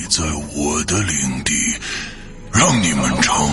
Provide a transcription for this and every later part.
你在我的领地，让你们尝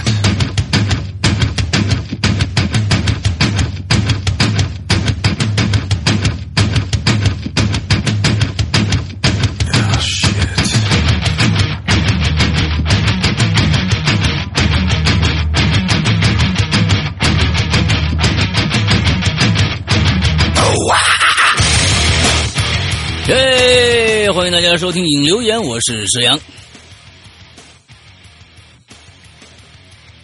欢迎大家收听影留言，我是石阳。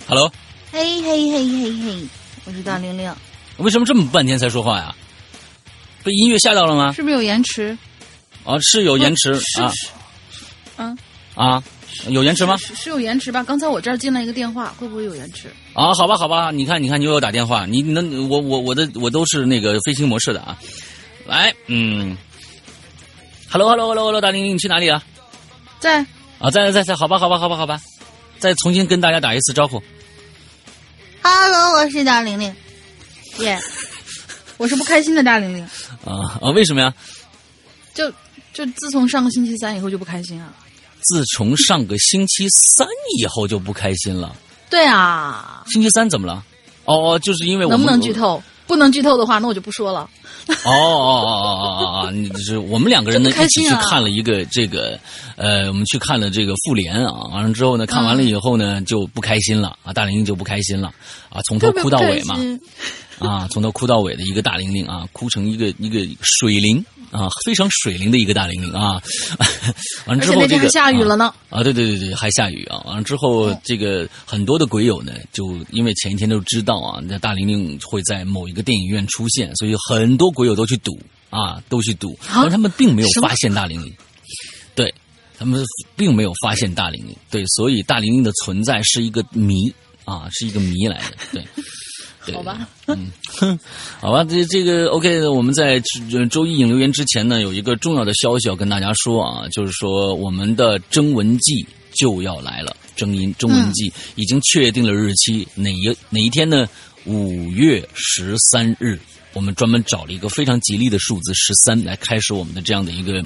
Hello，嘿嘿嘿嘿嘿，我是大玲玲，为什么这么半天才说话呀？被音乐吓到了吗？是不是有延迟？啊，是有延迟啊嗯，啊，有延迟吗？是是有延迟吧？刚才我这儿进来一个电话，会不会有延迟？啊，好吧，好吧，你看，你看，你又要打电话，你能，我我我的我都是那个飞行模式的啊。来，嗯，Hello，Hello，Hello，Hello，大玲玲，你去哪里了？在啊，在在在，好吧，好吧，好吧，好吧，再重新跟大家打一次招呼。，Hello，我是大玲玲，耶、我是不开心的大玲玲，啊啊，为什么呀？就就自从上个星期三以后就不开心啊。自从上个星期三以后就不开心了。对啊，星期三怎么了？哦哦，就是因为我们能不能剧？透？不能剧透的话，那我就不说了。哦哦哦哦哦哦哦！你就是我们两个人呢，一起去看了一个这个，呃，我们去看了这个复联啊，完了之后呢，看完了以后呢，就不开心了啊，大玲玲就不开心了啊，从头哭到尾嘛啊，从头哭到尾的一个大玲玲啊，哭成一个一个水灵啊，非常水灵的一个大玲玲啊，完了之后这个下雨了呢。啊，对对对对，还下雨啊！完了之后，这个很多的鬼友呢，就因为前一天都知道啊，那大玲玲会在某一个电影院出现，所以很多鬼友都去赌啊，都去赌，啊？但他们并没有发现大玲玲，对他们并没有发现大玲玲，对，所以大玲玲的存在是一个谜啊，是一个谜来的，对。对好吧，嗯，哼，好吧，这这个 OK，我们在周周一引留言之前呢，有一个重要的消息要跟大家说啊，就是说我们的征文季就要来了，征音征文季已经确定了日期，哪一哪一天呢？五月十三日。我们专门找了一个非常吉利的数字十三来开始我们的这样的一个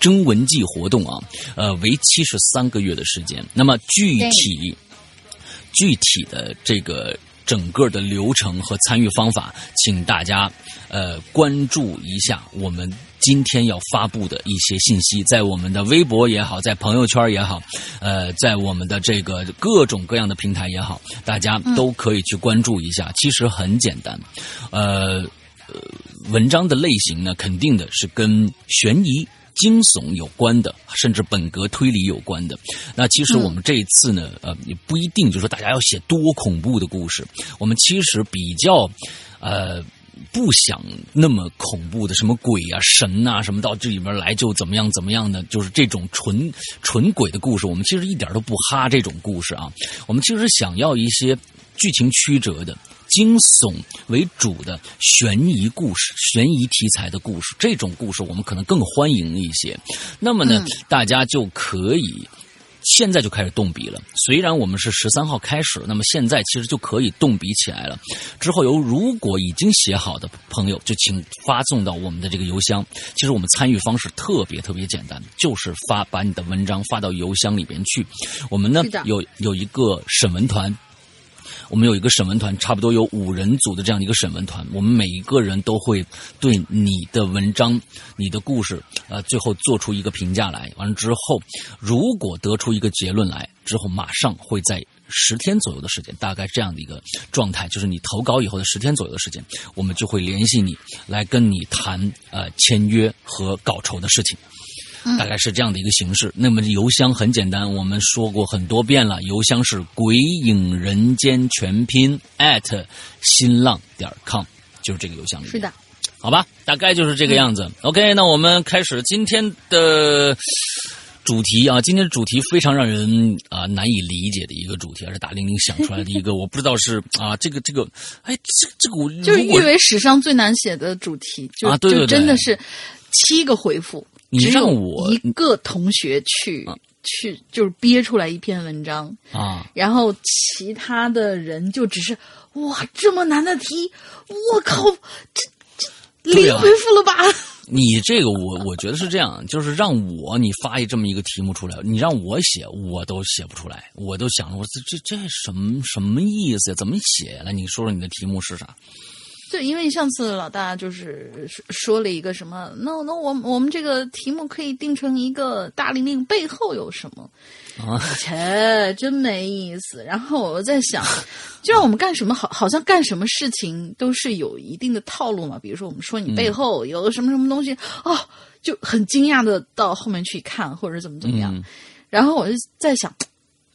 征文季活动啊，呃，为期是三个月的时间。那么具体具体的这个整个的流程和参与方法，请大家呃关注一下我们今天要发布的一些信息，在我们的微博也好，在朋友圈也好，呃，在我们的这个各种各样的平台也好，大家都可以去关注一下。其实很简单，呃。呃，文章的类型呢，肯定的是跟悬疑惊悚有关的，甚至本格推理有关的。那其实我们这一次呢，呃，也不一定就说大家要写多恐怖的故事，我们其实比较，呃。不想那么恐怖的什么鬼啊神呐、什么到这里面来就怎么样怎么样的，就是这种纯纯鬼的故事，我们其实一点都不哈这种故事啊。我们其实想要一些剧情曲折的、惊悚为主的悬疑故事、悬疑题材的故事，这种故事我们可能更欢迎一些。那么呢，大家就可以。现在就开始动笔了。虽然我们是十三号开始，那么现在其实就可以动笔起来了。之后有如果已经写好的朋友，就请发送到我们的这个邮箱。其实我们参与方式特别特别简单，就是发把你的文章发到邮箱里边去。我们呢有有一个审文团。我们有一个审文团，差不多有五人组的这样一个审文团，我们每一个人都会对你的文章、你的故事，呃，最后做出一个评价来。完了之后，如果得出一个结论来之后，马上会在十天左右的时间，大概这样的一个状态，就是你投稿以后的十天左右的时间，我们就会联系你来跟你谈呃签约和稿酬的事情。大概是这样的一个形式。那么邮箱很简单，我们说过很多遍了，邮箱是鬼影人间全拼 at 新浪点 com，就是这个邮箱里面。是的，好吧，大概就是这个样子。OK，那我们开始今天的主题啊，今天的主题非常让人啊、难以理解的一个主题，而是大玲玲想出来的一个，我不知道是啊，这个这个，哎，这这个我就是誉为史上最难写的主题，就啊对对对就真的是七个回复，你让我一个同学去、去就是憋出来一篇文章，啊，然后其他的人就只是哇这么难的题，我靠，这这对啊零回复了吧？你这个我我觉得是这样，就是让我你发一这么一个题目出来，你让我写我都写不出来，我都想着我这这这什么什么意思呀？怎么写呀？来，你说说你的题目是啥？对，因为上次老大就是说说了一个什么，那那我们我们这个题目可以定成一个大玲玲背后有什么？啊，切，真没意思。然后我在想，就让我们干什么好，好像干什么事情都是有一定的套路嘛。比如说，我们说你背后有什么什么东西，哦，就很惊讶的到后面去看，或者怎么怎么样。嗯然后我就在想，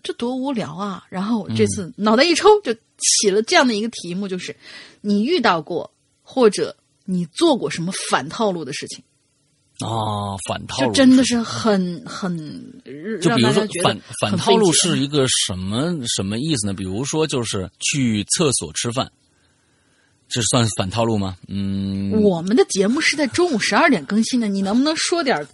这多无聊啊！然后我这次脑袋一抽，就起了这样的一个题目，就是你遇到过或者你做过什么反套路的事情，啊，反套路就真的是很很让就比如说反反套路是一个什么什么意思呢？比如说就是去厕所吃饭，这算是反套路吗？嗯，我们的节目是在中午十二点更新的，你能不能说点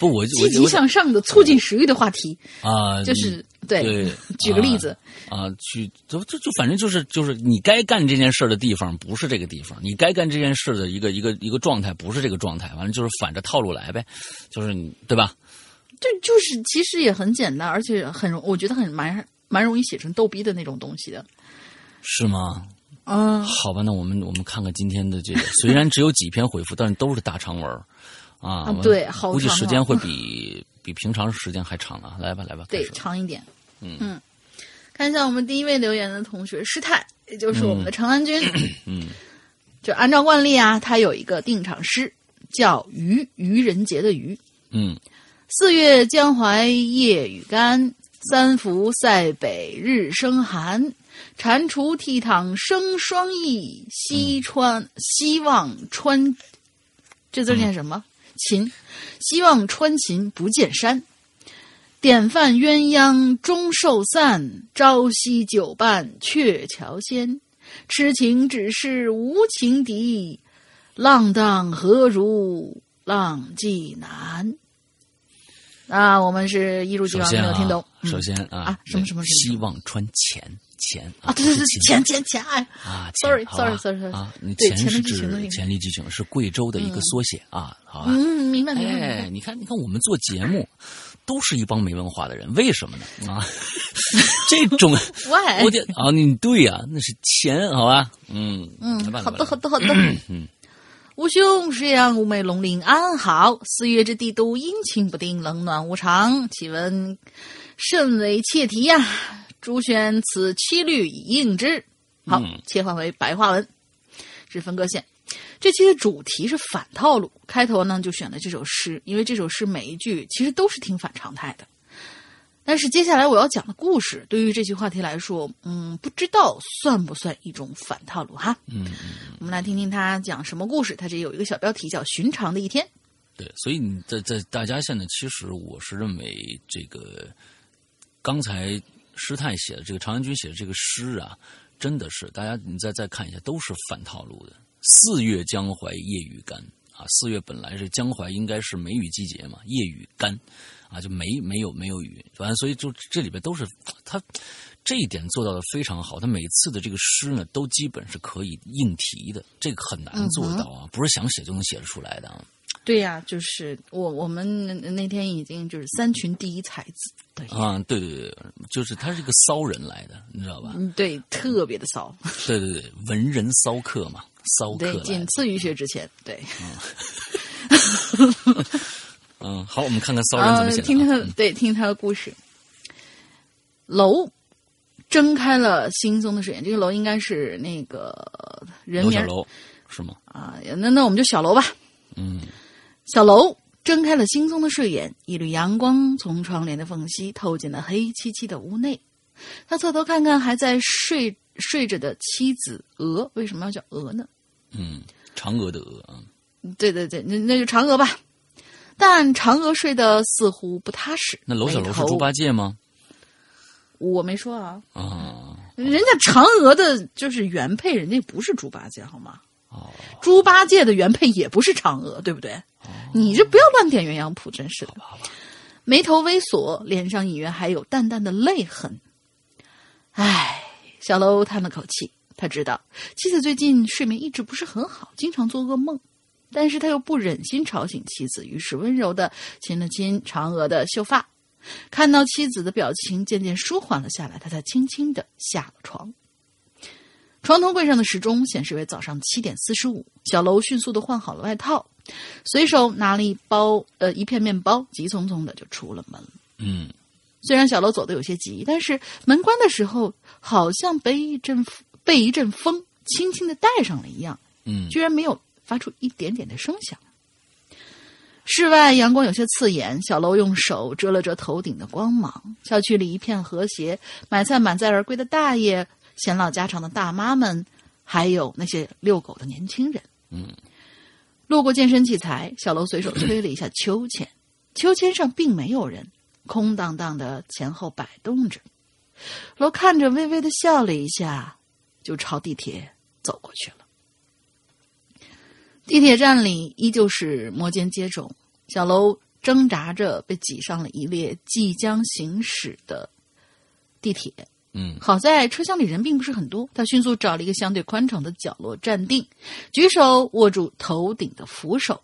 不，我积极向上的、促进食欲的话题？啊，就是对，对，举个例子，啊，去就就就反正就是就是你该干这件事的地方不是这个地方，你该干这件事的一个一个一个状态不是这个状态，完了就是反着套路来呗，就是你对吧？这就是其实也很简单，而且很容，我觉得很蛮蛮容易写成逗逼的那种东西的。是吗？嗯，好吧，那我们我们看看今天的这个，虽然只有几篇回复，但是都是大长文儿啊。啊对好估计时间会比 比平常时间还长啊。来吧，来吧，对长一点。嗯嗯看一下我们第一位留言的同学师太，也就是我们的长安君。嗯，就按照惯例啊，他有一个定场诗，叫“愚”，愚人节的愚。嗯四月江淮夜雨干，三伏塞北日生寒。蟾蜍倜傥生双翼，西川西望穿，这字念什么？秦，希望穿秦不见山。典范鸳鸯终受散，朝夕久伴鹊桥仙。痴情只是无情敌，浪荡何如浪迹难。啊，我们是一如既往没有听懂啊。，首先啊啊什么什么什么希望穿钱钱啊，对对对，钱钱钱钱，哎，啊 Sorry，钱好吧 sorry，sorry，sorry 啊，你钱是指个黔驴技穷，是贵州的一个缩写啊，好吧？嗯，明白明白哎，你看，你看，我们做节目都是一帮没文化的人，为什么呢？啊，这种 喂，我觉得啊，你对呀、那是钱，好吧？嗯嗯好的好的，的好的。吾兄是阳，吾妹龙鳞安好。四月之帝都阴晴不定，冷暖无常，气温甚为切题呀、朱轩此七律以应之。好，嗯切换为白话文，是分割线。这期的主题是反套路，开头呢就选了这首诗，因为这首诗每一句其实都是挺反常态的。但是接下来我要讲的故事，对于这期话题来说，嗯，不知道算不算一种反套路哈？嗯，我们来听听他讲什么故事。他这有一个小标题叫《寻常的一天》。对，所以你在在大家现在，其实我是认为这个刚才师太写的这个常安君写的这个诗啊，真的是大家你再再看一下，都是反套路的。四月江淮夜雨干啊，四月本来是江淮应该是梅雨季节嘛，夜雨干啊，就没没有没有雨，反正所以就这里边都是他这一点做到的非常好。他每次的这个诗呢，都基本是可以应题的，这个很难做到啊，不是想写就能写得出来的啊。对呀、就是我我们那天已经就是三群第一才啊，对对对，就是他是个骚人来的，你知道吧？嗯，对，特别的骚，对对对，文人骚客嘛，骚客对，仅次于薛之谦，对。嗯，好，我们看看骚人怎么啊，写的、听他啊。的对，听他的故事。楼睁开了惺忪的睡眼，这个楼应该是那个人名楼是吗？啊，那那我们就小楼吧。嗯小楼睁开了惺忪的睡眼，一缕阳光从窗帘的缝隙透进了黑漆漆的屋内。他侧头看看还在睡睡着的妻子娥，为什么要叫娥呢？嗯，嫦娥的娥啊，对对对，那那就嫦娥吧。但嫦娥睡得似乎不踏实。那楼小楼是猪八戒吗？我没说啊，啊，人家嫦娥的就是原配，人家不是猪八戒，好吗？哦，猪八戒的原配也不是嫦娥，对不对？你这不要乱点鸳鸯谱，真是的。眉头微锁，脸上隐约还有淡淡的泪痕。唉，小楼叹了口气，他知道妻子最近睡眠一直不是很好，经常做噩梦，但是他又不忍心吵醒妻子，于是温柔的亲了亲嫦娥的秀发。看到妻子的表情渐渐舒缓了下来，他才轻轻的下了床。床头柜上的时钟显示为早上七点四十五。小楼迅速的换好了外套，随手拿了一包呃一片面包，急匆匆的就出了门。嗯虽然小楼走的有些急，但是门关的时候好像被一阵被一阵风轻轻的带上了一样，嗯居然没有发出一点点的声响。室外阳光有些刺眼，小楼用手遮了遮头顶的光芒。小区里一片和谐，买菜满载而归的大爷、闲唠家常的大妈们，还有那些遛狗的年轻人。嗯，路过健身器材，小楼随手推了一下秋千，秋千上并没有人，空荡荡的前后摆动着。楼看着微微的笑了一下，就朝地铁走过去了。地铁站里依旧是摩肩接踵，小楼挣扎着被挤上了一列即将行驶的地铁。嗯好在车厢里人并不是很多，他迅速找了一个相对宽敞的角落站定，举手握住头顶的扶手，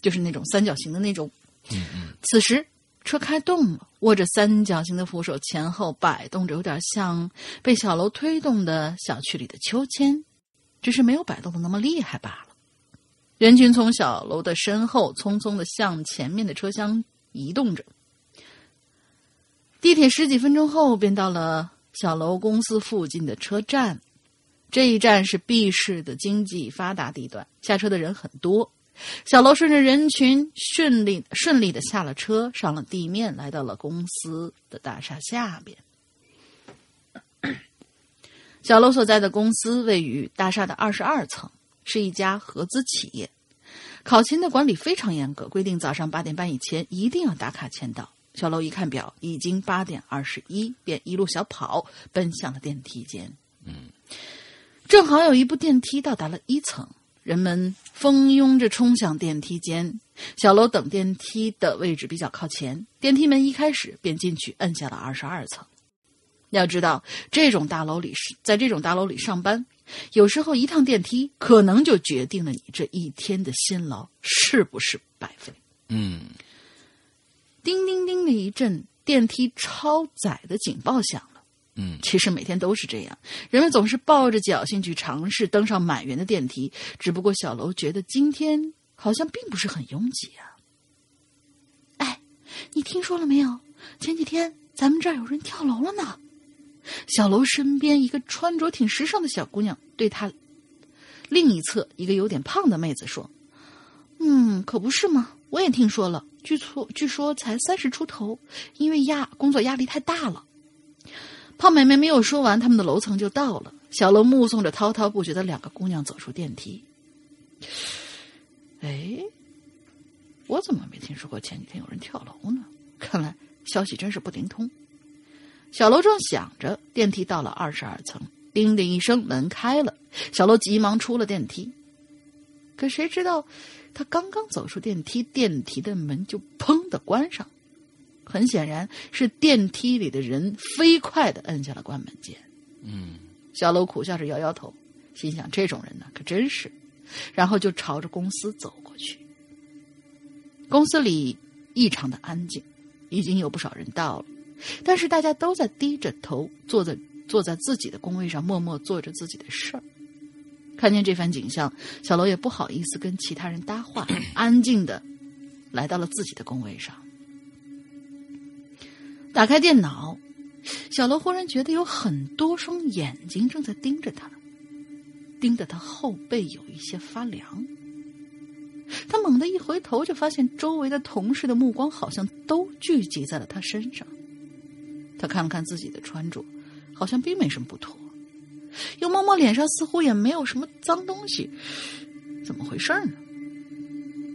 就是那种三角形的那种。嗯嗯此时车开动了，握着三角形的扶手前后摆动着，有点像被小楼推动的小区里的秋千，只是没有摆动的那么厉害罢了。人群从小楼的身后匆匆的向前面的车厢移动着。地铁十几分钟后便到了小楼公司附近的车站，这一站是 B 市的经济发达地段，下车的人很多。小楼顺着人群顺利顺利的下了车，上了地面，来到了公司的大厦下边。小楼所在的公司位于大厦的二十二层，是一家合资企业。考勤的管理非常严格，规定早上八点半以前一定要打卡签到。小楼一看表，已经八点二十一，便一路小跑奔向了电梯间。嗯，正好有一部电梯到达了一层，人们蜂拥着冲向电梯间。小楼等电梯的位置比较靠前，电梯门一开始便进去摁下了二十二层。要知道，这种大楼里是在这种大楼里上班，有时候一趟电梯可能就决定了你这一天的辛劳是不是白费。嗯叮叮叮的一阵，电梯超载的警报响了。嗯其实每天都是这样，人们总是抱着侥幸去尝试登上满员的电梯。只不过小楼觉得今天好像并不是很拥挤啊。哎，你听说了没有？前几天咱们这儿有人跳楼了呢。小楼身边一个穿着挺时尚的小姑娘对他另一侧，一个有点胖的妹子说：“嗯，可不是吗？我也听说了，据说据说才三十出头，因为压工作压力太大了。”胖妹妹没有说完，他们的楼层就到了。小楼目送着滔滔不绝的两个姑娘走出电梯。哎，我怎么没听说过前几天有人跳楼呢？看来消息真是不灵通。小楼正想着，电梯到了二十二层，叮的一声，门开了。小楼急忙出了电梯，可谁知道，他刚刚走出电梯，电梯的门就砰的关上。很显然，是电梯里的人飞快的摁下了关门键。嗯，小楼苦笑着摇摇头，心想：这种人呢，可真是。然后就朝着公司走过去。公司里异常的安静，已经有不少人到了。但是大家都在低着头坐在坐在自己的工位上，默默做着自己的事儿。看见这番景象，小楼也不好意思跟其他人搭话，安静的来到了自己的工位上。打开电脑，小楼忽然觉得有很多双眼睛正在盯着他，盯得他后背有一些发凉。他猛地一回头，就发现周围的同事的目光好像都聚集在了他身上。他看了看自己的穿着，好像并没什么不妥，又摸摸脸上，似乎也没有什么脏东西，怎么回事呢？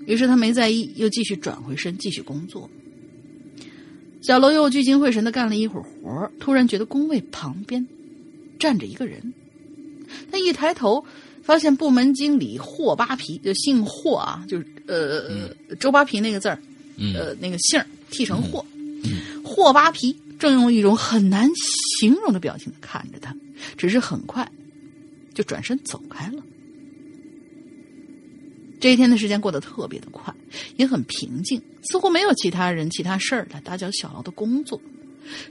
于是他没在意，又继续转回身继续工作。小楼又聚精会神的干了一会儿活突然觉得工位旁边站着一个人，他一抬头，发现部门经理霍巴皮，就姓霍啊，就是呃周扒皮那个字儿，呃那个姓儿替成霍，霍巴皮。正用一种很难形容的表情看着他，只是很快就转身走开了。这一天的时间过得特别的快，也很平静，似乎没有其他人、其他事儿来打搅小楼的工作。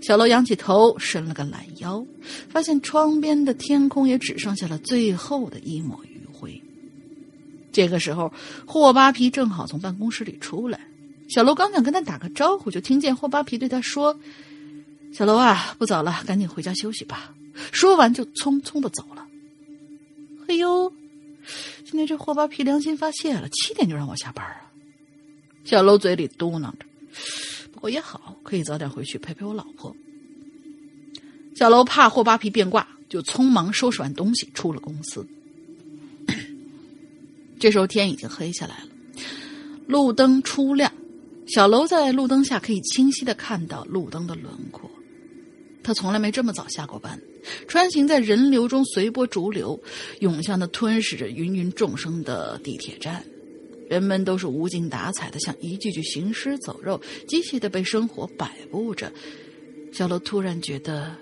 小楼仰起头，伸了个懒腰，发现窗边的天空也只剩下了最后的一抹余晖。这个时候，霍巴皮正好从办公室里出来，小楼刚想跟他打个招呼，就听见霍巴皮对他说。小楼啊，不早了，赶紧回家休息吧。说完就匆匆的走了。嘿呦，今天这霍巴皮良心发泄了，七点就让我下班啊！小楼嘴里嘟囔着，不过也好，可以早点回去陪陪我老婆。小楼怕霍巴皮变卦，就匆忙收拾完东西出了公司。这时候天已经黑下来了，路灯初亮，小楼在路灯下可以清晰的看到路灯的轮廓。他从来没这么早下过班，穿行在人流中，随波逐流，涌向那吞噬着芸芸众生的地铁站。人们都是无精打采的，像一具具行尸走肉，机械的被生活摆布着。小楼突然觉得，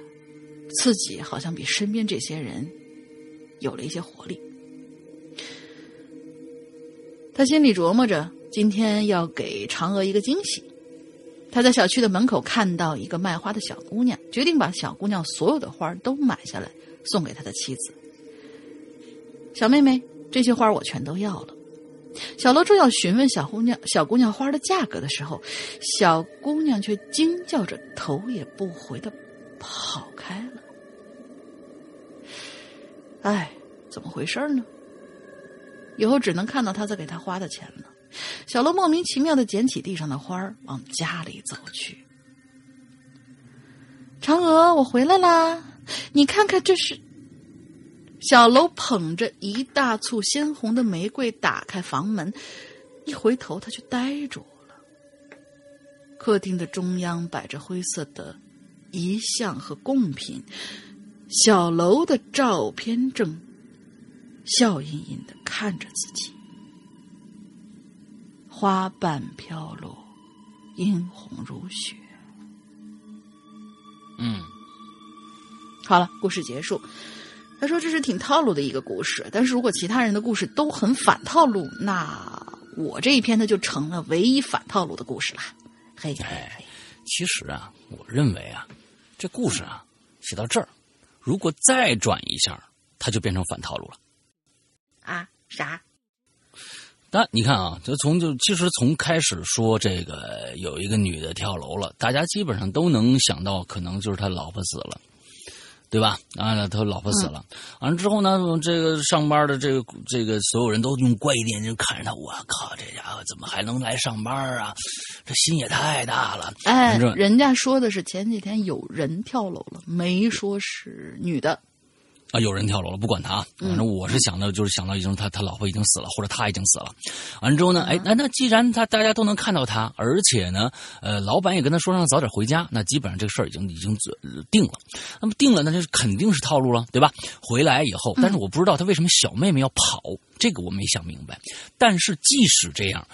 自己好像比身边这些人有了一些活力。他心里琢磨着，今天要给嫦娥一个惊喜。他在小区的门口看到一个卖花的小姑娘，决定把小姑娘所有的花都买下来，送给他的妻子。小妹妹，这些花我全都要了。小楼正要询问小姑娘小姑娘花的价格的时候，小姑娘却惊叫着，头也不回的跑开了。哎，怎么回事呢？以后只能看到他在给她花的钱了。小楼莫名其妙的捡起地上的花儿，往家里走去。嫦娥，我回来啦！你看看，这是小楼捧着一大簇鲜红的玫瑰，打开房门，一回头，他却呆住了。客厅的中央摆着灰色的遗像和贡品，小楼的照片正笑吟吟的看着自己。花瓣飘落，殷红如雪。嗯，好了，故事结束。他说这是挺套路的一个故事，但是如果其他人的故事都很反套路，那我这一篇呢就成了唯一反套路的故事了。嘿，哎，其实啊，我认为啊，这故事啊写到这儿，如果再转一下，它就变成反套路了。啊？啥？那你看啊，就从就其实从开始说这个有一个女的跳楼了，大家基本上都能想到，可能就是他老婆死了。对吧？啊，他老婆死了，完了之后呢，这个上班的这个这个所有人都用怪异的眼睛看着他，我靠，这家伙怎么还能来上班啊？这心也太大了。哎，人家说的是前几天有人跳楼了，没说是女的。啊，有人跳楼了，不管他，反正我是想到，就是想到已经他他老婆已经死了，或者他已经死了。完了之后呢，哎，那那既然他大家都能看到他，而且呢，呃，老板也跟他说让他早点回家，那基本上这个事儿已经已经呃定了。那么定了，那就是肯定是套路了，对吧？回来以后，但是我不知道他为什么小妹妹要跑，这个我没想明白。但是即使这样，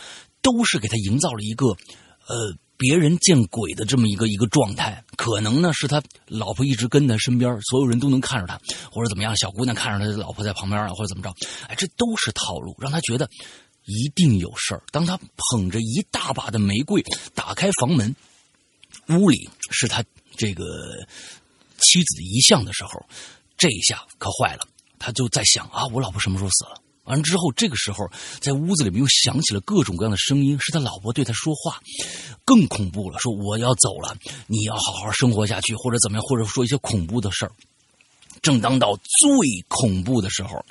都是给他营造了一个呃。别人见鬼的这么一个一个状态，可能呢是他老婆一直跟在身边，所有人都能看着他，或者怎么样，小姑娘看着他老婆在旁边啊，或者怎么着，哎，这都是套路，让他觉得一定有事儿。当他捧着一大把的玫瑰打开房门，屋里是他这个妻子的遗像的时候，这一下可坏了，他就在想啊，我老婆什么时候死了？完之后，这个时候在屋子里面又响起了各种各样的声音，是他老婆对他说话，更恐怖了，说我要走了，你要好好生活下去，或者怎么样，或者说一些恐怖的事儿。正当到最恐怖的时候，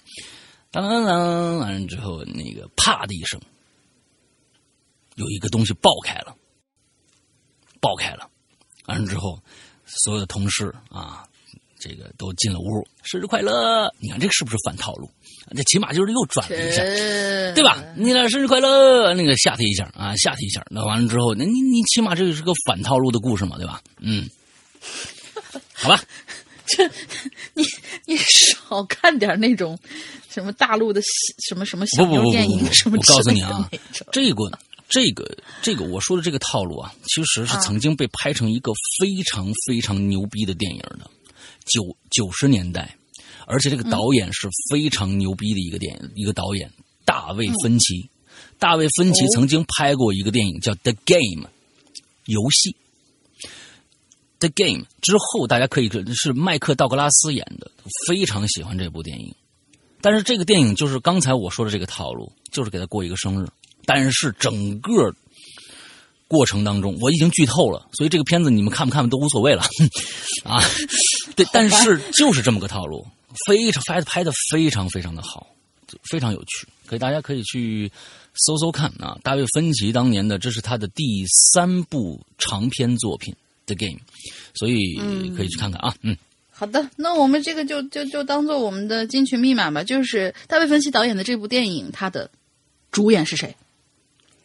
当当当，完了之后，那个啪的一声，有一个东西爆开了，爆开了，完了之后，所有的同事啊。这个都进了屋，生日快乐！你看这个是不是反套路？这起码就是又转了一下，对吧？你俩生日快乐，那个吓他一下啊，吓他一下。那完了之后，那你你起码这个是个反套路的故事嘛，对吧？嗯，好吧。这你你少看点那种什么大陆的什么什么小妞电影什么我告诉你啊，这个这个这个我说的这个套路啊，其实是曾经被拍成一个非常非常牛逼的电影的。九九十年代，而且这个导演是非常牛逼的一个电影，一个导演大卫芬奇。大卫芬奇曾经拍过一个电影叫《The Game》游戏，《The Game》之后大家可以是麦克道格拉斯演的，非常喜欢这部电影。但是这个电影就是刚才我说的这个套路，就是给他过一个生日，但是整个。过程当中，我已经剧透了，所以这个片子你们看不看都无所谓了，啊，对，但是就是这么个套路，非常拍的拍的非常非常的好，非常有趣，可以大家可以去搜搜看啊。大卫芬奇当年的这是他的第三部长篇作品《The Game》，所以可以去看看啊。嗯，好的，那我们这个就就就当做我们的金曲密码吧，就是大卫芬奇导演的这部电影，他的主演是谁？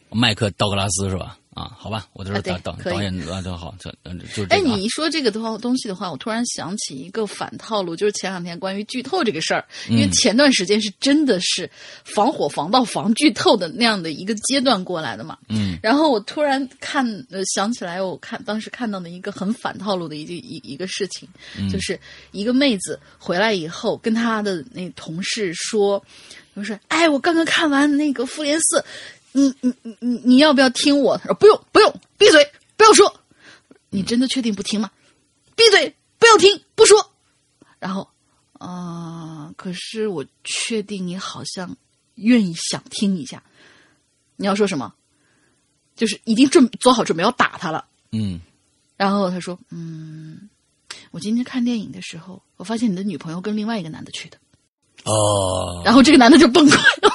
麦克道格拉斯是吧？啊，好吧，我这是导导导演啊，就好，就嗯，就哎，你一说这个东东西的话，我突然想起一个反套路，就是前两天关于剧透这个事儿，因为前段时间是真的是防火防盗防剧透的那样的一个阶段过来的嘛，嗯，然后我突然看呃想起来，我看当时看到的一个很反套路的一一一个事情，就是一个妹子回来以后跟她的那同事说，就是哎，我刚刚看完那个复联四。你你你你你要不要听我？他说不用不用，闭嘴，不要说。你真的确定不听吗？闭嘴，不要听，不说。然后，啊，可是我确定你好像愿意想听一下。你要说什么？就是已经准做好准备要打他了。嗯。然后他说：“嗯，我今天看电影的时候，我发现你的女朋友跟另外一个男的去的。”哦。然后这个男的就崩溃了。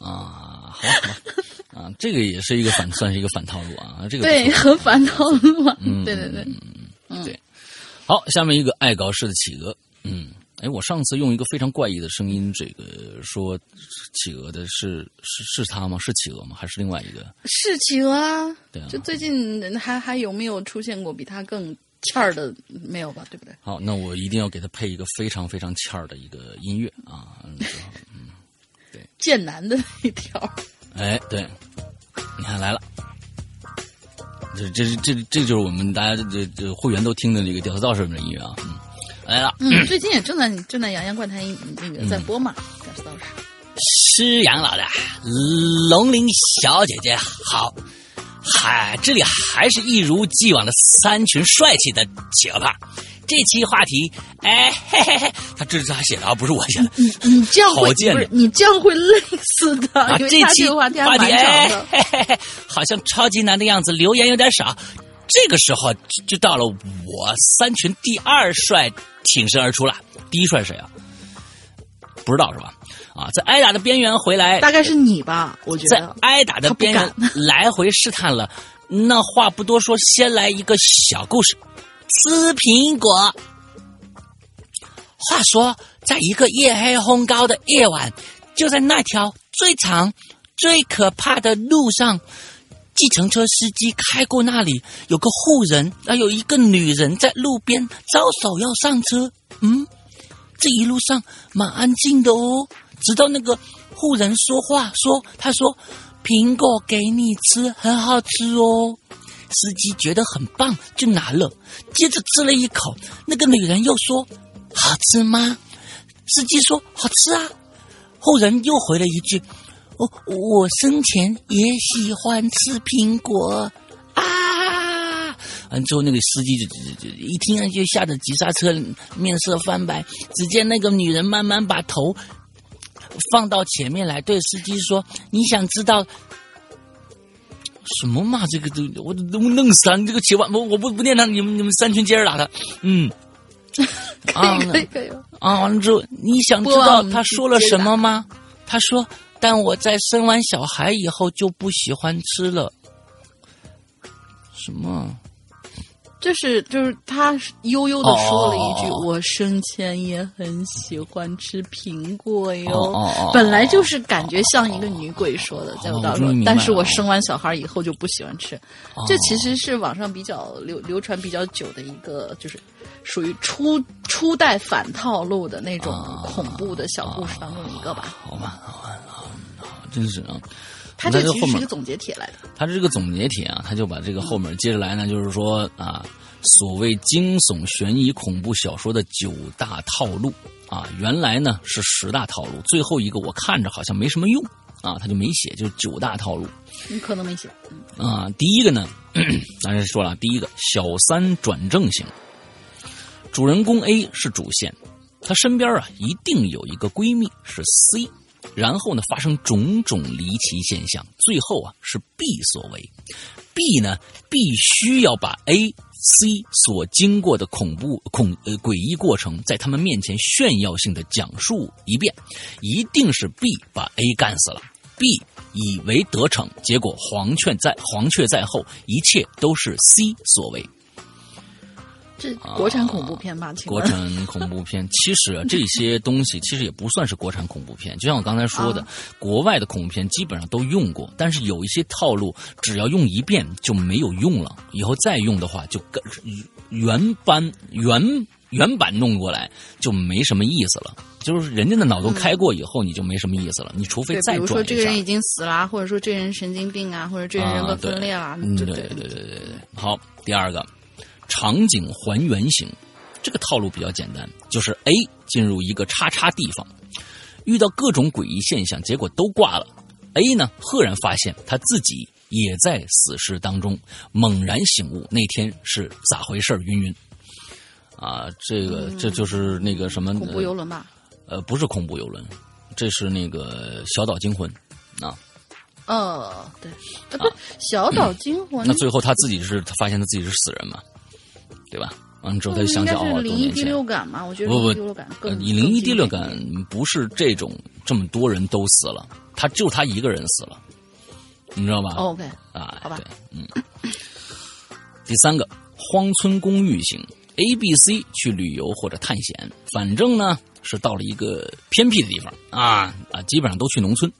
啊。好，啊，这个也是一个反，算是一个反套路啊。这个对，很反套路啊。嗯，对对对，嗯，对。好，下面一个爱搞事的企鹅。嗯，哎，我上次用一个非常怪异的声音，这个说企鹅的是是是他吗？是企鹅吗？还是另外一个？是企鹅啊。对啊。就最近还还有没有出现过比他更欠儿的？没有吧？对不对？好，那我一定要给他配一个非常非常欠儿的一个音乐啊。嗯，对。剑南的那条。哎，对，你看来了，这这这这就是我们大家这这会员都听的这个《屌丝道士》的音乐啊，嗯，来了。嗯，最近也正在正在《洋洋怪谈》那个在播嘛，《屌丝道士》。师杨老大，龙鳞小姐姐好，还这里还是一如既往的三群帅气的企鹅吧。这期话题，哎嘿嘿嘿，他这是他写的啊，不是我写的。你你这样会不是你这样会累死的。这期话题话题，嘿嘿嘿，好像超级难的样子，留言有点少。这个时候就就到了我三群第二帅挺身而出了。第一帅谁啊？不知道是吧？啊，在挨打的边缘回来，大概是你吧？我觉得在得挨打的边缘 来回试探了。那话不多说，先来一个小故事：吃苹果。话说，在一个夜黑风高的夜晚，就在那条最长、最可怕的路上，计程车司机开过那里，有个妇人，啊，有一个女人在路边招手要上车。嗯，这一路上蛮安静的哦，直到那个妇人说话，说：“他说苹果给你吃，很好吃哦。”司机觉得很棒，就拿了，接着吃了一口。那个女人又说：“好吃吗？”司机说：“好吃啊。”后人又回了一句：“我我生前也喜欢吃苹果啊。”完之后，那个司机就就就一听就吓得急刹车，面色翻白。只见那个女人慢慢把头放到前面来，对司机说：“你想知道什么嘛？这个都我都弄死他！你这个千万我我不不念他，你们你们三群接着打他。嗯，啊 可以可以。啊，完了之后，你想知道他说了什么吗？他说：“但我在生完小孩以后就不喜欢吃了。”什么？就是就是他悠悠的说了一句：“哦我生前也很喜欢吃苹果哟。本来就是感觉像一个女鬼说的，在我当中。我终于明白了但是我生完小孩以后就不喜欢吃。哦这其实是网上比较流流传比较久的一个，就是属于初初代反套路的那种恐怖的小故事当中的一个吧。好吧，好吧，真是啊。它这那后面其实是一个总结帖来的。他这个总结帖啊，他就把这个后面接着来呢，就是说啊，所谓惊悚、悬疑、恐怖小说的九大套路啊，原来呢是十大套路，最后一个我看着好像没什么用啊，他就没写，就是九大套路你可能没写，嗯啊。第一个呢，当然说了，第一个小三转正型，主人公 A 是主线，她身边啊一定有一个闺蜜是 C。然后呢，发生种种离奇现象，最后啊是 B 所为。B 呢，必须要把 A、C 所经过的恐怖、恐呃诡异过程，在他们面前炫耀性的讲述一遍，一定是 B 把 A 干死了。B 以为得逞，结果黄雀在黄雀在后，一切都是 C 所为。这国产恐怖片吧？请国产恐怖片，其实啊，这些东西其实也不算是国产恐怖片。就像我刚才说的，啊国外的恐怖片基本上都用过，但是有一些套路只要用一遍就没有用了，以后再用的话就跟原版原原版弄过来就没什么意思了。就是人家的脑洞开过以后，你就没什么意思了。你除非对，再比如说这个人已经死了，或者说这个人神经病啊，或者这个人人格分裂了，嗯，对对对对对对对。好，第二个，场景还原型，这个套路比较简单，就是 A 进入一个叉叉地方，遇到各种诡异现象，结果都挂了。A 呢，赫然发现他自己也在死尸当中，猛然醒悟，那天是咋回事儿晕晕。啊，这个这就是那个什么恐怖游轮吧？呃，不是恐怖游轮，这是那个小岛惊魂啊。哦，对，啊，不是小岛惊魂，那最后他自己是他发现他自己是死人嘛，对吧？完了之后他就想起哦，灵异第六感嘛？我觉得不不感呃更以灵异第六感不是这种这么多人都死了，他就他一个人死了，你知道吧？哦 OK，啊，好吧对，嗯。第三个，荒村公寓型，A、B、C 去旅游或者探险，反正呢是到了一个偏僻的地方啊啊，基本上都去农村。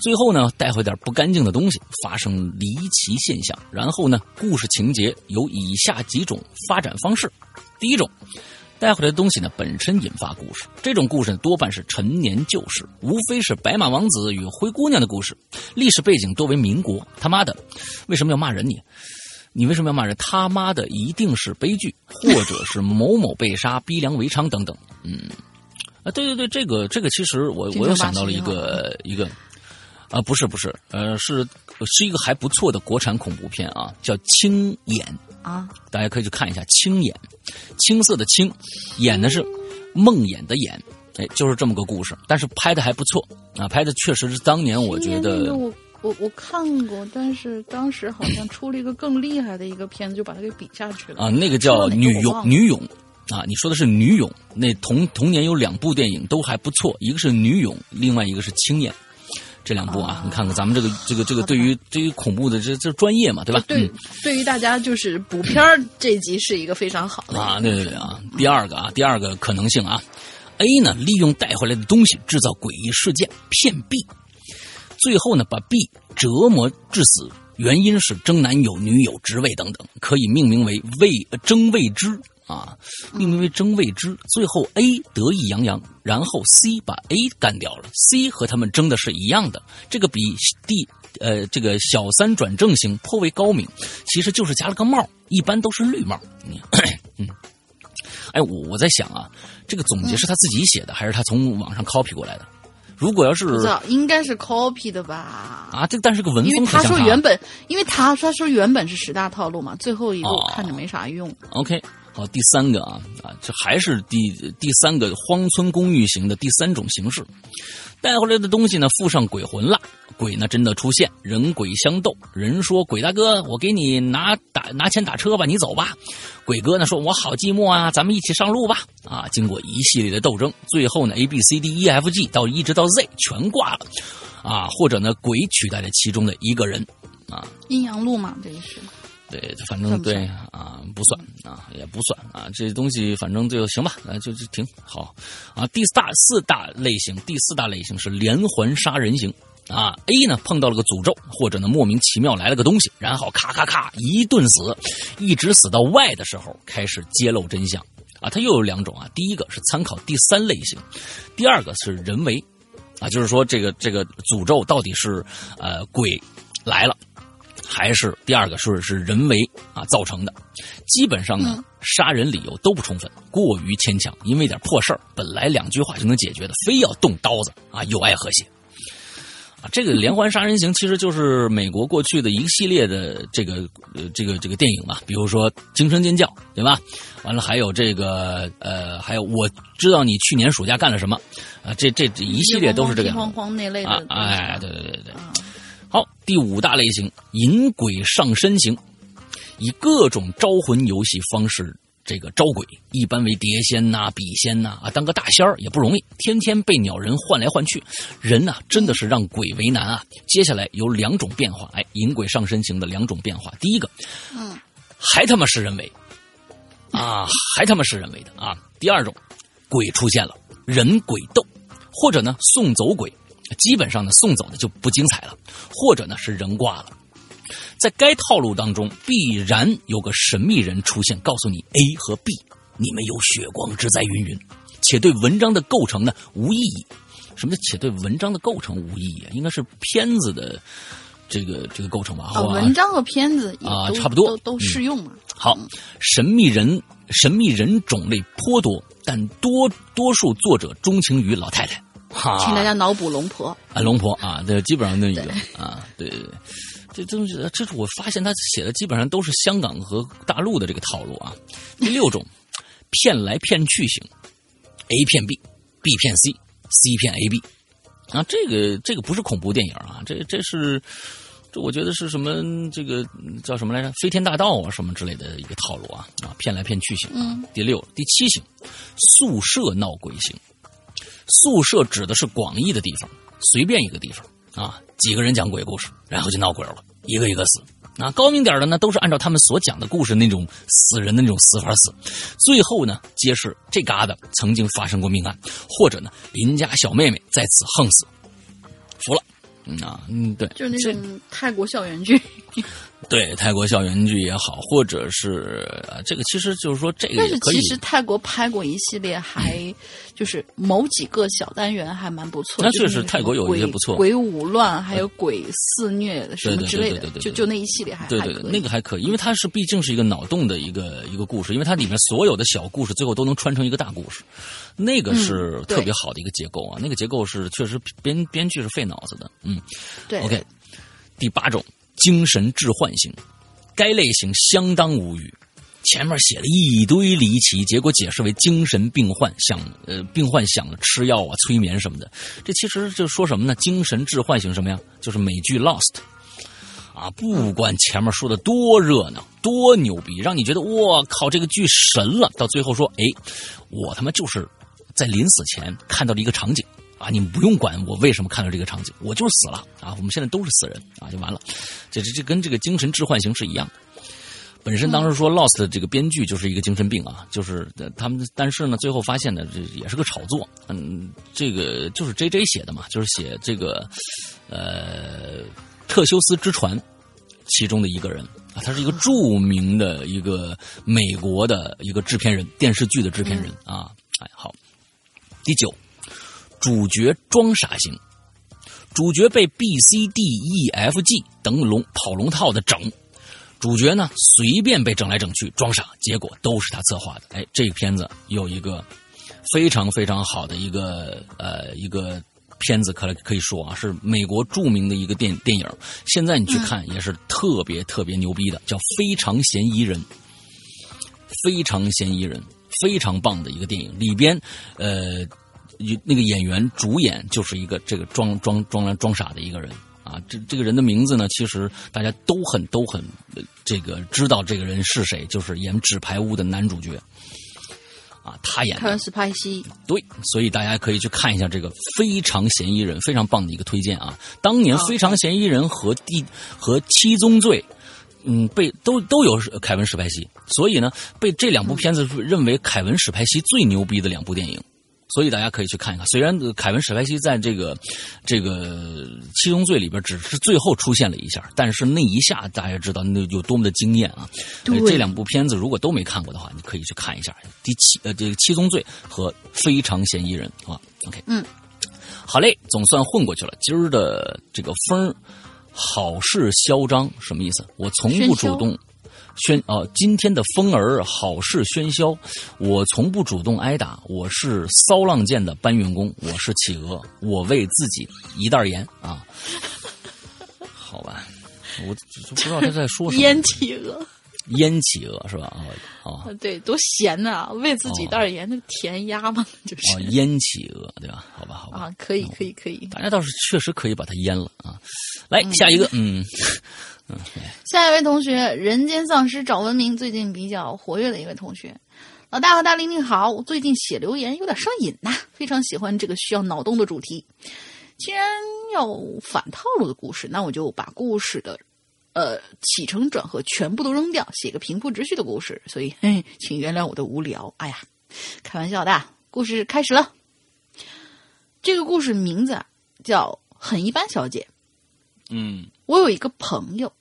最后呢，带回点不干净的东西，发生离奇现象。然后呢，故事情节有以下几种发展方式：第一种，带回来的东西呢本身引发故事，这种故事呢多半是陈年旧事，无非是白马王子与灰姑娘的故事，历史背景多为民国。他妈的，为什么要骂人你？你为什么要骂人？他妈的，一定是悲剧，或者是某某被杀、逼良为娼等等。嗯，啊，对对对，这个这个，其实我我又想到了一个一个，啊，不是不是，呃，是是一个还不错的国产恐怖片啊，叫《青眼》，啊，大家可以去看一下《青眼》，青色的青，演的是梦魇的魇，哎，就是这么个故事，但是拍的还不错啊，拍的确实是当年我觉得我我我看过，但是当时好像出了一个更厉害的一个片子，就把它给比下去了。啊，那个叫女勇女勇啊，你说的是女勇。那同同年有两部电影都还不错，一个是女勇，另外一个是青眼。这两部啊，啊你看看咱们这个这个这个对于对于恐怖的这这专业嘛，对吧？对嗯，对于大家就是补片儿这集是一个非常好的啊，对对对啊，第二个啊，第二个可能性啊，A 呢利用带回来的东西制造诡异事件骗 B，最后呢把 B 折磨致死，原因是争男友、女友、职位等等，可以命名为未呃争未知啊，命名为争未知。最后 A 得意洋洋，然后 C 把 A 干掉了，C 和他们争的是一样的，这个比 D 呃这个小三转正型颇为高明，其实就是加了个帽，一般都是绿帽。你嗯。哎，我我在想啊，这个总结是他自己写的，还是他从网上 copy 过来的？如果要是不知道应该是 copy 的吧？啊，这但是个文因为他风可像说原本，因为他他说原本是十大套路嘛，最后一个看着没啥用。OK，好，第三个啊啊，这还是第第三个荒村公寓型的第三种形式，带回来的东西呢附上鬼魂了，鬼呢真的出现，人鬼相斗，人说鬼大哥，我给你拿打拿钱打车吧，你走吧。鬼哥呢说，我好寂寞啊，咱们一起上路吧。啊，经过一系列的斗争，最后呢 A B C D E F G 到一直到 Z 全挂了，啊，或者呢鬼取代了其中的一个人，啊，阴阳路嘛，这个是。对，反正对啊，不算啊，也不算啊，这东西反正就行吧，啊，就就停好啊。第四大四大类型，第四大类型是连环杀人型啊。A 呢碰到了个诅咒，或者呢莫名其妙来了个东西，然后咔咔咔一顿死，一直死到 Y 的时候开始揭露真相啊。它又有两种啊，第一个是参考第三类型，第二个是人为啊，就是说这个这个诅咒到底是呃鬼来了。还是第二个是是人为啊造成的，基本上呢，杀人理由都不充分，过于牵强，因为点破事儿，本来两句话就能解决的，非要动刀子啊，有爱和谐。啊，这个 连环杀人刑其实就是美国过去的一系列的这个呃这个这个电影嘛，比如说《惊声尖叫》，对吧？完了还有这个呃，还有我知道你去年暑假干了什么啊，这这这一系列都是这个样子慌慌那类的啊。哎，对对对对。啊好，第五大类型引鬼上身型，以各种招魂游戏方式这个招鬼，一般为碟仙呐、笔仙呐啊，当个大仙儿也不容易，天天被鸟人换来换去，人呐、真的是让鬼为难啊。接下来有两种变化，哎，引鬼上身型的两种变化，第一个，嗯，还他妈是人为啊，还他妈是人为的啊。第二种，鬼出现了，人鬼斗，或者呢送走鬼。基本上呢，送走的就不精彩了，或者呢是人挂了。在该套路当中，必然有个神秘人出现，告诉你 A 和 B，你们有血光之灾云云，且对文章的构成呢无意义。什么叫且对文章的构成无意义啊？应该是片子的这个这个构成吧？啊，好吧文章和片子啊差不多都都适用嘛。好，神秘人神秘人种类颇多，但多多数作者钟情于老太太。哈，请大家脑补龙婆。啊，龙婆啊，这基本上那一个啊，对对对，这东西，这是我发现他写的基本上都是香港和大陆的这个套路啊。第六种，骗来骗去型，A 骗 B，B 骗 C，C 骗 AB 啊，这个这个不是恐怖电影啊，这这是这我觉得是什么这个叫什么来着？飞天大盗啊什么之类的一个套路啊啊，骗来骗去型。嗯，第六、第七型，宿舍闹鬼型。宿舍指的是广义的地方，随便一个地方啊，几个人讲鬼故事，然后就闹鬼了，一个一个死。那，高明点的呢，都是按照他们所讲的故事那种死人的那种死法死，最后呢，揭示这嘎达曾经发生过命案，或者呢，邻家小妹妹在此横死，服了。嗯啊，嗯，对，就是那这种泰国校园剧。对泰国校园剧也好，或者是呃，这个其实就是说这个但是其实泰国拍过一系列，还就是某几个小单元还蛮不错。那确实泰国有一些不错鬼舞乱，还有鬼肆虐什么之类的对对对，对对就就那一系列还对对。那个还可以，因为它是毕竟是一个脑洞的一个一个故事，因为它里面所有的小故事最后都能穿成一个大故事，那个是特别好的一个结构啊，那个结构是确实编编剧是费脑子的，嗯对，OK，第八种精神置换型，该类型相当无语，前面写了一堆离奇，结果解释为精神病患想呃病患想吃药啊、催眠什么的。这其实就说什么呢？精神致唤醒什么呀？就是美剧《Lost》啊，不管前面说的多热闹、多牛逼，让你觉得我靠这个剧神了，到最后说，哎，我他妈就是在临死前看到了一个场景。啊，你们不用管我为什么看到这个场景，我就是死了啊！我们现在都是死人啊，就完了。这这这跟这个精神置换型是一样的。本身当时说 Lost 的这个编剧就是一个精神病啊，就是他们，但是呢，最后发现呢，这也是个炒作。嗯，这个就是 J J 写的嘛，就是写这个呃特修斯之船其中的一个人啊，他是一个著名的一个美国的一个制片人，电视剧的制片人啊。哎，好，第九。主角装傻型，主角被 B、C、D、E、F、G 等龙跑龙套的整，主角呢随便被整来整去装傻，结果都是他策划的。哎，这个片子有一个非常非常好的一个呃一个片子，可可以说啊是美国著名的一个电电影，现在你去看也是特别特别牛逼的，叫《非常嫌疑人》，非常嫌疑人，非常棒的一个电影里边呃。那个演员主演就是一个这个装装装装傻的一个人啊，这这个人的名字呢，其实大家都很都很这个知道这个人是谁，就是演《纸牌屋》的男主角啊，他演凯文·史派西。对，所以大家可以去看一下这个《非常嫌疑人》，非常棒的一个推荐啊。当年《非常嫌疑人》和《第和七宗罪》嗯被都都有凯文·史派西，所以呢，被这两部片子认为凯文·史派西最牛逼的两部电影。所以大家可以去看一看。虽然凯文·史派西在这个这个七宗罪里边只是最后出现了一下，但是那一下大家知道那有多么的惊艳啊！这两部片子如果都没看过的话，你可以去看一下。第七呃，这个七宗罪和非常嫌疑人啊。OK，嗯，好嘞，总算混过去了。今儿的这个风好事嚣张什么意思？我从不主动。喧哦，今天的风儿好事喧嚣，我从不主动挨打。我是骚浪贱的搬运工，我是企鹅，我为自己一袋盐啊。好吧，我就不知道他在说什么。烟企鹅，烟企鹅是吧？啊啊，对，多咸呐！为自己袋盐，那个填鸭嘛，就是哦，烟企鹅对吧？好吧，好吧，啊，可以，可以，可以。大家倒是确实可以把它腌了啊。来下一个，嗯。下一位同学，人间丧尸找文明，最近比较活跃的一位同学，老大和大玲玲好，最近写留言有点上瘾呐，非常喜欢这个需要脑洞的主题。既然要反套路的故事，那我就把故事的呃起承转合全部都扔掉，写个平铺直叙的故事。所以，嘿，请原谅我的无聊。哎呀，开玩笑的，故事开始了。这个故事名字叫《很一般小姐》。嗯，我有一个朋友。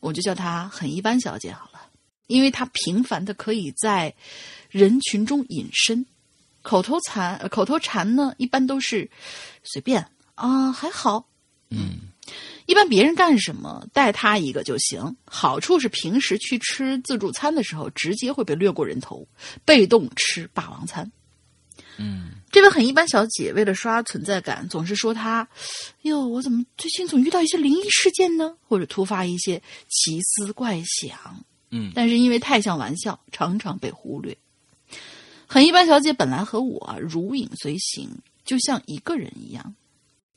我就叫她很一般小姐好了，因为她频繁的可以在人群中隐身，口头禅口头禅呢一般都是随便啊还好，嗯，一般别人干什么带他一个就行。好处是平时去吃自助餐的时候，直接会被掠过人头，被动吃霸王餐。嗯，这位很一般小姐为了刷存在感，总是说她，哟，我怎么最近总遇到一些灵异事件呢？或者突发一些奇思怪想。嗯，但是因为太像玩笑，常常被忽略。很一般小姐本来和我如影随形，就像一个人一样。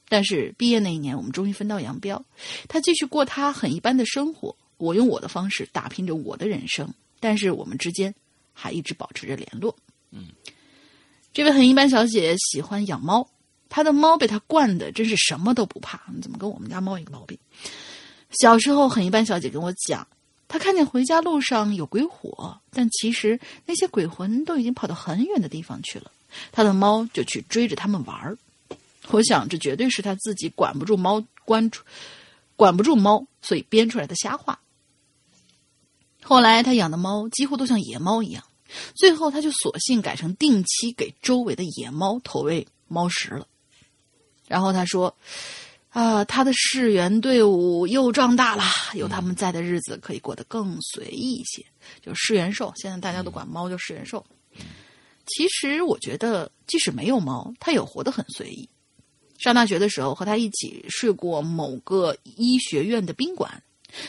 但是毕业那一年，我们终于分道扬镳，她继续过她很一般的生活，我用我的方式打拼着我的人生。但是我们之间还一直保持着联络。嗯。这位很一般小姐喜欢养猫，她的猫被她惯的真是什么都不怕。怎么跟我们家猫一个毛病？小时候很一般小姐跟我讲，她看见回家路上有鬼火，但其实那些鬼魂都已经跑到很远的地方去了。她的猫就去追着他们玩儿。我想这绝对是她自己管不住猫，关注管不住猫，所以编出来的瞎话。后来她养的猫几乎都像野猫一样。最后，他就索性改成定期给周围的野猫投喂猫食了。然后他说：“啊，他的世援队伍又壮大了，有他们在的日子可以过得更随意一些。”就世援兽，现在大家都管猫叫世援兽。其实我觉得，即使没有猫，他也活得很随意。上大学的时候，和他一起睡过某个医学院的宾馆，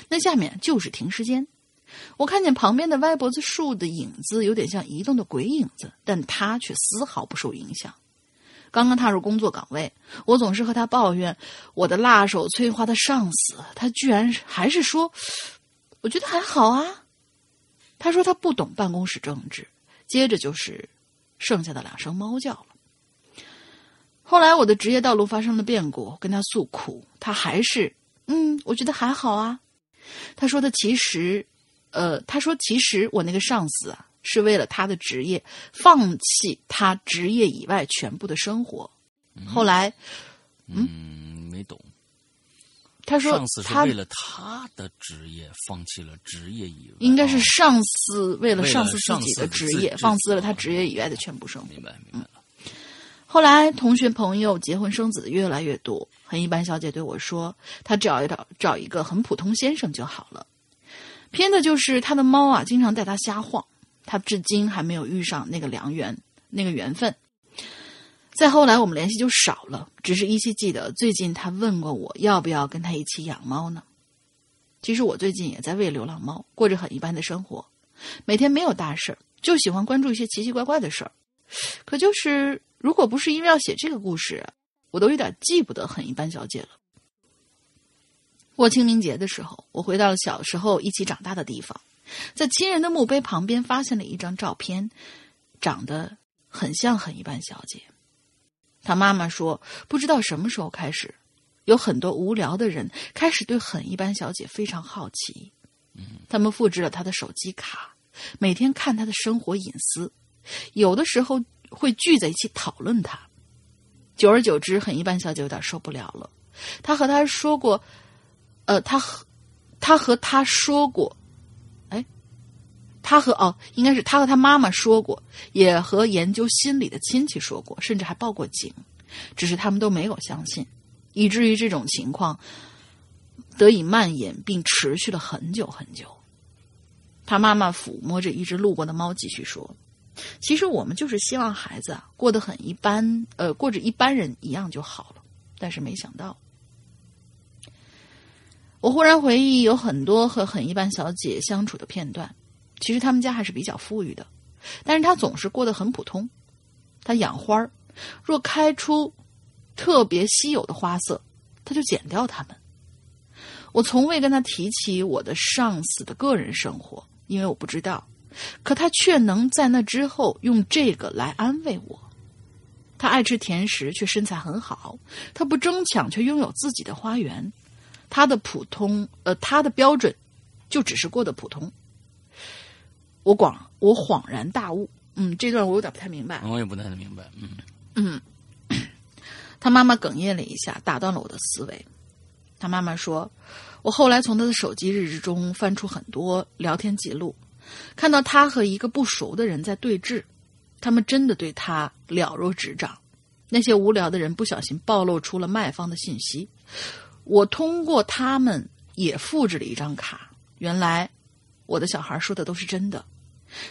那下面就是停尸间。我看见旁边的歪脖子树的影子有点像移动的鬼影子，但他却丝毫不受影响。刚刚踏入工作岗位，我总是和他抱怨我的辣手摧花的上司，他居然还是说：“我觉得还好啊。”他说他不懂办公室政治，接着就是剩下的两声猫叫了。后来我的职业道路发生了变故，跟他诉苦，他还是嗯，我觉得还好啊。他说的其实，呃，他说其实我那个上司啊。是为了他的职业，放弃他职业以外全部的生活。后来，嗯，没懂。他说，上司是为了他的职业放弃了职业以外，应该是上司为了上司自己的职业，放弃了他职业以外的全部生活。明白，明白了。后来，同学朋友结婚生子的越来越多。很一般小姐对我说：“她只要找找一个很普通先生就好了。”偏的就是他的猫啊，经常带他瞎晃。他至今还没有遇上那个良缘，那个缘分。再后来，我们联系就少了，只是依稀记得最近他问过我要不要跟他一起养猫呢。其实我最近也在喂流浪猫，过着很一般的生活，每天没有大事儿，就喜欢关注一些奇奇怪怪的事儿。可就是，如果不是因为要写这个故事，我都有点记不得很一般小姐了。过清明节的时候，我回到了小时候一起长大的地方。在亲人的墓碑旁边发现了一张照片，长得很像很一般小姐。她妈妈说，不知道什么时候开始，有很多无聊的人开始对很一般小姐非常好奇。他们复制了她的手机卡，每天看她的生活隐私，有的时候会聚在一起讨论她。久而久之，很一般小姐有点受不了了。她和他说过，呃，他和他和他说过。哎他和哦，应该是他和他妈妈说过，也和研究心理的亲戚说过，甚至还报过警，只是他们都没有相信，以至于这种情况得以蔓延，并持续了很久很久。他妈妈抚摸着一只路过的猫，继续说：“其实我们就是希望孩子啊过得很一般，呃，过着一般人一样就好了。但是没想到，我忽然回忆有很多和很一般小姐相处的片段。”其实他们家还是比较富裕的，但是他总是过得很普通。他养花儿，若开出特别稀有的花色，他就剪掉它们。我从未跟他提起我的上司的个人生活，因为我不知道。可他却能在那之后用这个来安慰我。他爱吃甜食，却身材很好。他不争抢，却拥有自己的花园。他的普通，呃，他的标准就只是过得普通。我广我恍然大悟，嗯，这段我有点不太明白。我也不太明白，嗯嗯。他妈妈哽咽了一下，打断了我的思维。他妈妈说：“我后来从他的手机日志中翻出很多聊天记录，看到他和一个不熟的人在对峙，他们真的对他了若指掌。那些无聊的人不小心暴露出了卖方的信息，我通过他们也复制了一张卡。原来我的小孩说的都是真的。”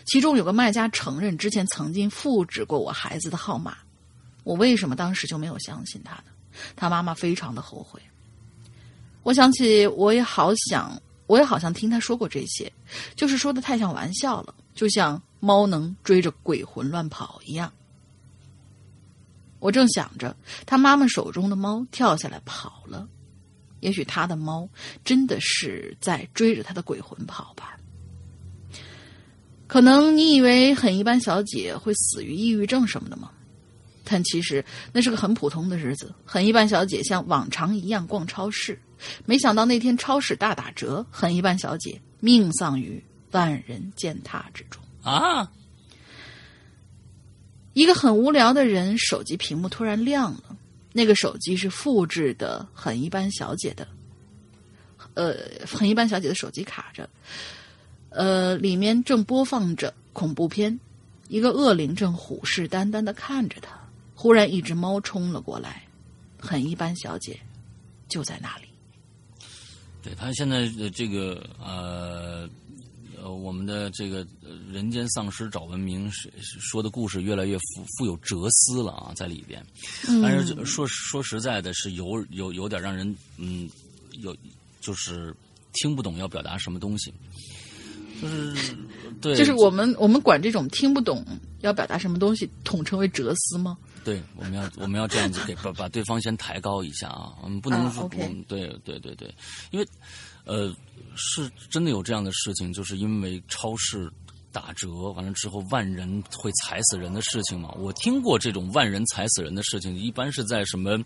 其中有个卖家承认之前曾经复制过我孩子的号码，我为什么当时就没有相信他呢？他妈妈非常的后悔。我想起我也好想，我也好像听他说过这些，就是说的太像玩笑了，就像猫能追着鬼魂乱跑一样。我正想着，他妈妈手中的猫跳下来跑了，也许他的猫真的是在追着他的鬼魂跑吧。可能你以为很一般小姐会死于抑郁症什么的吗？但其实那是个很普通的日子。很一般小姐像往常一样逛超市，没想到那天超市大打折，很一般小姐命丧于万人践踏之中啊！一个很无聊的人，手机屏幕突然亮了，那个手机是复制的很一般小姐的，呃，很一般小姐的手机卡着。呃，里面正播放着恐怖片，一个恶灵正虎视眈眈的看着他。忽然，一只猫冲了过来，很一般，小姐就在那里。对他现在的这个呃呃，我们的这个人间丧尸找文明是说的故事越来越富富有哲思了啊，在里边。但是说说实在的，是有有有点让人嗯有就是听不懂要表达什么东西。就是对，就是我们我们管这种听不懂要表达什么东西，统称为哲思吗？对，我们要我们要这样子给把把对方先抬高一下啊，我们不能啊说、我们对对对对，因为呃是真的有这样的事情，就是因为超市打折完了之后万人会踩死人的事情嘛。我听过这种万人踩死人的事情，一般是在什么。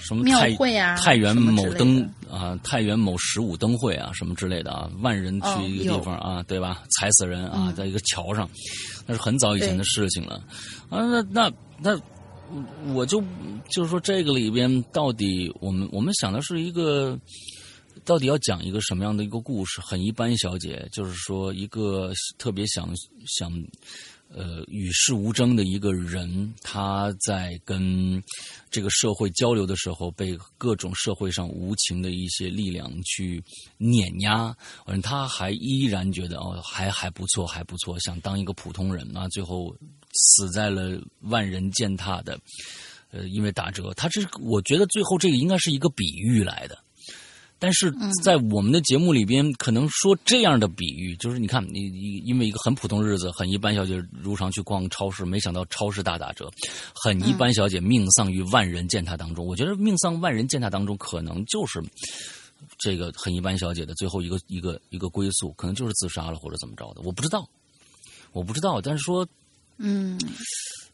什么庙太会啊太原某灯啊，太原某十五灯会啊，什么之类的啊，万人哦去一个地方啊，对吧？踩死人啊，嗯在一个桥上，那是很早以前的事情了。啊，那那那我就就是说，这个里边到底我们我们想的是一个，到底要讲一个什么样的一个故事？很一般，小姐，就是说一个特别想想。呃，与世无争的一个人，他在跟这个社会交流的时候，被各种社会上无情的一些力量去碾压，嗯，他还依然觉得哦，还还不错，还不错，想当一个普通人啊，最后死在了万人践踏的，呃，因为打折，他这我觉得最后这个应该是一个比喻来的。但是在我们的节目里边，可能说这样的比喻，就是你看，你你因为一个很普通日子，很一般小姐如常去逛超市，没想到超市大打折，很一般小姐命丧于万人践踏当中。我觉得命丧万人践踏当中，可能就是这个很一般小姐的最后一个一个一个归宿，可能就是自杀了或者怎么着的，我不知道，我不知道。但是说嗯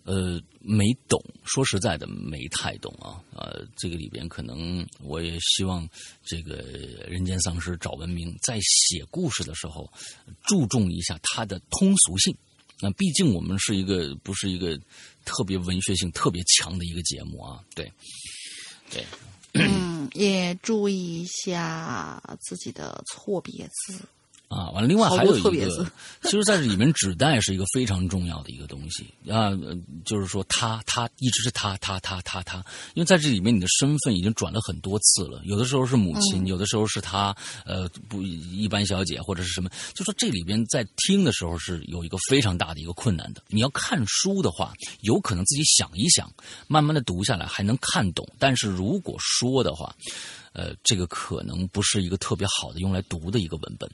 呃，没懂，说实在的，没太懂啊。呃，这个里边可能我也希望这个人间丧尸找文明在写故事的时候，注重一下它的通俗性。那毕竟我们是一个不是一个特别文学性特别强的一个节目啊，对，对，嗯，也注意一下自己的错别字。啊，完了，另外还有一个其实在这里面纸袋是一个非常重要的一个东西啊，呃就是说他他一直是他他他他他，因为在这里面你的身份已经转了很多次了，有的时候是母亲，有的时候是他呃不一般小姐或者是什么，就说这里边在听的时候是有一个非常大的一个困难的。你要看书的话，有可能自己想一想，慢慢的读下来还能看懂，但是如果说的话，呃，这个可能不是一个特别好的用来读的一个文本。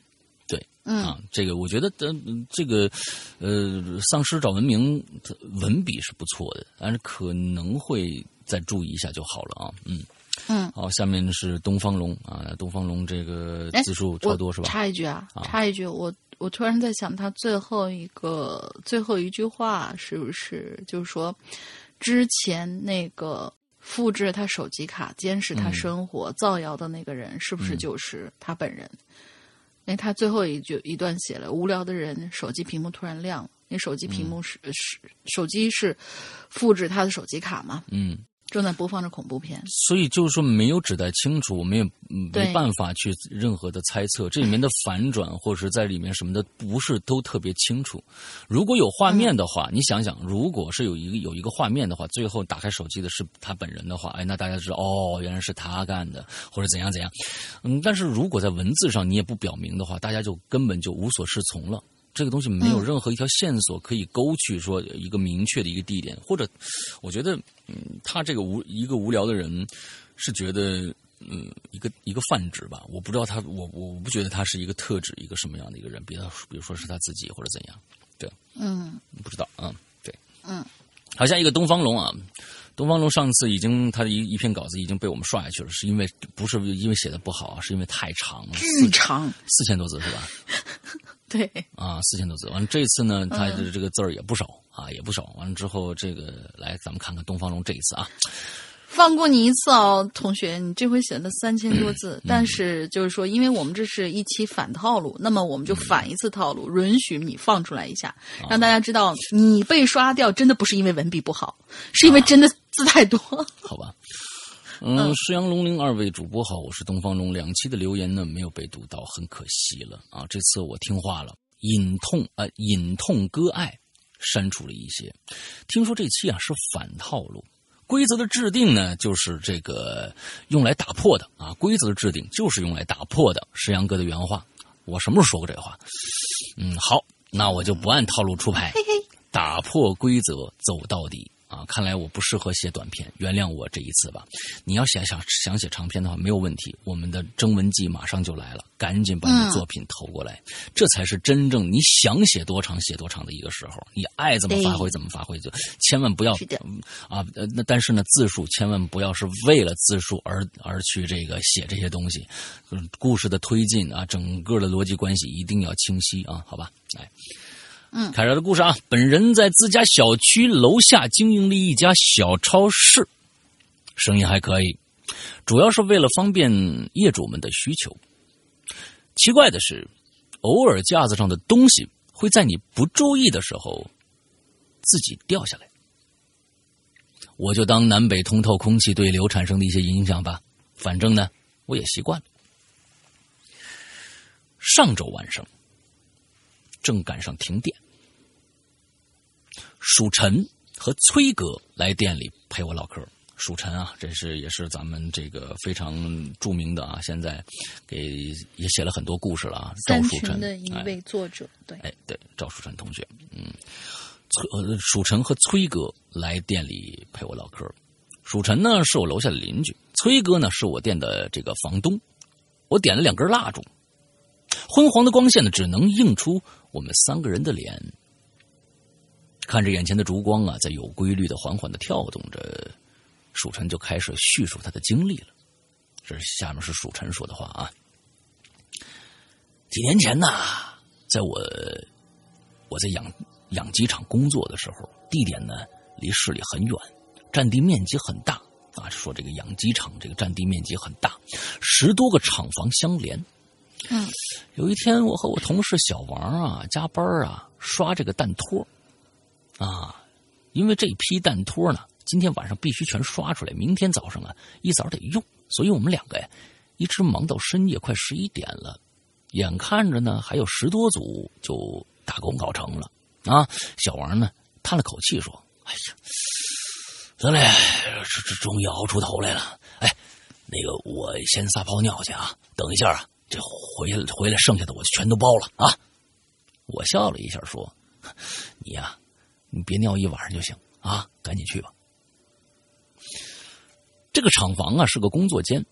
对，嗯。啊，这个我觉得，呃，这个，呃，丧尸找文明的文笔是不错的，但是可能会再注意一下就好了啊，嗯嗯，好，下面是东方龙啊，东方龙这个哎字数超多是吧？插一句啊，啊。插一句，我我突然在想，他最后一个最后一句话是不是就是说，之前那个复制他手机卡、监视他嗯。生活、造谣的那个人，是不是嗯。就是他本人？因为他最后一句一段写了，无聊的人手机屏幕突然亮了，那手机屏幕是、是手机是复制他的手机卡嘛，嗯，正在播放着恐怖片。所以就是说没有指代清楚，我们也没办法去任何的猜测，这里面的反转或者是在里面什么的，不是都特别清楚。如果有画面的话，你想想，如果是有一个有一个画面的话，最后打开手机的是他本人的话，哎，那大家知道哦，原来是他干的，或者怎样怎样。嗯，但是如果在文字上你也不表明的话，大家就根本就无所适从了。这个东西没有嗯任何一条线索可以勾去说一个明确的一个地点，或者我觉得，嗯，他这个无一个无聊的人是觉得，嗯，一个一个泛指吧。我不知道他，我我不觉得他是一个特指一个什么样的一个人，比他比如说是他自己或者怎样，对嗯不知道啊、嗯，对，嗯，好像一个东方龙啊。东方龙上次已经他的一一篇稿子已经被我们刷下去了，是因为不是因为写的不好啊，是因为太长了，巨长，四千多字是吧？对，啊，四千多字。完了，这次呢，他嗯的这个字儿也不少、啊，也不少。完了之后，这个来，咱们看看东方龙这一次啊，放过你一次哦，同学，你这回写的三千多字，嗯但是就是说，因为我们这是一期反套路，那么我们就反一次套路，允许你放出来一下，啊让大家知道你被刷掉真的不是因为文笔不好，是因为真的字太多。好吧。嗯，石阳龙鳞二位主播好，我是东方龙。两期的留言呢没有被读到，很可惜了啊。这次我听话了，隐痛啊、呃，隐痛割爱，删除了一些。听说这期啊是反套路，规则的制定呢就是这个用来打破的啊。规则的制定就是用来打破的。石阳哥的原话，我什么时候说过这话？嗯，好，那我就不按套路出牌，打破规则走到底。啊，看来我不适合写短篇，原谅我这一次吧。你要想想想写长篇的话，没有问题，我们的征文季马上就来了，赶紧把你的作品投过来，这才是真正你想写多长写多长的一个时候。你爱怎么发挥怎么发挥，就千万不要啊。那但是呢，字数千万不要是为了字数而而去这个写这些东西，故事的推进啊，整个的逻辑关系一定要清晰啊，好吧？来。嗯，开始的故事啊，本人在自家小区楼下经营了一家小超市，生意还可以，主要是为了方便业主们的需求。奇怪的是，偶尔架子上的东西会在你不注意的时候自己掉下来。我就当南北通透空气对流产生的一些影响吧，反正呢，我也习惯了。上周晚上。正赶上停电，蜀晨和崔哥来店里陪我唠嗑。蜀晨啊，这是也是咱们这个非常著名的啊，现在给也写了很多故事了啊。赵蜀晨的一位作者，对，哎，对，赵蜀晨同学，嗯，崔呃，蜀晨和崔哥来店里陪我唠嗑。蜀晨呢是我楼下的邻居，崔哥呢是我店的这个房东。我点了两根蜡烛，昏黄的光线呢只能映出。我们三个人的脸，看着眼前的烛光啊，在有规律的、缓缓的跳动着。蜀晨就开始叙述他的经历了。这下面是蜀晨说的话啊。几年前呢，在我我在养养鸡场工作的时候，地点呢离市里很远，占地面积很大啊。说这个养鸡场这个占地面积很大，十多个厂房相连。嗯，有一天，我和我同事小王啊加班啊刷这个弹托，啊，因为这批弹托呢，今天晚上必须全刷出来，明天早上啊一早得用，所以我们两个呀一直忙到深夜快十一点了，眼看着呢还有十多组就大功告成了，啊，小王呢叹了口气说：“哎呀，得嘞，这这终于熬出头来了。哎，那个我先撒泡尿去啊，等一下啊。”这回来回来，剩下的我就全都包了啊！我笑了一下，说：“你呀，你别尿一晚上就行啊，赶紧去吧。”这个厂房啊是个工作间，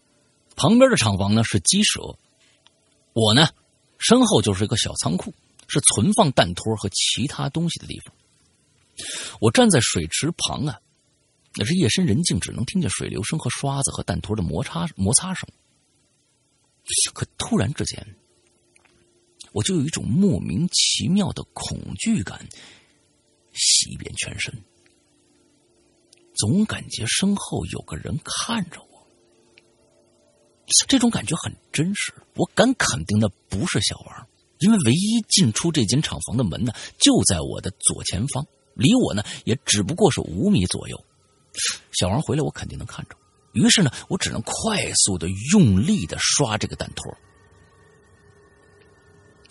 旁边的厂房呢是鸡舍，我呢身后就是一个小仓库，是存放弹托和其他东西的地方。我站在水池旁啊，那是夜深人静，只能听见水流声和刷子和弹托的摩擦摩擦声。可突然之间，我就有一种莫名其妙的恐惧感袭遍全身，总感觉身后有个人看着我。这种感觉很真实，我敢肯定那不是小王，因为唯一进出这间厂房的门呢，就在我的左前方，离我呢也只不过是五米左右。小王回来，我肯定能看着。于是呢，我只能快速的、用力的刷这个弹托。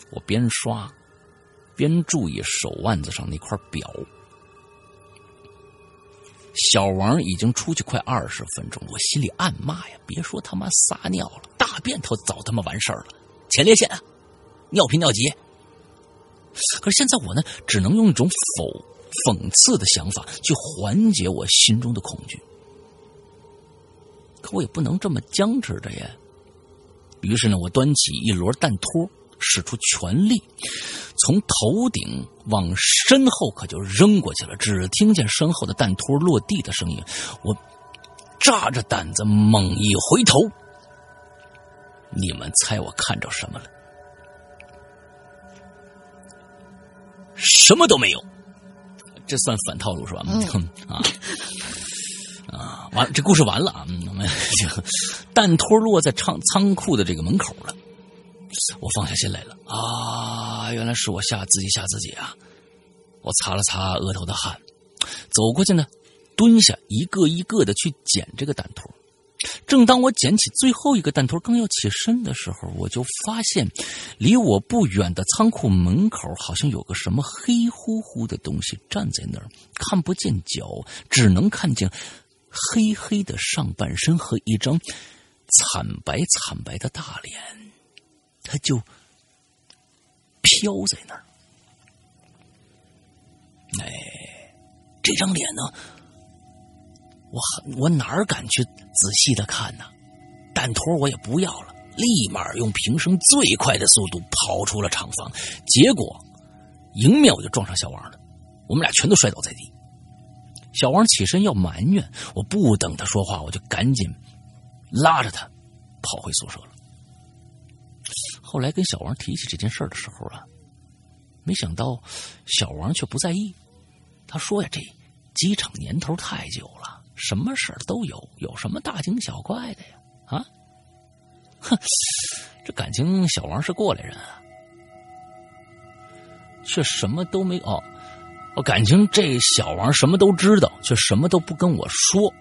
我边刷，边注意手腕子上那块表。小王已经出去快二十分钟，我心里暗骂呀：“别说他妈撒尿了，大便都早他妈完事儿了，前列腺啊、尿频尿急。”可是现在我呢，只能用一种讽讽刺的想法去缓解我心中的恐惧。可我也不能这么僵持着呀。于是呢，我端起一摞弹托，使出全力，从头顶往身后可就扔过去了。只听见身后的弹托落地的声音，我炸着胆子猛一回头，你们猜我看着什么了？什么都没有。这算反套路是吧？嗯 啊。啊，完了，这故事完了啊！我们弹 托落在仓仓库的这个门口了，我放下心来了啊！原来是我吓自己吓自己啊！我擦了擦额头的汗，走过去呢，蹲下一个一个的去捡这个弹托。正当我捡起最后一个弹托，刚要起身的时候，我就发现离我不远的仓库门口好像有个什么黑乎乎的东西站在那儿，看不见脚，只能看见。黑黑的上半身和一张惨白惨白的大脸，他就飘在那儿。哎，这张脸呢，我我哪敢去仔细的看呢？弹托我也不要了，立马用平生最快的速度跑出了厂房。结果迎面我就撞上小王了，我们俩全都摔倒在地。小王起身要埋怨，我不等他说话，我就赶紧拉着他跑回宿舍了。后来跟小王提起这件事的时候啊，没想到小王却不在意。他说呀：“这机场年头太久了，什么事儿都有，有什么大惊小怪的呀？”啊，哼，这感情小王是过来人啊，却什么都没哦。我感情这小王什么都知道，却什么都不跟我说。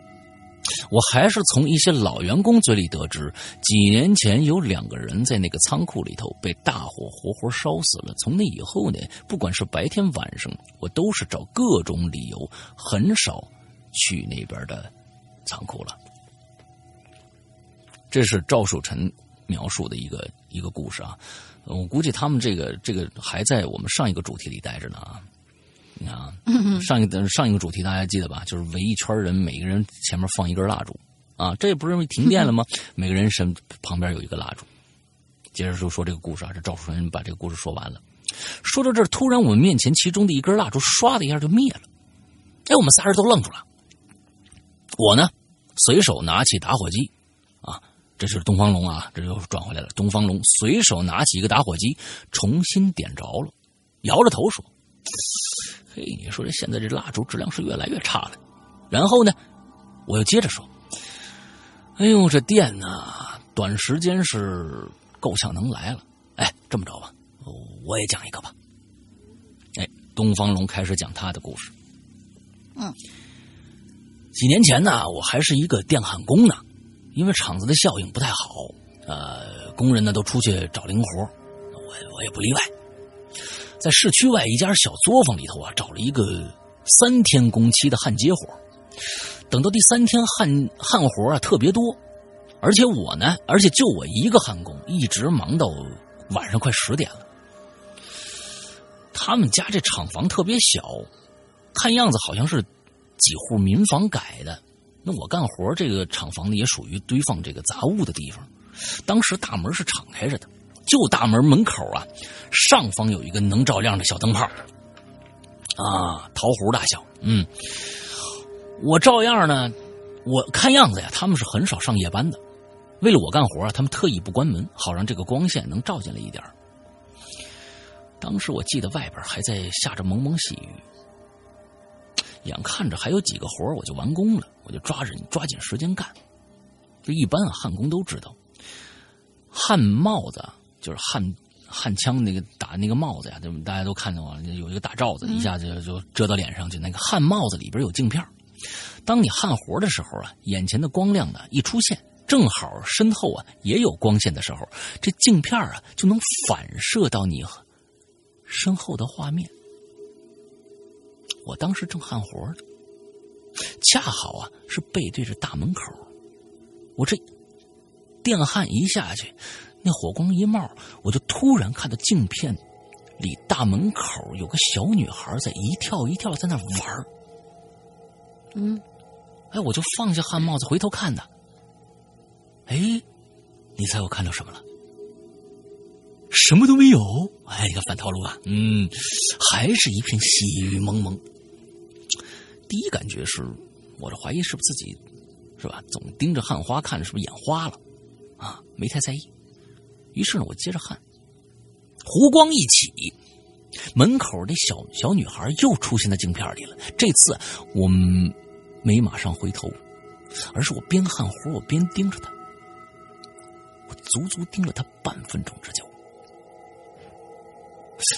我还是从一些老员工嘴里得知，几年前有两个人在那个仓库里头被大火活活烧死了。从那以后呢，不管是白天晚上，我都是找各种理由，很少去那边的仓库了。这是赵树臣描述的一个一个故事啊，我估计他们这个这个还在我们上一个主题里待着呢啊。啊，上一个上一个主题大家记得吧？就是围一圈人，每个人前面放一根蜡烛啊。这不是停电了吗？每个人身旁边有一个蜡烛。接着就说这个故事啊，这赵树人把这个故事说完了。说到这儿，突然我们面前其中的一根蜡烛唰的一下就灭了。哎，我们仨人都愣住了。我呢，随手拿起打火机啊，这是东方龙啊，这又转回来了。东方龙随手拿起一个打火机，重新点着了，摇着头说。嘿，你说这现在这蜡烛质量是越来越差了。然后呢，我又接着说：“哎呦，这电呢，短时间是够呛能来了。哎，这么着吧，我也讲一个吧。”哎，东方龙开始讲他的故事。嗯，几年前呢，我还是一个电焊工呢，因为厂子的效应不太好，呃，工人呢都出去找零活，我我也不例外。在市区外一家小作坊里头啊，找了一个三天工期的焊接活。等到第三天焊焊活啊特别多，而且我呢，而且就我一个焊工，一直忙到晚上快十点了。他们家这厂房特别小，看样子好像是几户民房改的。那我干活这个厂房呢，也属于堆放这个杂物的地方。当时大门是敞开着的。就大门门口啊，上方有一个能照亮的小灯泡，啊，桃核大小。嗯，我照样呢，我看样子呀，他们是很少上夜班的。为了我干活啊，他们特意不关门，好让这个光线能照进来一点当时我记得外边还在下着蒙蒙细雨，眼看着还有几个活我就完工了，我就抓紧抓紧时间干。这一般啊，焊工都知道，焊帽子。就是焊焊枪那个打那个帽子呀，对吧？大家都看到啊，有一个大罩子，一下子就遮到脸上去。那个焊帽子里边有镜片，当你焊活的时候啊，眼前的光亮呢一出现，正好身后啊也有光线的时候，这镜片啊就能反射到你身后的画面。我当时正焊活呢，恰好啊是背对着大门口，我这电焊一下去。那火光一冒，我就突然看到镜片里大门口有个小女孩在一跳一跳在那玩嗯，哎，我就放下汗帽子回头看呢。哎，你猜我看到什么了？什么都没有。哎，你看反套路吧。嗯，还是一片细雨蒙蒙。第一感觉是，我这怀疑是不是自己是吧？总盯着汗花看，是不是眼花了？啊，没太在意。于是呢，我接着焊，湖光一起，门口那小小女孩又出现在镜片里了。这次我没马上回头，而是我边焊活我边盯着她。我足足盯了她半分钟之久。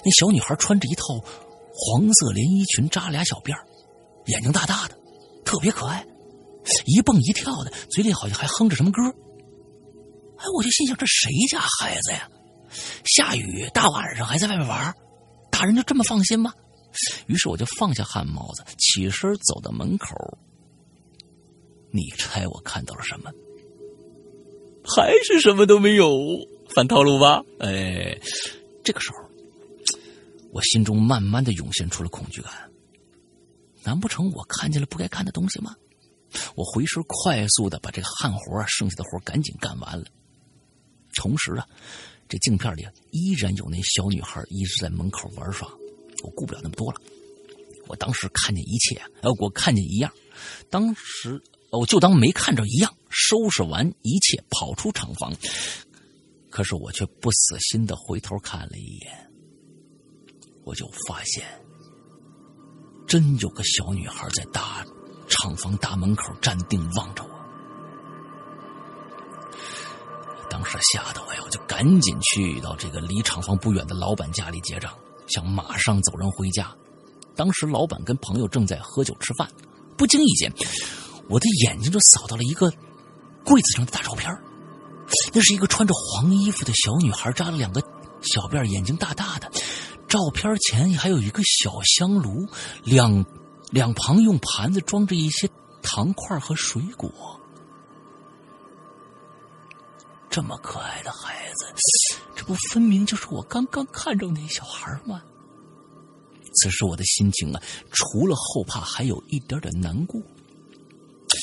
那小女孩穿着一套黄色连衣裙，扎俩小辫眼睛大大的，特别可爱，一蹦一跳的，嘴里好像还哼着什么歌。哎，我就心想，这谁家孩子呀？下雨大晚上还在外面玩，大人就这么放心吗？于是我就放下汗帽子，起身走到门口。你猜我看到了什么？还是什么都没有，反套路吧？哎，这个时候，我心中慢慢的涌现出了恐惧感。难不成我看见了不该看的东西吗？我回身快速的把这个焊活啊，剩下的活赶紧干完了。同时啊，这镜片里依然有那小女孩一直在门口玩耍。我顾不了那么多了，我当时看见一切，呃，我看见一样，当时我就当没看着一样，收拾完一切跑出厂房。可是我却不死心的回头看了一眼，我就发现，真有个小女孩在大厂房大门口站定望着我。当时吓得我呀，我就赶紧去到这个离厂房不远的老板家里结账，想马上走人回家。当时老板跟朋友正在喝酒吃饭，不经意间，我的眼睛就扫到了一个柜子上的大照片那是一个穿着黄衣服的小女孩，扎了两个小辫，眼睛大大的。照片前还有一个小香炉，两两旁用盘子装着一些糖块和水果。这么可爱的孩子，这不分明就是我刚刚看着那小孩吗？此时我的心情啊，除了后怕，还有一点点难过。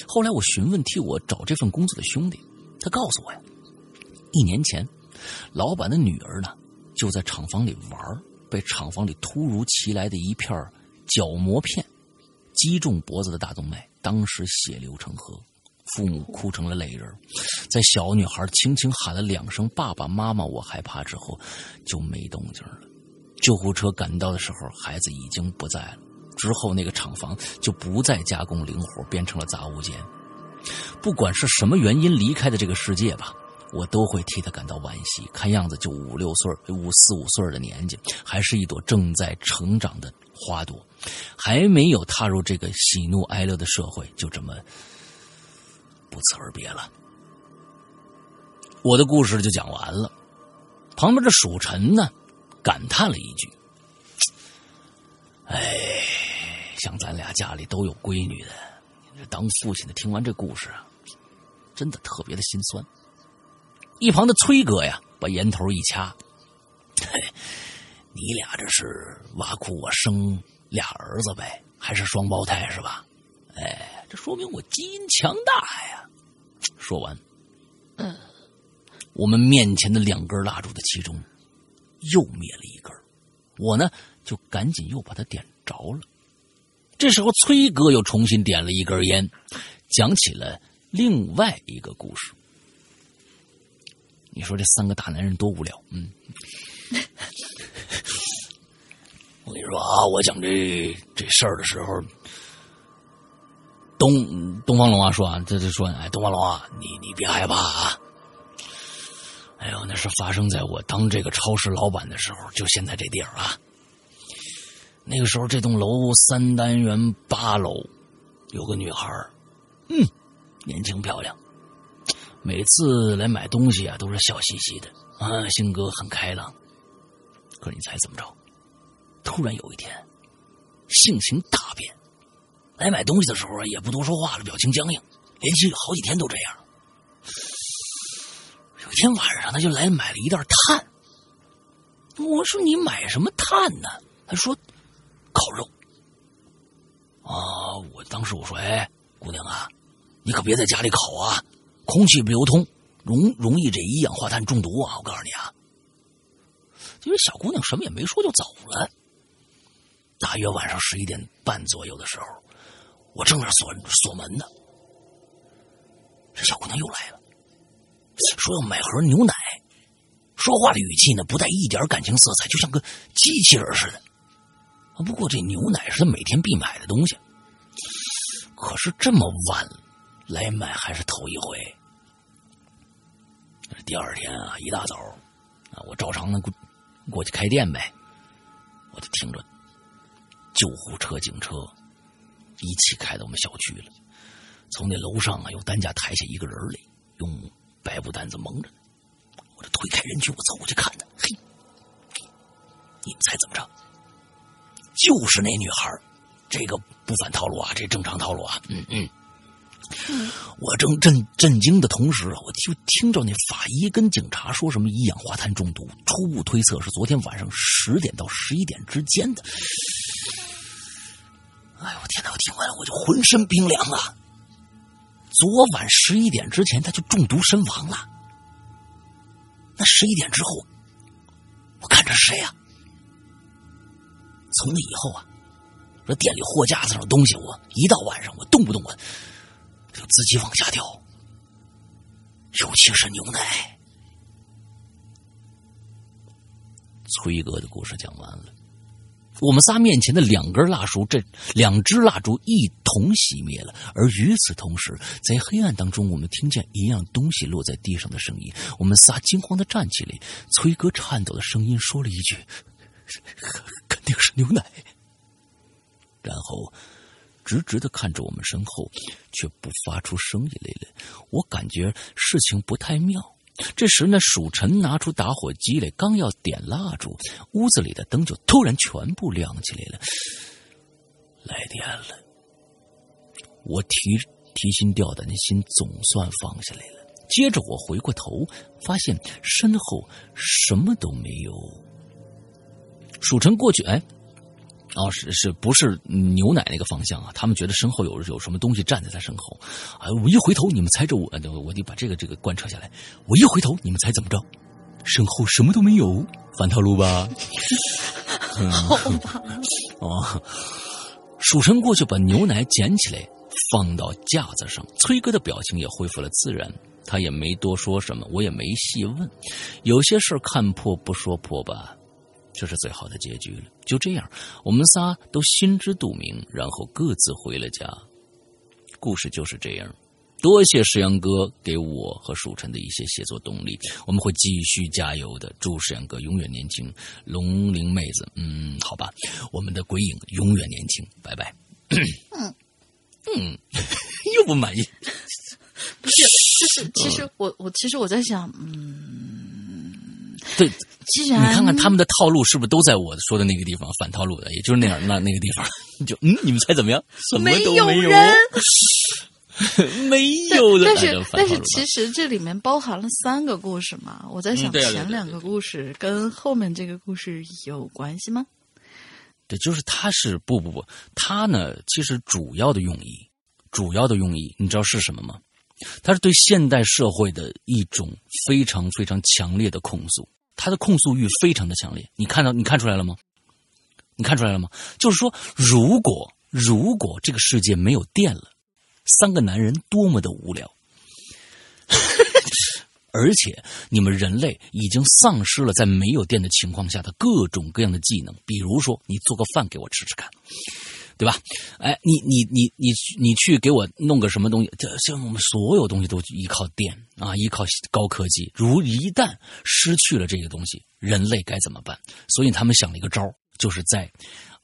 后来我询问替我找这份工作的兄弟，他告诉我呀。一年前，老板的女儿呢，就在厂房里玩，被厂房里突如其来的一片角膜片击中脖子的大动脉，当时血流成河，父母哭成了泪人。在小女孩轻轻喊了两声“爸爸妈妈，我害怕”之后，就没动静了。救护车赶到的时候，孩子已经不在了。之后，那个厂房就不再加工零活，变成了杂物间。不管是什么原因离开的这个世界吧。我都会替他感到惋惜。看样子就五六岁、五四五岁的年纪，还是一朵正在成长的花朵，还没有踏入这个喜怒哀乐的社会，就这么不辞而别了。我的故事就讲完了。旁边的蜀臣呢，感叹了一句：“哎，像咱俩家里都有闺女的，当父亲的听完这故事啊，真的特别的心酸。”一旁的崔哥呀，把烟头一掐，你俩这是挖苦我生俩儿子呗？还是双胞胎是吧？哎，这说明我基因强大呀！说完，嗯，我们面前的两根蜡烛的其中又灭了一根，我呢就赶紧又把它点着了。这时候，崔哥又重新点了一根烟，讲起了另外一个故事。你说这三个大男人多无聊，嗯。我跟你说啊，我讲这这事儿的时候，东东方龙啊说啊，这这说，哎，东方龙啊，你你别害怕啊。哎呦，那是发生在我当这个超市老板的时候，就现在这地儿啊。那个时候，这栋楼三单元八楼，有个女孩嗯，年轻漂亮。每次来买东西啊，都是笑嘻嘻的啊，性格很开朗。可是你猜怎么着？突然有一天，性情大变，来买东西的时候，也不多说话了，表情僵硬，连续好几天都这样。有一天晚上，他就来买了一袋炭。我说：“你买什么炭呢？”他说：“烤肉。”啊！我当时我说：“哎，姑娘啊，你可别在家里烤啊。”空气不流通，容容易这一氧化碳中毒啊！我告诉你啊，因为小姑娘什么也没说就走了。大约晚上十一点半左右的时候，我正在锁锁门呢，这小姑娘又来了，说要买盒牛奶，说话的语气呢不带一点感情色彩，就像个机器人似的。不过这牛奶是她每天必买的东西，可是这么晚。来买还是头一回。第二天啊，一大早啊，我照常的过过去开店呗。我就听着救护车、警车一起开到我们小区了。从那楼上啊，有担架抬下一个人来，用白布单子蒙着。我这推开人群，我走过去看他。嘿，你们猜怎么着？就是那女孩这个不反套路啊，这正常套路啊。嗯嗯。我正震震惊的同时啊，我就听着那法医跟警察说什么一氧化碳中毒，初步推测是昨天晚上十点到十一点之间的。哎呦我天哪！我听完了我就浑身冰凉啊！昨晚十一点之前他就中毒身亡了。那十一点之后，我看着是谁呀、从那以后啊，这店里货架子上的东西，我一到晚上我动不动我就自己往下掉，尤其是牛奶。崔哥的故事讲完了。我们仨面前的两根蜡烛，这两支蜡烛一同熄灭了。而与此同时，在黑暗当中，我们听见一样东西落在地上的声音。我们仨惊慌的站起来。崔哥颤抖的声音说了一句：“肯定是牛奶。”然后直直的看着我们身后，却不发出声音来了。我感觉事情不太妙。这时呢，蜀臣拿出打火机来，刚要点蜡烛，屋子里的灯就突然全部亮起来了，来电了。我提提心吊胆的心总算放下来了。接着我回过头，发现身后什么都没有。蜀臣过去，哎，哦，是是不是牛奶那个方向啊？他们觉得身后有有什么东西站在他身后，啊！我一回头，你们猜着我，我我得把这个这个贯彻下来。我一回头，你们猜怎么着？身后什么都没有，反套路吧？嗯，哦，蜀臣过去把牛奶捡起来放到架子上，崔哥的表情也恢复了自然，他也没多说什么，我也没细问。有些事看破不说破吧。这是最好的结局了。就这样，我们仨都心知肚明，然后各自回了家。故事就是这样。多谢石阳哥给我和蜀晨的一些写作动力，我们会继续加油的。祝石阳哥永远年轻，龙鳞妹子，嗯，好吧，我们的鬼影永远年轻，拜拜。嗯嗯，又不满意。不是，就是其实我我其实我在想，嗯，对，既然你看看他们的套路是不是都在我说的那个地方反套路的，也就是那样那那个地方，就嗯，你们猜怎么样？什么都有没有，人。没有的，但是但是其实这里面包含了三个故事嘛，我在想前两个故事跟后面这个故事有关系吗？对，就是他是不不不，他呢其实主要的用意，主要的用意，你知道是什么吗？他是对现代社会的一种非常非常强烈的控诉，他的控诉欲非常的强烈。你看到你看出来了吗？你看出来了吗？就是说，如果如果这个世界没有电了，三个男人多么的无聊。而且你们人类已经丧失了在没有电的情况下的各种各样的技能，比如说你做个饭给我吃吃看，对吧？哎，你你你你你去给我弄个什么东西？这像我们所有东西都依靠电啊，依靠高科技。如一旦失去了这个东西，人类该怎么办？所以他们想了一个招儿就是在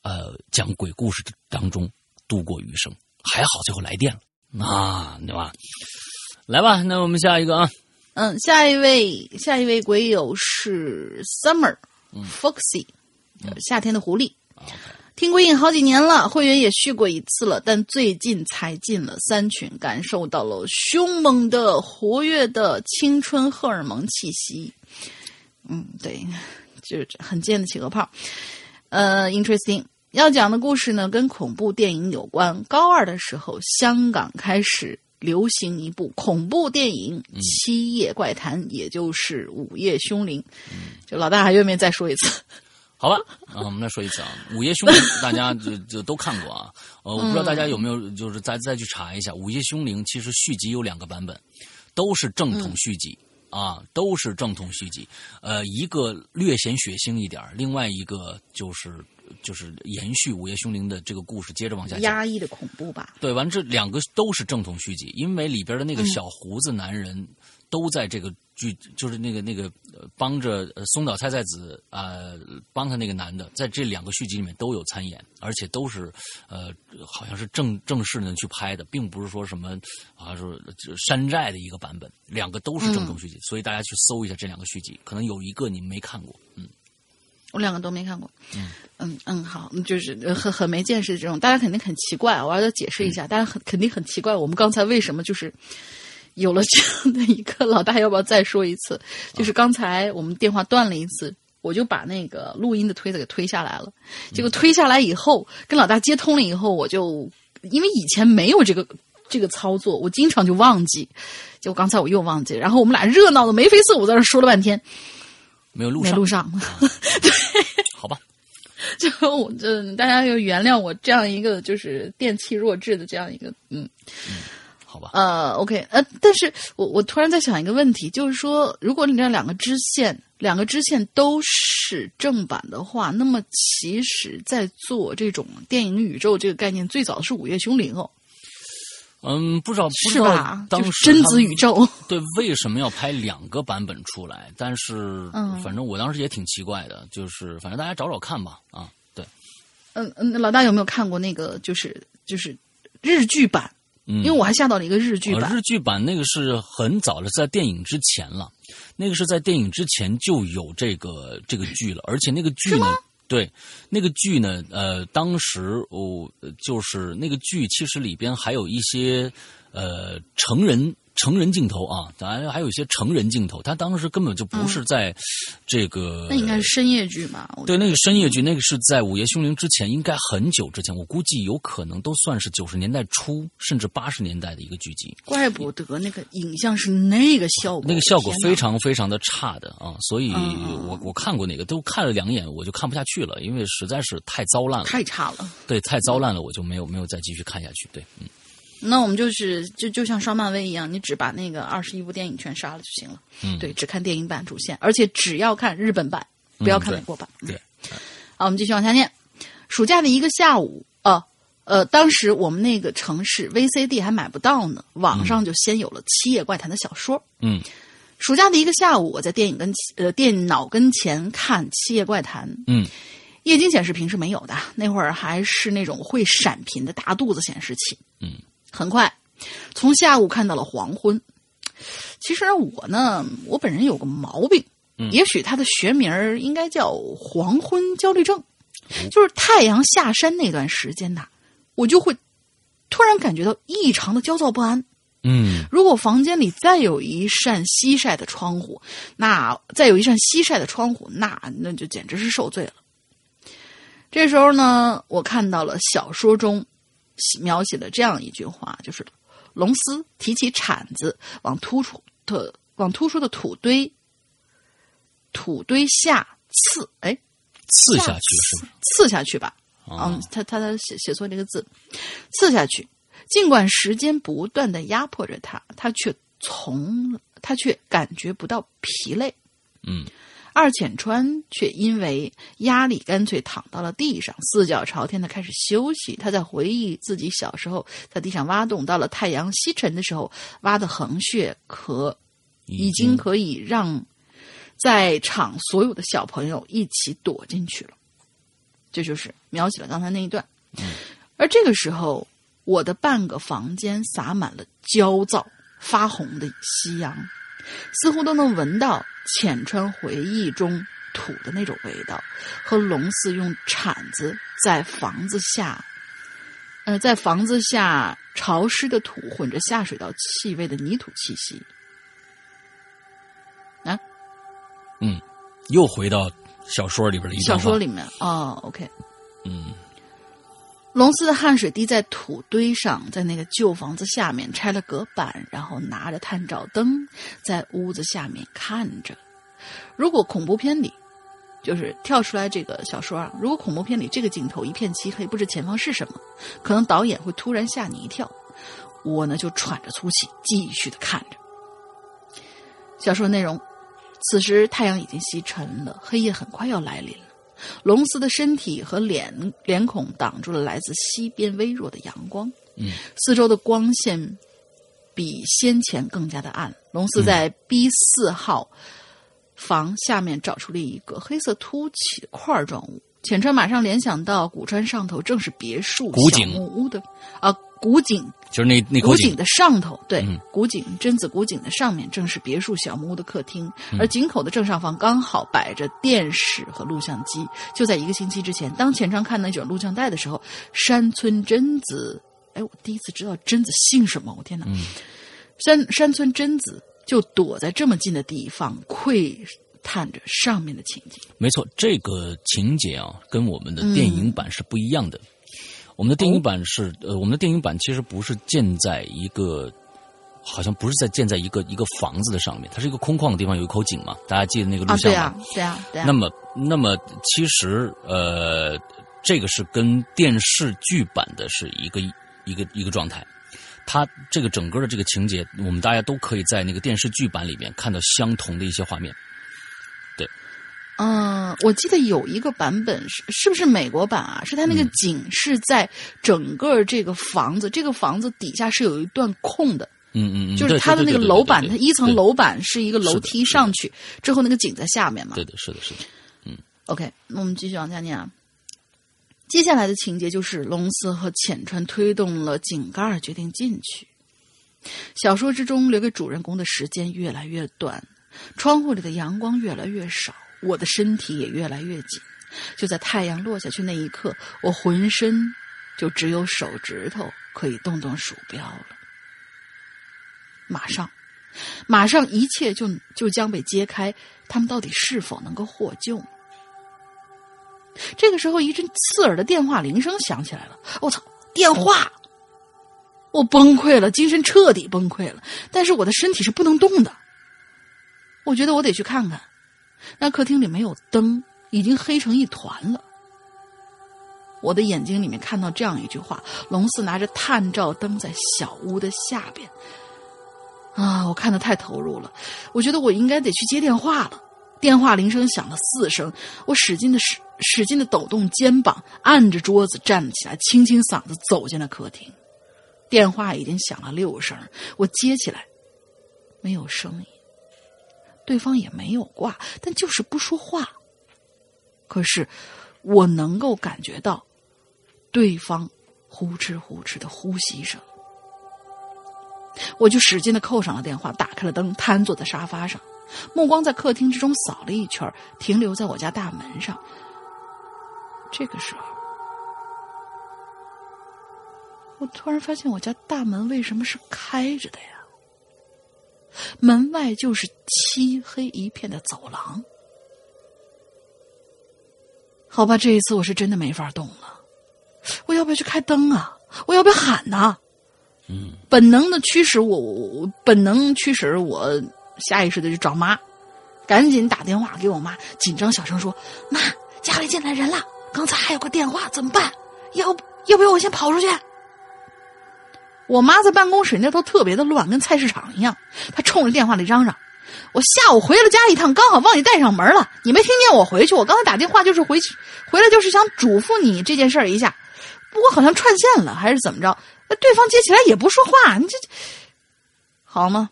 呃讲鬼故事当中度过余生。还好最后来电了啊，对吧？来吧，那我们下一个啊。嗯，下一位下一位鬼友是 Summer、Foxy，夏天的狐狸。听鬼影好几年了，会员也续过一次了，但最近才进了三群，感受到了凶猛的、活跃的青春荷尔蒙气息。嗯，对，就是很贱的企鹅泡。呃，interesting。要讲的故事呢，跟恐怖电影有关。高二的时候，香港开始流行一部恐怖电影《七夜怪谈》，也就是《午夜凶铃》。就老大还愿不愿意再说一次？好吧，啊，我们再说一次啊，《午夜凶铃》大家就就都看过啊。呃，我不知道大家有没有就是再再去查一下，《午夜凶铃》其实续集有两个版本，都是正统续集。啊，都是正统续集，呃，一个略显血腥一点另外一个就是就是延续《午夜凶铃》的这个故事，接着往下讲。压抑的恐怖吧？对，完这两个都是正统续集，因为里边的那个小胡子男人都在这个剧，就是那个那个呃帮着呃松岛菜菜子呃帮他那个男的，在这两个续集里面都有参演，而且都是呃好像是正正式的去拍的，并不是说什么啊说山寨的一个版本，两个都是正宗续集，所以大家去搜一下这两个续集，可能有一个你们没看过，嗯。我两个都没看过。嗯嗯嗯好，就是呃很很没见识这种，大家肯定很奇怪。我要再解释一下，大家很肯定很奇怪，我们刚才为什么就是有了这样的一个老大，要不要再说一次？就是刚才我们电话断了一次，我就把那个录音的推子给推下来了。结果推下来以后，跟老大接通了以后，我就因为以前没有这个这个操作，我经常就忘记。就刚才我又忘记，然后我们俩热闹的眉飞色舞，在这说了半天，没有录上，没录上。好吧，就我这大家要原谅我这样一个就是电器弱智的这样一个嗯。好吧，呃，OK，呃，但是我我突然在想一个问题，就是说，如果你这两个支线，两个支线都是正版的话，那么其实在做这种电影宇宙这个概念，最早是《午夜凶铃》哦，嗯，不知道不知是道吧？就是当时贞子宇宙，对为什么要拍两个版本出来？但是嗯反正我当时也挺奇怪的，就是反正大家找找看吧，啊，对，嗯嗯，老大有没有看过那个就是就是日剧版？嗯，因为我还下到了一个日剧版，呃日剧版那个是很早的，在电影之前了，那个是在电影之前就有这个这个剧了，而且那个剧呢，对，那个剧呢，呃，当时我、就是那个剧，其实里边还有一些呃成人成人镜头啊，当然还有一些成人镜头，他当时根本就不是在这个，嗯那应该是深夜剧嘛？对，那个深夜剧，那个是在《午夜凶铃》之前，应该很久之前，我估计有可能都算是九十年代初甚至八十年代的一个剧集。怪不得那个影像是那个效果，那个效果非常非常的差的啊，所以我我看过那个，都看了两眼，我就看不下去了，因为实在是太糟烂了。太差了。对，太糟烂了，我就没有没有再继续看下去。对，嗯，那我们就是就就像刷漫威一样，你只把那个二十一部电影全刷了就行了。嗯对，只看电影版主线，而且只要看日本版，不要看美国版。嗯对，好，我们继续往下念。暑假的一个下午，呃呃，当时我们那个城市 VCD 还买不到呢，网上就先有了《七夜怪谈》的小说。嗯暑假的一个下午，我在电影跟呃电脑跟前看《七夜怪谈》。嗯液晶显示屏是没有的，那会儿还是那种会闪屏的大肚子显示器。嗯，很快，从下午看到了黄昏。其实我呢，我本人有个毛病，嗯也许它的学名儿应该叫黄昏焦虑症，就是太阳下山那段时间呐，我就会突然感觉到异常的焦躁不安。嗯如果房间里再有一扇西晒的窗户，那再有一扇西晒的窗户，那那就简直是受罪了。这时候呢，我看到了小说中描写了这样一句话，就是龙斯提起铲子往突出的往突出的土堆土堆下刺，哎，刺下去是吧？刺下去吧。啊嗯，他他他写写错这个字，刺下去。尽管时间不断的压迫着他，他却从他却感觉不到疲累。嗯二浅川却因为压力，干脆躺到了地上，四脚朝天的开始休息。他在回忆自己小时候在地上挖洞，到了太阳西沉的时候挖的横穴，可已经可以让在场所有的小朋友一起躲进去了。这就是描写了刚才那一段。而这个时候，我的半个房间洒满了焦躁、发红的夕阳，似乎都能闻到浅川回忆中土的那种味道，和龙四用铲子在房子下，呃，在房子下潮湿的土混着下水道气味的泥土气息。啊，嗯，又回到小说里边的一小说里面哦，OK。嗯龙斯的汗水滴在土堆上，在那个旧房子下面拆了隔板，然后拿着探照灯在屋子下面看着。如果恐怖片里，就是跳出来这个小说啊，如果恐怖片里这个镜头一片漆黑，不知前方是什么，可能导演会突然吓你一跳。我呢就喘着粗气，继续的看着。小说内容：此时太阳已经西沉了，黑夜很快要来临了。龙斯的身体和脸脸孔挡住了来自西边微弱的阳光，嗯，四周的光线比先前更加的暗。龙斯在 B 四号房下面找出了一个黑色凸起的块状物，浅川马上联想到古川上头正是别墅小古井木屋的啊，古井就是那那口井古井的上头，对，嗯古井贞子古井的上面正是别墅小木屋的客厅，嗯而井口的正上方刚好摆着电视和录像机。就在一个星期之前，当钱川看那卷录像带的时候，山村贞子，哎，我第一次知道贞子姓什么，我天哪！嗯山山村贞子就躲在这么近的地方，窥探着上面的情景。没错，这个情节啊，跟我们的电影版是不一样的。我们的电影版是呃，我们的电影版其实不是建在一个，好像不是在建在一个一个房子的上面，它是一个空旷的地方，有一口井嘛，大家记得那个录啊，像吗？对啊，对啊，对啊。那么，那么其实呃，这个是跟电视剧版的是一个一个一个状态。它这个整个的这个情节，我们大家都可以在那个电视剧版里面看到相同的一些画面。嗯，我记得有一个版本是是不是美国版啊？是它那个嗯井是在整个这个房子，这个房子底下是有一段空的，嗯嗯嗯，就是对它的那个楼板，它一层楼板是一个楼梯上去，之后那个井在下面嘛。对的，是的，是的。嗯 OK，那我们继续往下念啊。接下来的情节就是龙四和浅川推动了井盖儿，决定进去。小说之中留给主人公的时间越来越短，窗户里的阳光越来越少，我的身体也越来越紧。就在太阳落下去那一刻，我浑身就只有手指头可以动动鼠标了。马上，马上一切就就将被揭开，他们到底是否能够获救？这个时候，一阵刺耳的电话铃声响起来了。我操，电话！我崩溃了，精神彻底崩溃了。但是我的身体是不能动的。我觉得我得去看看。那客厅里没有灯，已经黑成一团了。我的眼睛里面看到这样一句话：龙四拿着探照灯在小屋的下边。啊，我看的太投入了，我觉得我应该得去接电话了。电话铃声响了四声，我使劲的使使劲的抖动肩膀，按着桌子站了起来，清清嗓子走进了客厅。电话已经响了六声，我接起来，没有声音，对方也没有挂，但就是不说话。可是我能够感觉到对方呼哧呼哧的呼吸声。我就使劲的扣上了电话，打开了灯，瘫坐在沙发上。目光在客厅之中扫了一圈，停留在我家大门上。这个时候，我突然发现我家大门为什么是开着的呀？门外就是漆黑一片的走廊。好吧，这一次我是真的没法动了。我要不要去开灯啊？我要不要喊呢？嗯，本能的驱使我，我本能驱使我下意识的去找妈，赶紧打电话给我妈，紧张小声说：“妈，家里进来人了，刚才还有个电话，怎么办？要不要不要我先跑出去？”我妈在办公室那头特别的乱，跟菜市场一样。她冲着电话里嚷嚷：“我下午回了家一趟，刚好忘记带上门了。你没听见我回去？我刚才打电话就是回去，回来就是想嘱咐你这件事儿一下。不过好像串线了，还是怎么着？对方接起来也不说话，你这好吗？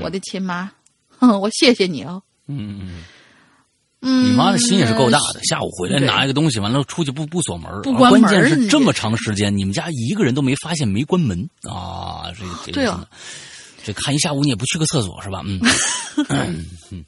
我的亲妈，哼，我谢谢你哦。嗯你妈的心也是够大的，下午回来拿一个东西，完了出去不不锁门，不关门关键是这么长时间，你们家一个人都没发现没关门啊！这个这个对啊这看一下午你也不去个厕所是吧？嗯，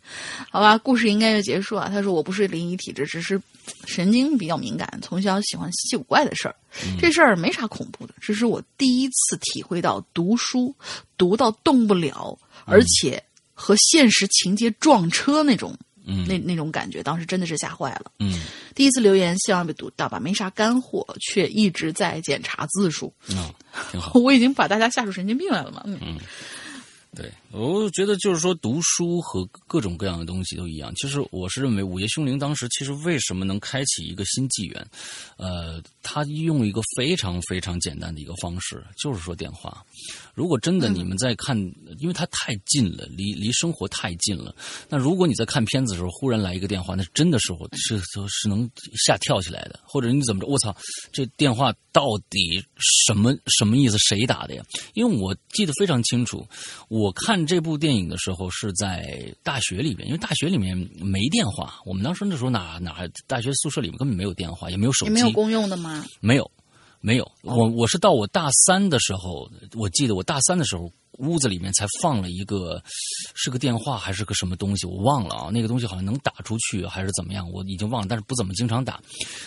好吧，故事应该就结束啊。他说我不是灵异体质，只是神经比较敏感，从小喜欢稀奇古怪的事儿。这事儿没啥恐怖的，只是我第一次体会到读书读到动不了，而且和现实情节撞车那种。嗯那那种感觉，当时真的是吓坏了。嗯第一次留言，希望被读到吧，没啥干货，却一直在检查字数。嗯，挺好。我已经把大家吓出神经病来了嘛。嗯对，我觉得就是说，读书和各种各样的东西都一样。其实我是认为，《午夜凶铃》当时其实为什么能开启一个新纪元？呃，他用一个非常非常简单的一个方式，就是说电话。如果真的你们在看，因为它太近了，离离生活太近了。那如果你在看片子的时候，忽然来一个电话，那真的是我是是能吓跳起来的。或者你怎么着？我操，这电话到底什么什么意思？谁打的呀？因为我记得非常清楚，我看这部电影的时候是在大学里边，因为大学里面没电话。我们当时那时候哪哪大学宿舍里面根本没有电话，也没有手机，也没有公用的吗？没有，没有。我我是到我大三的时候，我记得我大三的时候，屋子里面才放了一个，是个电话还是个什么东西，我忘了啊。那个东西好像能打出去还是怎么样，我已经忘了，但是不怎么经常打。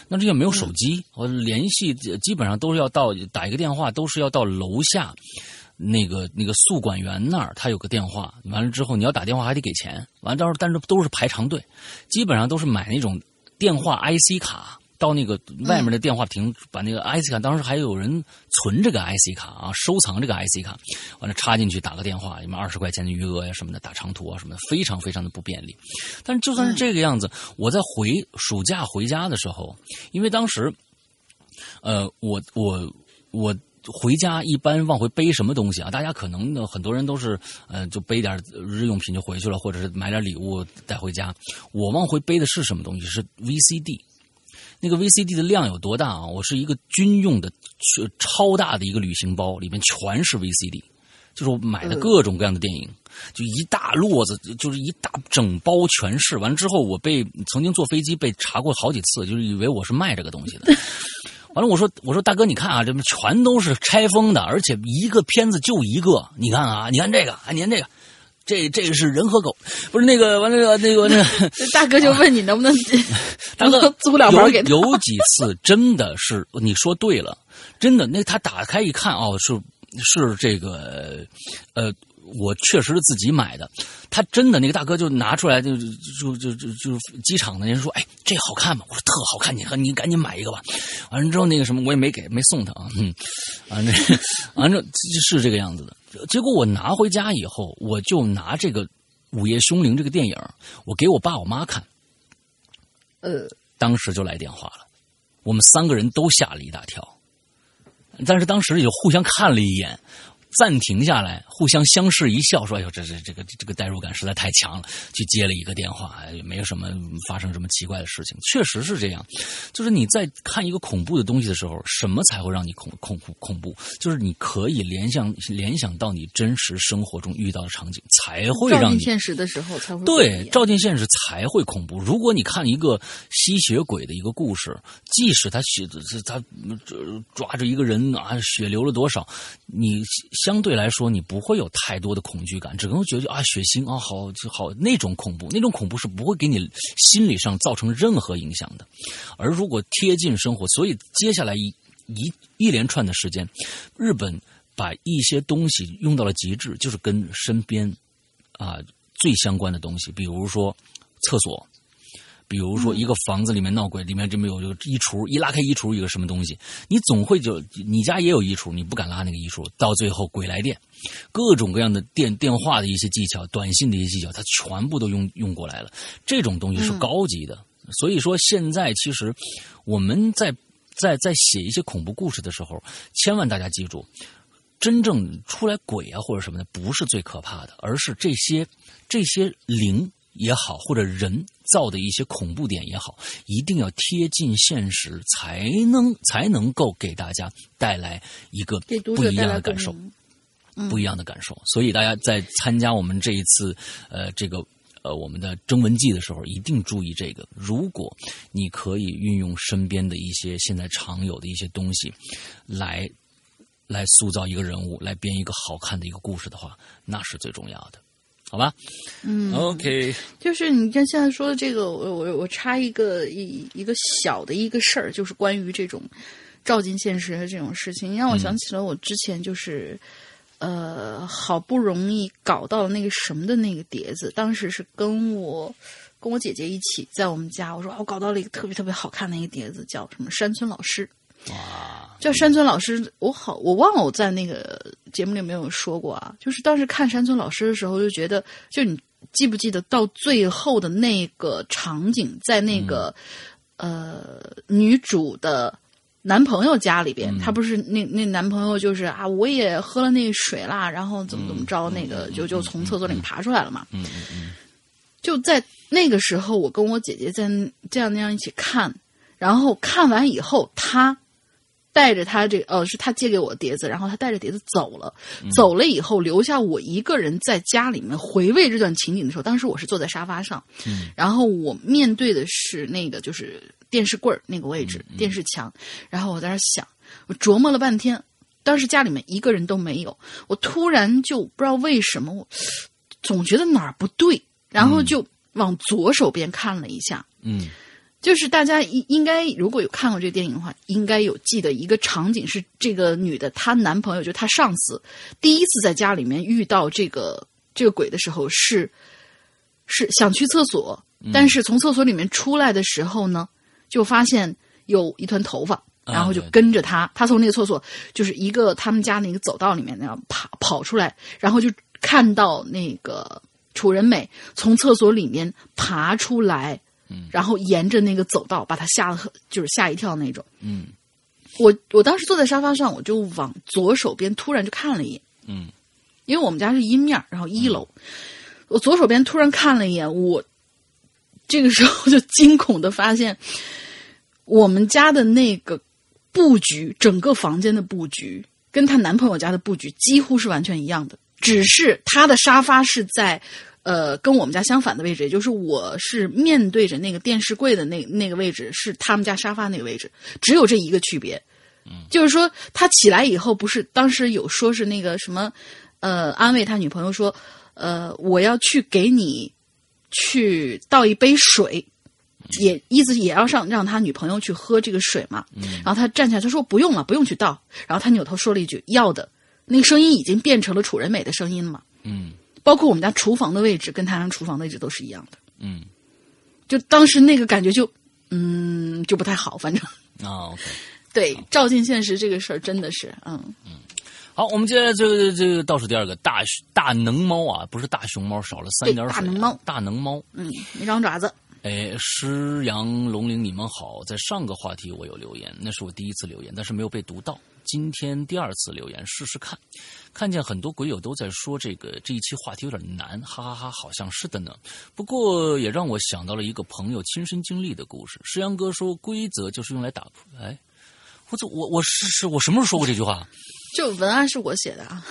那这也没有手机，我联系基本上都是要到打一个电话，都是要到楼下。那个那个宿管员那儿，他有个电话，完了之后你要打电话还得给钱，完了到时候但是都是排长队，基本上都是买那种电话 IC 卡，到那个外面的电话亭，把那个 IC 卡，当时还有人存这个 IC 卡啊，收藏这个 IC 卡，完了插进去打个电话，什么二十块钱的余额呀什么的，打长途啊什么的，非常非常的不便利。但是就算是这个样子，我在回暑假回家的时候，因为当时，呃，我我我。回家一般往回背什么东西啊？大家可能呢，很多人都是，呃，就背点日用品就回去了，或者是买点礼物带回家。我往回背的是什么东西？是 VCD。那个 VCD 的量有多大啊？我是一个军用的超大的一个旅行包，里面全是 VCD，就是我买的各种各样的电影，就一大摞子，就是一大整包全是。完了之后，我被曾经坐飞机被查过好几次，就是以为我是卖这个东西的。完了，我说我说大哥，你看啊，这全都是拆封的，而且一个片子就一个。你看啊，你看这个，啊，你看这个，这这是人和狗，不是那个完了那个那个。大哥就问你能不能，大哥 租两包给他。有几次真的是你说对了，真的那他打开一看哦，是是这个呃。我确实是自己买的，他真的那个大哥就拿出来，就就就就就机场的人说：“哎，这好看吗？”我说：“特好看，你和你赶紧买一个吧。”完了之后，那个什么我也没给，没送他啊。嗯，完了，完了是这个样子的。结果我拿回家以后，我就拿这个《午夜凶铃》这个电影，我给我爸我妈看。呃，当时就来电话了，我们三个人都吓了一大跳，但是当时也就互相看了一眼。暂停下来，互相相视一笑，说：“哎呦，这这这个这个代入感实在太强了。”去接了一个电话，也没有什么发生什么奇怪的事情。确实是这样，就是你在看一个恐怖的东西的时候，什么才会让你恐恐怖恐怖？就是你可以联想联想到你真实生活中遇到的场景，才会让你现实的时候才会对照进现实才会恐怖。如果你看一个吸血鬼的一个故事，即使他血他抓着一个人啊，血流了多少，你。相对来说，你不会有太多的恐惧感，只能觉得啊，血腥啊，好好那种恐怖，那种恐怖是不会给你心理上造成任何影响的。而如果贴近生活，所以接下来一一一连串的时间，日本把一些东西用到了极致，就是跟身边啊最相关的东西，比如说厕所。比如说，一个房子里面闹鬼，里面这么有一个衣橱，一拉开衣橱，一个什么东西，你总会就你家也有衣橱，你不敢拉那个衣橱，到最后鬼来电，各种各样的电电话的一些技巧，短信的一些技巧，它全部都用用过来了。这种东西是高级的，所以说现在其实我们在在在写一些恐怖故事的时候，千万大家记住，真正出来鬼啊或者什么的，不是最可怕的，而是这些这些灵。也好，或者人造的一些恐怖点也好，一定要贴近现实，才能才能够给大家带来一个不一样的感受，不一样的感受。所以大家在参加我们这一次呃这个呃我们的征文季的时候，一定注意这个。如果你可以运用身边的一些现在常有的一些东西，来来塑造一个人物，来编一个好看的一个故事的话，那是最重要的。好吧，嗯，OK，就是你像现在说的这个，我我我插一个一一个小的一个事儿，就是关于这种照进现实的这种事情，让我想起了我之前就是呃好不容易搞到了那个什么的那个碟子，当时是跟我跟我姐姐一起在我们家，我说我搞到了一个特别特别好看的一个碟子，叫什么山村老师。哇，叫山村老师，我好，我忘了我在那个节目里没有说过啊。就是当时看山村老师的时候，就觉得，就你记不记得到最后的那个场景，在那个呃女主的男朋友家里边，他不是那那男朋友就是啊，我也喝了那水啦，然后怎么怎么着，那个就就从厕所里爬出来了嘛。嗯嗯嗯。就在那个时候，我跟我姐姐在这样那样一起看，然后看完以后，他。带着他这呃，是他借给我的碟子，然后他带着碟子走了。走了以后，留下我一个人在家里面回味这段情景的时候，当时我是坐在沙发上，然后我面对的是那个就是电视柜儿那个位置，电视墙。然后我在那想，我琢磨了半天，当时家里面一个人都没有。我突然就不知道为什么，我总觉得哪儿不对，然后就往左手边看了一下。嗯。就是大家应应该如果有看过这个电影的话，应该有记得一个场景是这个女的她男朋友就她上司第一次在家里面遇到这个这个鬼的时候是是想去厕所，但是从厕所里面出来的时候呢，就发现有一团头发，啊然后就跟着他，他从那个厕所就是一个他们家那个走道里面那样跑跑出来，然后就看到那个楚人美从厕所里面爬出来，嗯。然后沿着那个走道把他吓得很就是吓一跳那种。嗯。我我当时坐在沙发上，我就往左手边突然就看了一眼，嗯。因为我们家是阴面，然后一楼，我左手边突然看了一眼，我这个时候就惊恐的发现，我们家的那个布局，整个房间的布局跟她男朋友家的布局几乎是完全一样的，只是她的沙发是在。呃，跟我们家相反的位置，也就是我是面对着那个电视柜的那那个位置，是他们家沙发那个位置，只有这一个区别。就是说，他起来以后，不是当时有说是那个什么，呃，安慰他女朋友说，呃，我要去给你去倒一杯水，也意思也要让让他女朋友去喝这个水嘛。然后他站起来，他说不用了，不用去倒。然后他扭头说了一句要的，那个声音已经变成了楚人美的声音了嘛。嗯包括我们家厨房的位置跟他家厨房的位置都是一样的。嗯就当时那个感觉就，嗯，就不太好，反正啊，OK。对照进现实这个事儿真的是，嗯嗯。好，我们接下来这个这个倒数第二个大大能猫啊，不是大熊猫，少了三对点水、啊。大能猫大能猫。嗯，没长爪子。哎，诗阳龙鳞，你们好！在上个话题我有留言，那是我第一次留言，但是没有被读到。今天第二次留言，试试看。看见很多鬼友都在说这个这一期话题有点难，哈哈哈好像是的呢。不过也让我想到了一个朋友亲身经历的故事。石阳哥说，规则就是用来打破。哎，我怎我我是是我什么时候说过这句话？就文案是我写的啊，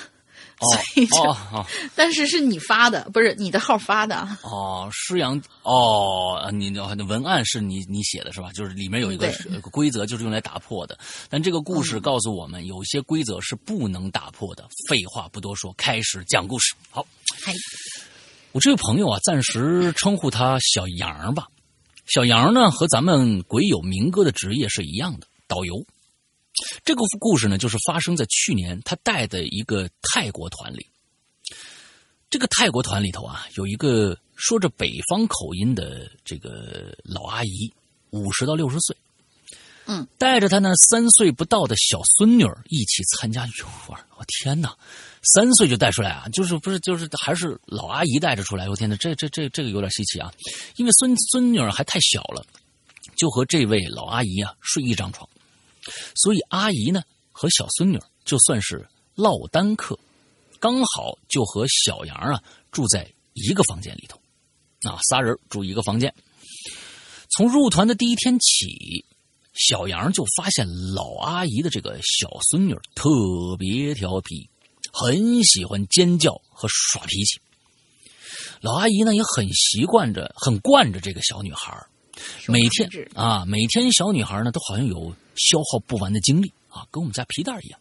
所以就、哦哦 但是是你发的，不是你的号发的啊。哦，诗阳哦，你的文案是你你写的是吧？就是里面有一个规则，就是用来打破的。但这个故事告诉我们，有些规则是不能打破的。废话不多说，开始讲故事。好，嗨，我这位朋友啊，暂时称呼他小杨吧。小杨呢，和咱们鬼友民哥的职业是一样的，导游。这个故事呢，就是发生在去年他带的一个泰国团里。这个泰国团里头啊，有一个说着北方口音的这个老阿姨，五十到六十岁，嗯，带着她那三岁不到的小孙女儿一起参加游玩。我天哪，三岁就带出来啊？就是不是就是还是老阿姨带着出来？我天哪，这这这这个有点稀奇啊！因为孙孙女儿还太小了，就和这位老阿姨啊睡一张床，所以阿姨呢和小孙女就算是落单客。刚好就和小杨啊住在一个房间里头，啊，仨人住一个房间。从入团的第一天起，小杨就发现老阿姨的这个小孙女特别调皮，很喜欢尖叫和耍脾气。老阿姨呢也很习惯着，很惯着这个小女孩每天啊，每天小女孩呢都好像有消耗不完的精力啊，跟我们家皮蛋一样。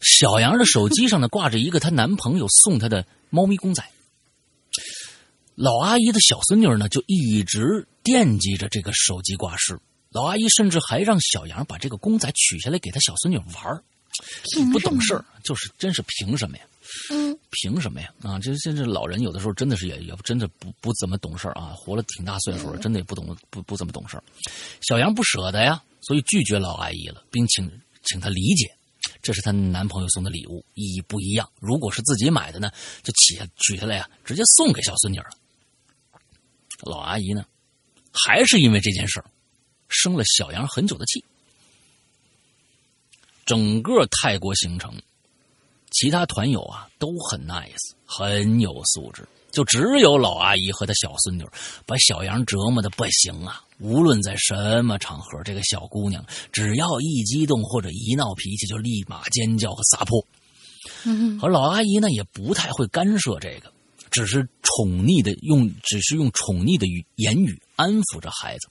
小杨的手机上呢挂着一个她男朋友送她的猫咪公仔，老阿姨的小孙女呢就一直惦记着这个手机挂饰。老阿姨甚至还让小杨把这个公仔取下来给她小孙女玩不懂事儿，就是真是凭什么呀？嗯，凭什么呀？啊，这这这老人有的时候真的是也也真的不不怎么懂事儿啊，活了挺大岁数了，真的也不懂不不怎么懂事儿。小杨不舍得呀，所以拒绝老阿姨了，并请请她理解。这是她男朋友送的礼物，意义不一样。如果是自己买的呢，就取下取下来呀，直接送给小孙女了。老阿姨呢，还是因为这件事儿，生了小杨很久的气。整个泰国行程，其他团友啊都很 nice，很有素质，就只有老阿姨和她小孙女把小杨折磨的不行啊。无论在什么场合，这个小姑娘只要一激动或者一闹脾气，就立马尖叫和撒泼。嗯而老阿姨呢，也不太会干涉这个，只是宠溺的用，只是用宠溺的语言语安抚着孩子。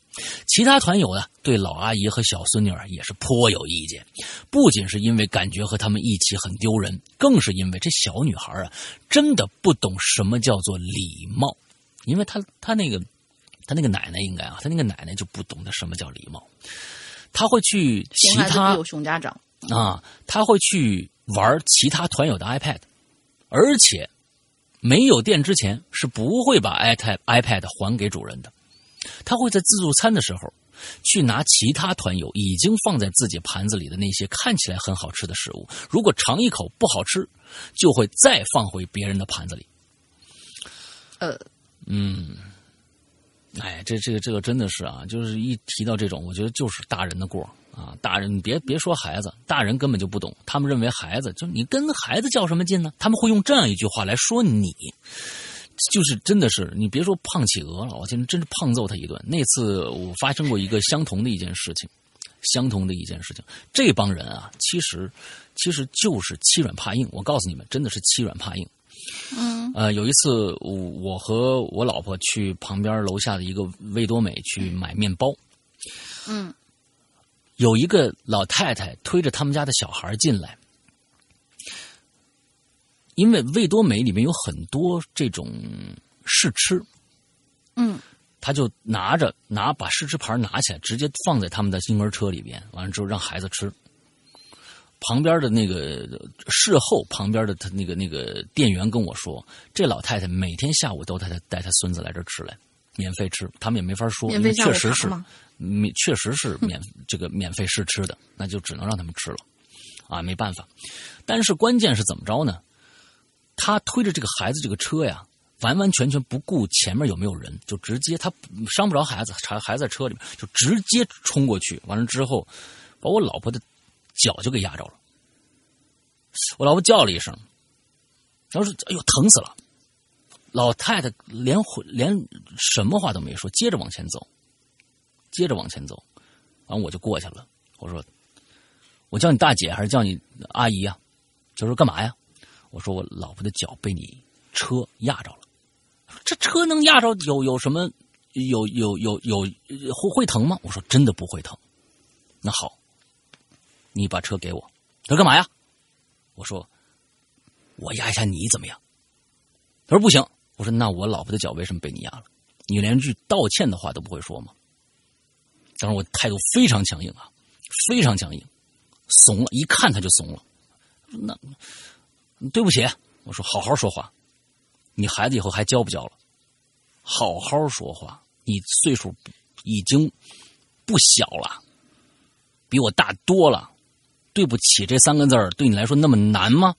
其他团友呢，对老阿姨和小孙女儿也是颇有意见，不仅是因为感觉和他们一起很丢人，更是因为这小女孩啊，真的不懂什么叫做礼貌，因为她她那个。她那个奶奶应该啊，她那个奶奶就不懂得什么叫礼貌，她会去其他有熊家长啊，她会去玩其他团友的 iPad，而且没有电之前是不会把 iPad iPad 还给主人的。他会在自助餐的时候去拿其他团友已经放在自己盘子里的那些看起来很好吃的食物，如果尝一口不好吃，就会再放回别人的盘子里。呃，嗯，哎，这这个这个真的是啊，就是一提到这种，我觉得就是大人的过啊。大人，你别别说孩子，大人根本就不懂，他们认为孩子就你跟孩子较什么劲呢？他们会用这样一句话来说你。就是真的是，你别说胖企鹅了，我今天真是胖揍他一顿。那次我发生过一个相同的一件事情，相同的一件事情。这帮人啊，其实其实就是欺软怕硬。我告诉你们，真的是欺软怕硬。嗯呃，有一次我我和我老婆去旁边楼下的一个味多美去买面包，嗯有一个老太太推着他们家的小孩进来。因为味多美里面有很多这种试吃，嗯他就拿着拿把试吃盘拿起来，直接放在他们的婴儿车里边，完了之后让孩子吃。旁边的那个事后，旁边的他那个那个店员跟我说，这老太太每天下午都带他带她孙子来这吃来，免费吃，他们也没法说，确实是免确实是免这个免费试吃的，那就只能让他们吃了，啊，没办法。但是关键是怎么着呢？他推着这个孩子这个车呀，完完全全不顾前面有没有人，就直接他伤不着孩子，孩孩子在车里面，就直接冲过去。完了之后，把我老婆的脚就给压着了。我老婆叫了一声，当时哎呦疼死了。老太太连回连什么话都没说，接着往前走，接着往前走。完我就过去了，我说：“我叫你大姐还是叫你阿姨呀、就说干嘛呀？我说我老婆的脚被你车压着了，这车能压着有有什么有有有有会会疼吗？我说真的不会疼。那好，你把车给我。他说干嘛呀？我说我压一下你怎么样？他说不行。我说那我老婆的脚为什么被你压了？你连句道歉的话都不会说吗？当时我态度非常强硬啊，非常强硬，怂了，一看他就怂了。那对不起，我说好好说话，你孩子以后还教不教了？好好说话，你岁数已经不小了，比我大多了。对不起这三个字儿对你来说那么难吗？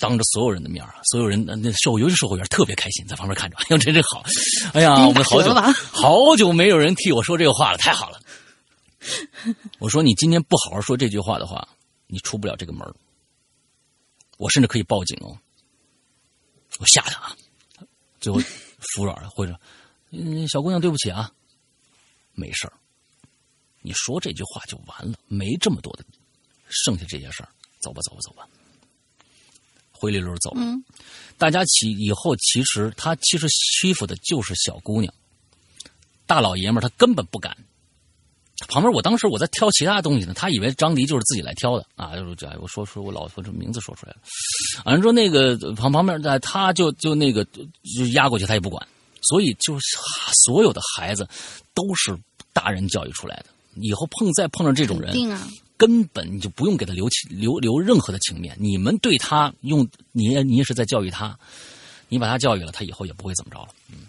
当着所有人的面儿啊，所有人那那售尤其售货员特别开心，在旁边看着，哎呦真真好，哎呀，我们好久好久没有人替我说这个话了，太好了。我说你今天不好好说这句话的话，你出不了这个门儿我甚至可以报警哦。我吓他啊，最后服软了，或者，嗯，小姑娘对不起啊，没事儿。你说这句话就完了，没这么多的，剩下这些事儿，走吧，走吧，走吧。灰溜溜走了。嗯大家其以后其实他其实欺负的就是小姑娘，大老爷们儿他根本不敢。旁边我当时我在挑其他东西呢，他以为张迪就是自己来挑的啊，就是这我说说我老婆这名字说出来了，反正说那个旁旁边在他就就那个就压过去他也不管，所以就是所有的孩子都是大人教育出来的，以后碰再碰上这种人，啊，根本你就不用给他留情留留任何的情面。你们对他用，你也你也是在教育他，你把他教育了，他以后也不会怎么着了。嗯，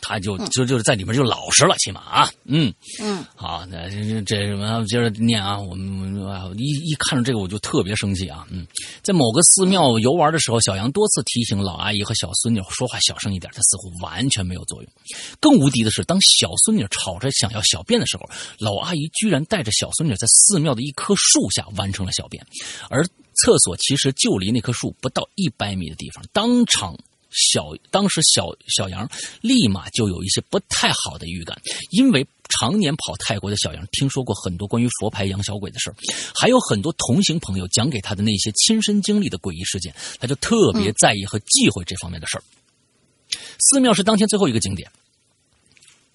他就就就是在里面就老实了，起码啊，嗯嗯好，那这这什么接着念啊，我们啊一一看到这个我就特别生气啊，嗯，在某个寺庙游玩的时候，小杨多次提醒老阿姨和小孙女说话小声一点，但似乎完全没有作用。更无敌的是，当小孙女吵着想要小便的时候，老阿姨居然带着小孙女在寺庙的一棵树下完成了小便，而厕所其实就离那棵树不到一百米的地方。当场，小当时小小杨立马就有一些不太好的预感，因为常年跑泰国的小杨听说过很多关于佛牌养小鬼的事儿，还有很多同行朋友讲给他的那些亲身经历的诡异事件，他就特别在意和忌讳这方面的事儿。寺庙是当天最后一个景点。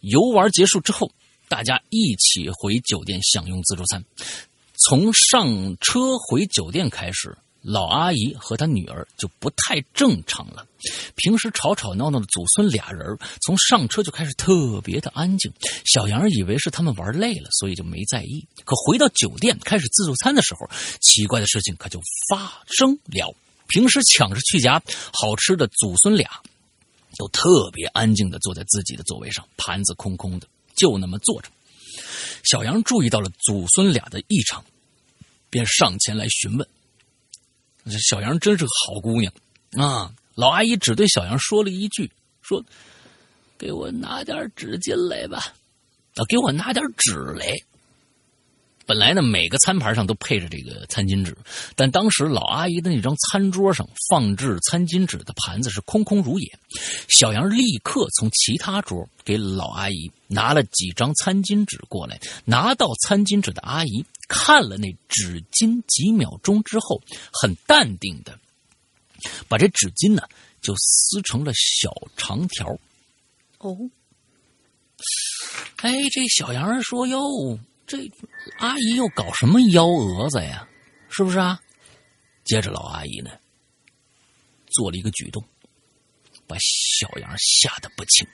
游玩结束之后，大家一起回酒店享用自助餐。从上车回酒店开始，老阿姨和她女儿就不太正常了。平时吵吵闹闹的祖孙俩人，从上车就开始特别的安静。小杨以为是他们玩累了，所以就没在意。可回到酒店开始自助餐的时候，奇怪的事情可就发生了。平时抢着去夹好吃的祖孙俩，都特别安静的坐在自己的座位上，盘子空空的。就那么坐着。小杨注意到了祖孙俩的异常，便上前来询问。这小杨真是个好姑娘啊！老阿姨只对小杨说了一句：“说，给我拿点纸巾来吧，啊，给我拿点纸来。”本来呢，每个餐盘上都配着这个餐巾纸，但当时老阿姨的那张餐桌上放置餐巾纸的盘子是空空如也。小杨立刻从其他桌给老阿姨拿了几张餐巾纸过来，拿到餐巾纸的阿姨看了那纸巾几秒钟之后，很淡定的把这纸巾呢就撕成了小长条。哦，哎，这小杨说哟。这阿姨又搞什么幺蛾子呀？是不是啊？接着老阿姨呢，做了一个举动，把小杨吓得不轻。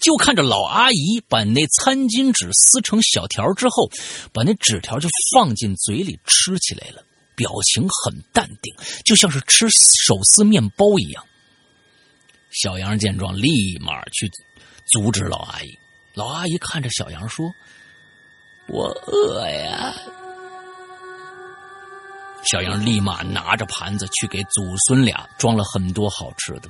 就看着老阿姨把那餐巾纸撕成小条之后，把那纸条就放进嘴里吃起来了，表情很淡定，就像是吃手撕面包一样。小杨见状，立马去阻止老阿姨。老阿姨看着小杨说。我饿呀！小杨立马拿着盘子去给祖孙俩装了很多好吃的。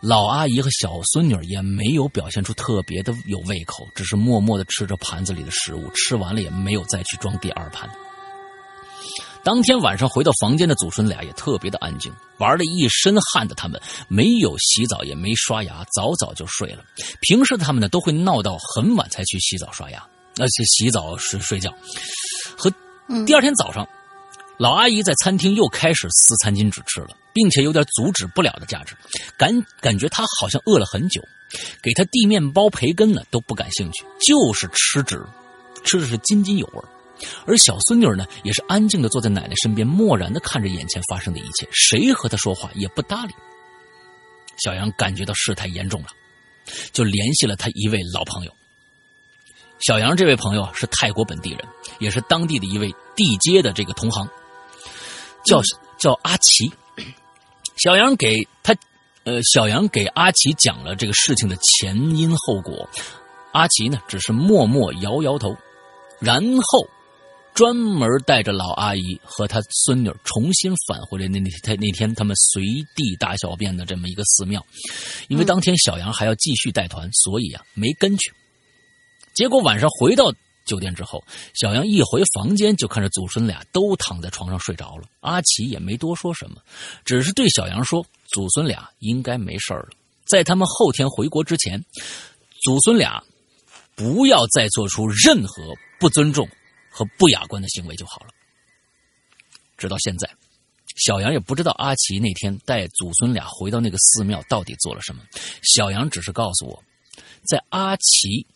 老阿姨和小孙女也没有表现出特别的有胃口，只是默默的吃着盘子里的食物，吃完了也没有再去装第二盘。当天晚上回到房间的祖孙俩也特别的安静，玩了一身汗的他们没有洗澡也没刷牙，早早就睡了。平时他们呢都会闹到很晚才去洗澡刷牙。而且洗澡睡睡觉，和第二天早上，老阿姨在餐厅又开始撕餐巾纸吃了，并且有点阻止不了的价值，感感觉她好像饿了很久，给她递面包培根呢都不感兴趣，就是吃纸，吃的是津津有味而小孙女呢，也是安静的坐在奶奶身边，漠然的看着眼前发生的一切，谁和她说话也不搭理。小杨感觉到事态严重了，就联系了他一位老朋友。小杨这位朋友是泰国本地人，也是当地的一位地接的这个同行，叫叫阿奇。小杨给他，呃，小杨给阿奇讲了这个事情的前因后果，阿奇呢只是默默摇摇头，然后专门带着老阿姨和他孙女重新返回了那那他那天他们随地大小便的这么一个寺庙，因为当天小杨还要继续带团，所以啊没跟去。结果晚上回到酒店之后，小杨一回房间就看着祖孙俩都躺在床上睡着了。阿奇也没多说什么，只是对小杨说：“祖孙俩应该没事了，在他们后天回国之前，祖孙俩不要再做出任何不尊重和不雅观的行为就好了。”直到现在，小杨也不知道阿奇那天带祖孙俩回到那个寺庙到底做了什么。小杨只是告诉我，在阿奇。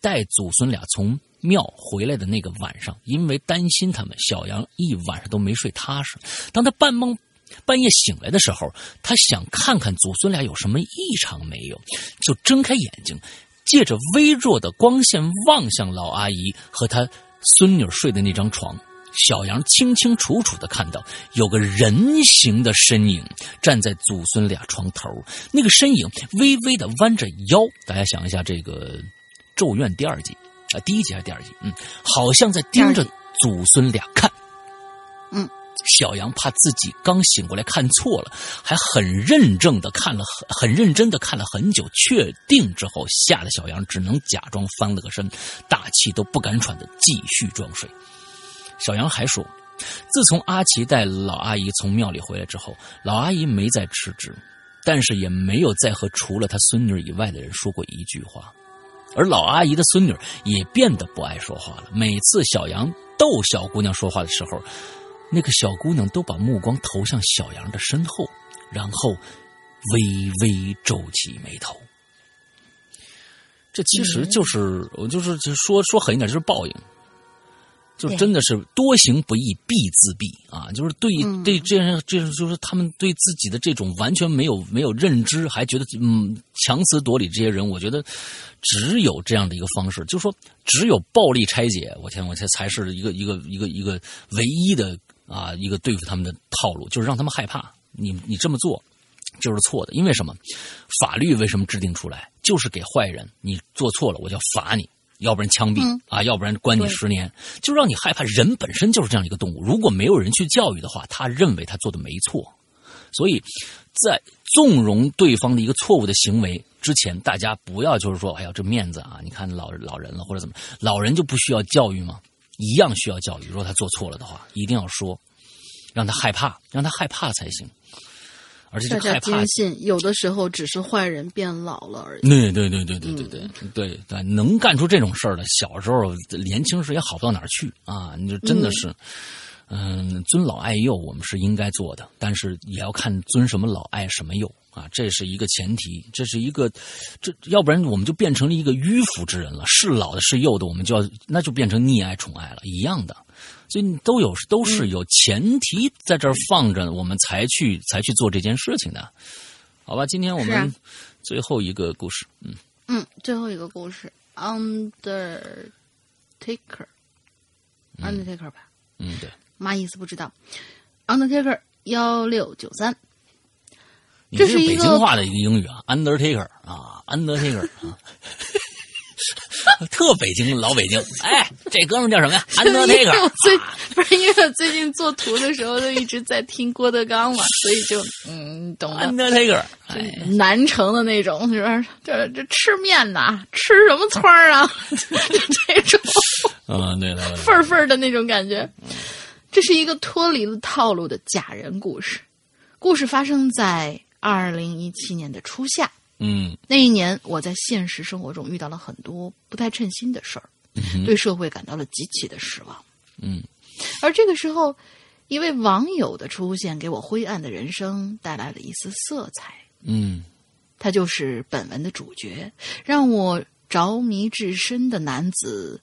带祖孙俩从庙回来的那个晚上，因为担心他们，小杨一晚上都没睡踏实。当他半梦半夜醒来的时候，他想看看祖孙俩有什么异常没有，就睁开眼睛，借着微弱的光线望向老阿姨和他孙女睡的那张床。小杨清清楚楚的看到有个人形的身影站在祖孙俩床头，那个身影微微的弯着腰。大家想一下这个。《咒怨》第二集啊，第一集还是第二集？嗯，好像在盯着祖孙俩看。嗯，小杨怕自己刚醒过来看错了，还很认真的看了很很认真的看了很久，确定之后，吓得小杨只能假装翻了个身，大气都不敢喘的继续装睡。小杨还说，自从阿奇带老阿姨从庙里回来之后，老阿姨没再吃纸，但是也没有再和除了他孙女以外的人说过一句话。而老阿姨的孙女也变得不爱说话了。每次小杨逗小姑娘说话的时候，那个小姑娘都把目光投向小杨的身后，然后微微皱起眉头。这其实就是，我就是就说说狠一点，就是报应。就真的是多行不义必自毙啊！就是对对这样这样，就是他们对自己的这种完全没有没有认知，还觉得嗯强词夺理这些人，我觉得只有这样的一个方式，就是说只有暴力拆解，我天，我才才是一个一个一个一个唯一的啊一个对付他们的套路，就是让他们害怕。你你这么做，就是错的。因为什么？法律为什么制定出来？就是给坏人，你做错了，我就罚你，要不然枪毙、嗯啊，要不然关你十年，就让你害怕。人本身就是这样一个动物，如果没有人去教育的话，他认为他做的没错，所以在纵容对方的一个错误的行为之前，大家不要就是说，哎呀，这面子啊，你看老老人了或者怎么，老人就不需要教育吗？一样需要教育。如果他做错了的话，一定要说，让他害怕，让他害怕才行。而且大家坚信有的时候只是坏人变老了而已。对对对对对对对对能干出这种事的小时候年轻时也好不到哪去啊你就真的是嗯尊老爱幼我们是应该做的但是也要看尊什么老爱什么幼啊这是一个前提这是一个这要不然我们就变成了一个迂腐之人了是老的是幼的我们就要那就变成溺爱宠爱了一样的。所以都有都是有前提在这儿放着，我们才去才去做这件事情的，好吧？今天我们最后一个故事，嗯。嗯，最后一个故事，Undertaker，Undertaker 吧，嗯，对，嘛意思不知道。Undertaker 幺六九三，这是北京话的一个英语啊，Undertaker 啊，Undertaker 啊，特北京老北京。哎，这哥们叫什么呀因为我？Undertaker 最不是因为我最近做图的时候就一直在听郭德纲嘛，所以就嗯，懂的。Undertaker，哎，南城的那种，就是这这吃面呐，吃什么村儿啊？就这种嗯，对对对，份儿份儿的那种感觉。这是一个脱离了套路的假人故事。故事发生在二零一七年的初夏。嗯。那一年，我在现实生活中遇到了很多不太称心的事儿，对社会感到了极其的失望。嗯。而这个时候，一位网友的出现，给我灰暗的人生带来了一丝色彩。嗯。他就是本文的主角，让我着迷至深的男子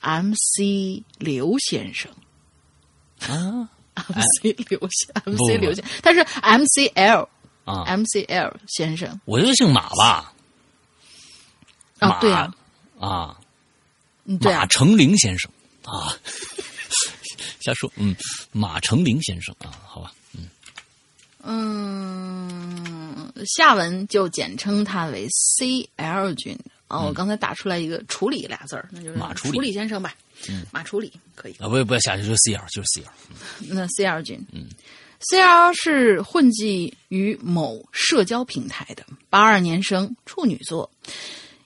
MC 刘先生。啊？MC 刘先不，MC 刘先，他是 MCL 啊，MCL 先生。我觉得姓马吧，啊，对啊，啊，嗯，对啊，马成林先生。啊，瞎说，嗯，马成林先生啊，好吧，嗯，嗯下文就简称他为 CL 君。哦，我刚才打出来一个“处理”俩字儿，那就是嗯马处理。先生吧。马处理可以。啊，不要不要下去，就是 CL，就是 CL，那 CL 君，嗯，CL 是混迹于某社交平台的，八二年生，处女座，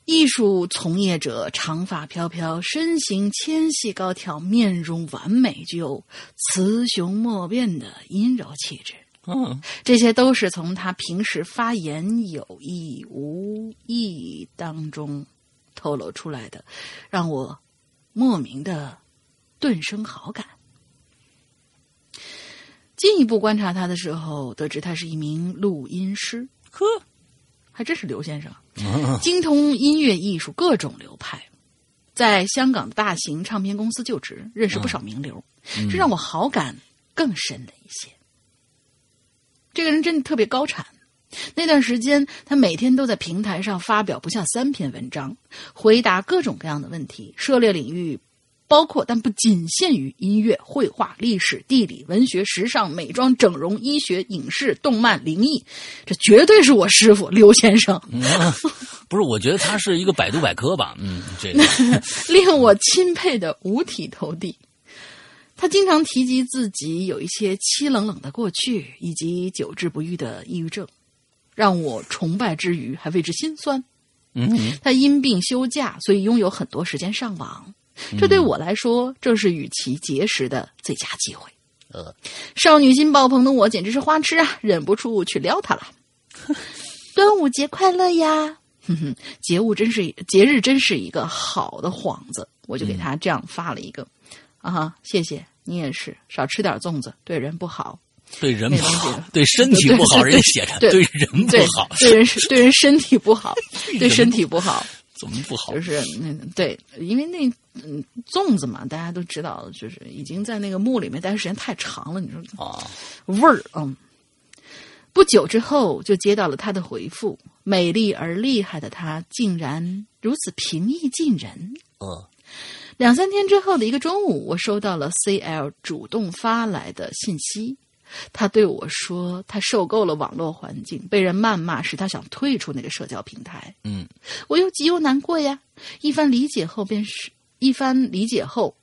艺术从业者，长发飘飘，身形纤细高挑，面容完美，具有雌雄莫辨的阴柔气质。嗯这些都是从他平时发言有意无意当中透露出来的，让我莫名的顿生好感。进一步观察他的时候，得知他是一名录音师，呵，还真是刘先生，嗯精通音乐艺术各种流派，在香港的大型唱片公司就职，认识不少名流，这让我好感更深了一些。这个人真的特别高产。那段时间，他每天都在平台上发表不下三篇文章，回答各种各样的问题，涉猎领域包括但不仅限于音乐、绘画、历史、地理、文学、时尚、美妆、整容、医学、影视、动漫、灵异，这绝对是我师傅刘先生。不是，我觉得他是一个百度百科吧，嗯，这个，令我钦佩的五体投地。他经常提及自己有一些凄冷冷的过去，以及久治不愈的抑郁症，让我崇拜之余还为之心酸。嗯他因病休假，所以拥有很多时间上网，这对我来说正是与其结识的最佳机会。呃，少女心爆棚的我简直是花痴啊，忍不住去撩他了。端午节快乐呀！哼哼，节物真是节日，真是一个好的幌子。我就给他这样发了一个，啊哈，谢谢你也是，少吃点粽子，对人不好。对人不好，对身体不好，人家写着对对人不对好，对人对人身体不好，对身体不好。怎么不好就？是那对，因为那嗯粽子嘛，大家都知道，就是已经在那个墓里面待的时间太长了，你说啊，味儿嗯。不久之后，就接到了他的回复，美丽而厉害的他竟然如此平易近人。呃，两三天之后的一个中午，我收到了 CL 主动发来的信息，他对我说，他受够了网络环境，被人谩骂时，他想退出那个社交平台。嗯我又急又难过呀。一番理解后，便是一番理解后，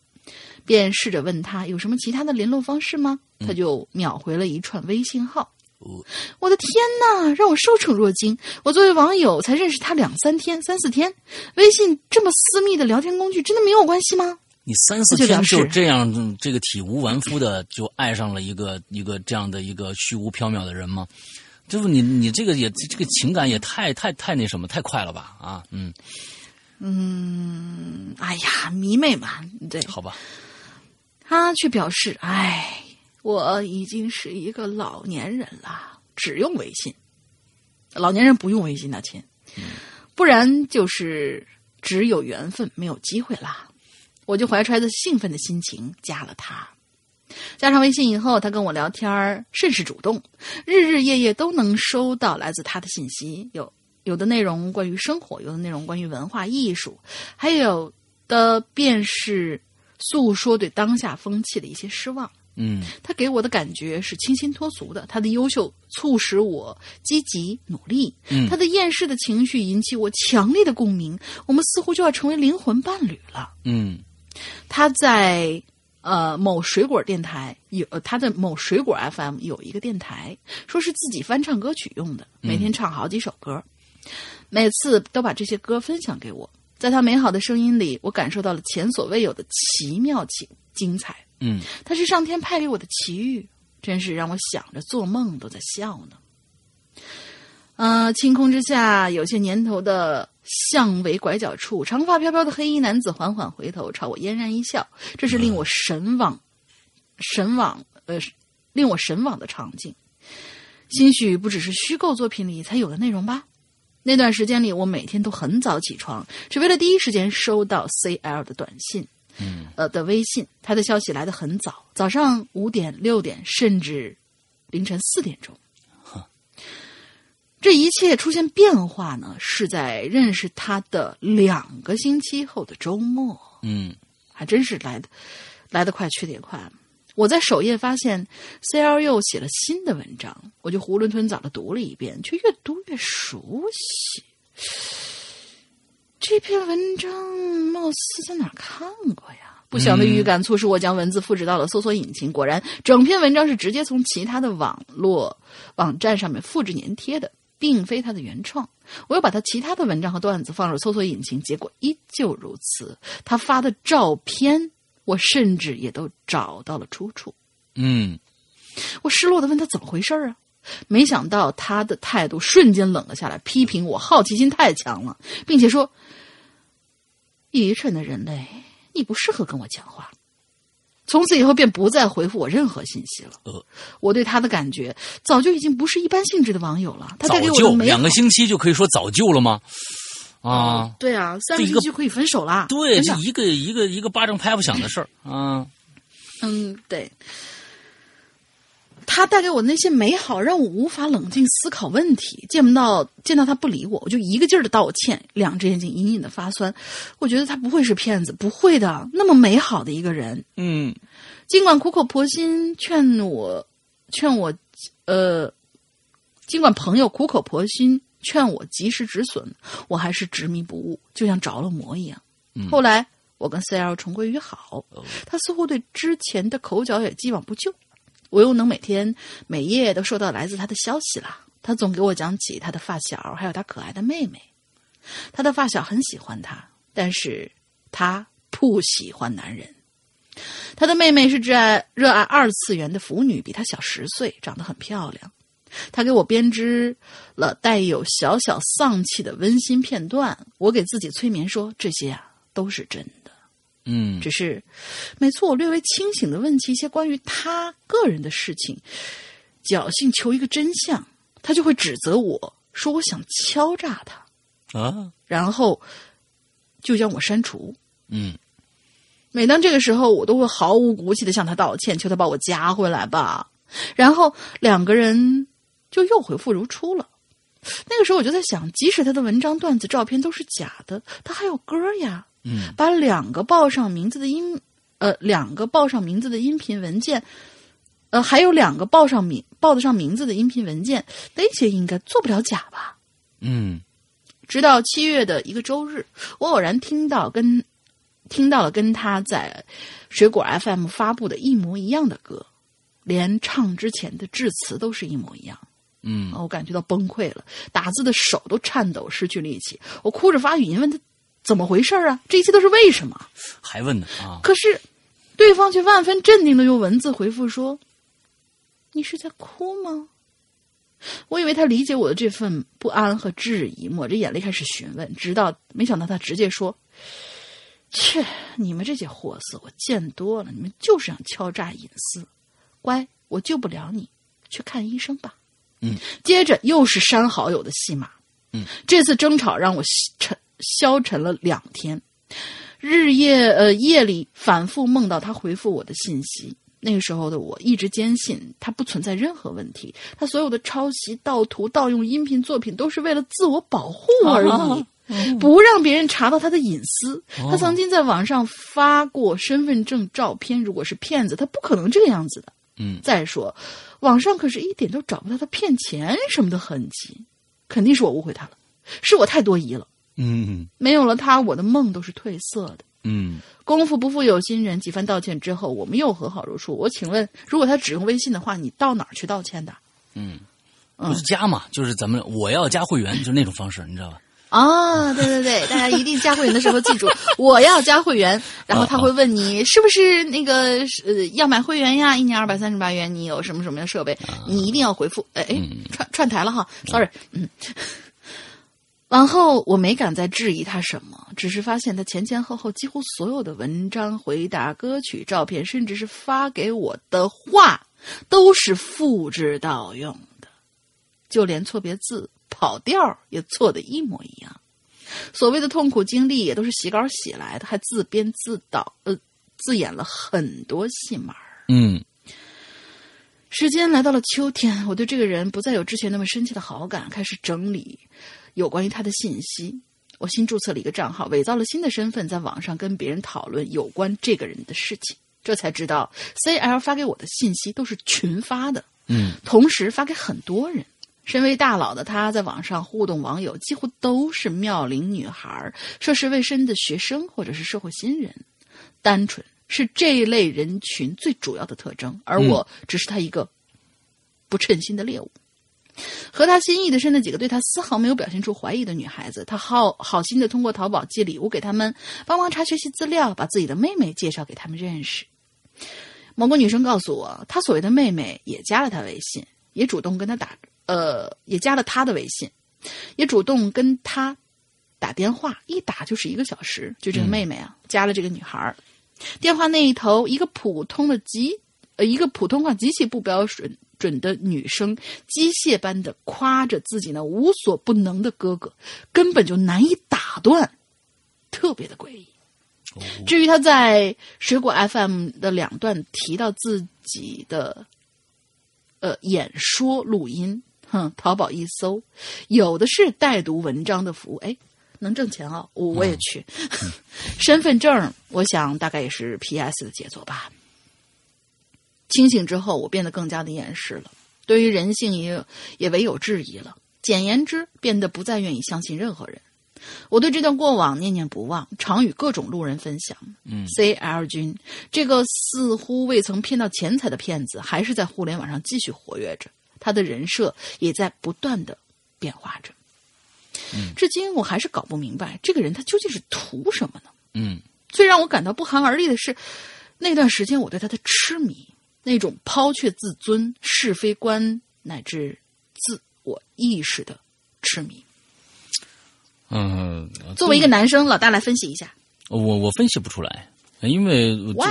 便试着问他有什么其他的联络方式吗？他就秒回了一串微信号。哦我的天哪，让我受宠若惊！我作为网友才认识他两三天、三四天，微信这么私密的聊天工具，真的没有关系吗？你三四天就这样，嗯这个体无完肤的就爱上了一个一个这样的一个虚无缥缈的人吗？就是你你这个也这个情感也太太太那什么太快了吧啊嗯嗯，哎呀，迷妹嘛，对，好吧他却表示：“哎，我已经是一个老年人了，只用微信。老年人不用微信的亲，不然就是只有缘分没有机会啦。”我就怀揣着兴奋的心情加了他。加上微信以后，他跟我聊天儿甚是主动，日日夜夜都能收到来自他的信息，有有的内容关于生活，有的内容关于文化艺术，还有的便是诉说对当下风气的一些失望。嗯他给我的感觉是清新脱俗的，他的优秀促使我积极努力，嗯他的厌世的情绪引起我强烈的共鸣，我们似乎就要成为灵魂伴侣了。嗯他在呃某水果电台有呃他的某水果 FM 有一个电台，说是自己翻唱歌曲用的，每天唱好几首歌，每次都把这些歌分享给我。在他美好的声音里，我感受到了前所未有的奇妙精精彩。嗯他是上天派给我的奇遇，真是让我想着做梦都在笑呢。呃，晴空之下，有些年头的巷尾拐角处，长发飘飘的黑衣男子缓缓回头，朝我嫣然一笑。这是令我神往、神往呃，令我神往的场景。兴许不只是虚构作品里才有的内容吧。那段时间里，我每天都很早起床，只为了第一时间收到 CL 的短信。嗯呃的微信，他的消息来得很早，早上五点、六点，甚至凌晨四点钟。这一切出现变化呢，是在认识他的两个星期后的周末，嗯还真是来的来得快，去得也快。我在首页发现 C L U 写了新的文章，我就囫囵吞枣的读了一遍，却越读越熟悉。这篇文章貌似在哪儿看过呀？不祥的预感促使我将文字复制到了搜索引擎，果然，整篇文章是直接从其他的网络网站上面复制粘贴的，并非他的原创。我又把他其他的文章和段子放入搜索引擎，结果依旧如此。他发的照片，我甚至也都找到了出处。嗯我失落的问他怎么回事儿啊？没想到他的态度瞬间冷了下来，批评我好奇心太强了，并且说：“愚蠢的人类，你不适合跟我讲话。”从此以后便不再回复我任何信息了。呃，我对他的感觉早就已经不是一般性质的网友了。他早带给我的美好就两个星期就可以说早就了吗？啊，对啊，三个星期就可以分手啦。对，这一个一个一个巴掌拍不响的事儿啊。嗯，对。他带给我的那些美好，让我无法冷静思考问题。见不到见到他不理我，我就一个劲儿的道歉，两只眼睛隐隐的发酸。我觉得他不会是骗子，不会的，那么美好的一个人。嗯尽管苦口婆心劝我，劝我，呃，尽管朋友苦口婆心劝我及时止损，我还是执迷不悟，就像着了魔一样。后来我跟 CL 重归于好，他似乎对之前的口角也既往不咎。我又能每天每夜都收到来自他的消息了。他总给我讲起他的发小，还有他可爱的妹妹。他的发小很喜欢他，但是他不喜欢男人。他的妹妹是热爱热爱二次元的腐女，比他小十岁，长得很漂亮。他给我编织了带有小小丧气的温馨片段，我给自己催眠说这些啊都是真的。嗯只是每次我略微清醒的问起一些关于他个人的事情，侥幸求一个真相，他就会指责我说我想敲诈他，啊然后就将我删除。嗯每当这个时候，我都会毫无骨气的向他道歉，求他把我加回来吧。然后两个人就又恢复如初了。那个时候我就在想，即使他的文章、段子、照片都是假的，他还有歌呀。嗯把两个报上名字的音，呃，两个报上名字的音频文件呃，还有两个报上名报得上名字的音频文件，那些应该做不了假吧？嗯直到七月的一个周日，我偶然听到跟听到了跟他在水果 FM 发布的一模一样的歌，连唱之前的致辞都是一模一样。嗯我感觉到崩溃了，打字的手都颤抖，失去力气。我哭着发语音问他怎么回事啊？这一切都是为什么？还问呢啊？可是对方却万分镇定的用文字回复说：“你是在哭吗？”我以为他理解我的这份不安和质疑，抹着眼泪开始询问，直到没想到他直接说：“切，你们这些货色我见多了，你们就是想敲诈隐私。乖，我救不了你，去看医生吧。”嗯，接着又是删好友的戏码。嗯，这次争吵让我沉消沉了两天，日夜呃夜里反复梦到他回复我的信息。那个时候的我一直坚信他不存在任何问题，他所有的抄袭、盗图、盗用音频作品都是为了自我保护而已，不让别人查到他的隐私。他曾经在网上发过身份证照片，如果是骗子，他不可能这个样子的。嗯再说，网上可是一点都找不到他骗钱什么的痕迹，肯定是我误会他了，是我太多疑了。嗯没有了他，我的梦都是褪色的。嗯功夫不负有心人，几番道歉之后，我们又和好如初。我请问，如果他只用微信的话，你到哪儿去道歉的？嗯，不是加嘛，就是咱们我要加会员，就是那种方式，你知道吧？啊，对对对，大家一定加会员的时候记住，我要加会员，然后他会问你是不是那个呃要买会员呀？一年二百三十八元，你有什么什么的设备？你一定要回复。哎哎，串串台了哈，sorry，嗯。往后我没敢再质疑他什么，只是发现他前前后后几乎所有的文章、回答、歌曲、照片，甚至是发给我的话，都是复制盗用的，就连错别字、跑调也错的一模一样。所谓的痛苦经历也都是洗稿洗来的，还自编自导，呃，自演了很多戏码。嗯时间来到了秋天，我对这个人不再有之前那么深切的好感，开始整理有关于他的信息。我新注册了一个账号，伪造了新的身份，在网上跟别人讨论有关这个人的事情。这才知道，CL 发给我的信息都是群发的，嗯同时发给很多人。身为大佬的他，在网上互动网友几乎都是妙龄女孩、涉世未深的学生或者是社会新人，单纯是这一类人群最主要的特征，而我只是他一个不称心的猎物。和他心意的是那几个对他丝毫没有表现出怀疑的女孩子，他好好心的通过淘宝寄礼物给他们，帮忙查学习资料，把自己的妹妹介绍给他们认识。某个女生告诉我，她所谓的妹妹也加了他微信，也主动跟他打，呃，也加了他的微信，也主动跟他打电话，一打就是一个小时。就这个妹妹啊，加了这个女孩儿，电话那一头，一个普通的极，呃，一个普通话极其不标准准的女生，机械般的夸着自己那无所不能的哥哥，根本就难以打断，特别的诡异。至于他在水果 FM 的两段提到自己的呃演说录音，哼，淘宝一搜，有的是代读文章的服务，哎，能挣钱啊，我我也去。身份证，我想大概也是 PS 的杰作吧。清醒之后，我变得更加的厌世了，对于人性也也唯有质疑了。简言之，变得不再愿意相信任何人。我对这段过往念念不忘，常与各种路人分享。嗯，CL 君这个似乎未曾骗到钱财的骗子，还是在互联网上继续活跃着，他的人设也在不断的变化着。嗯至今我还是搞不明白，这个人他究竟是图什么呢？嗯最让我感到不寒而栗的是，那段时间我对他的痴迷，那种抛却自尊、是非观乃至自我意识的痴迷。嗯，作为一个男生，老大来分析一下。我我分析不出来，因为这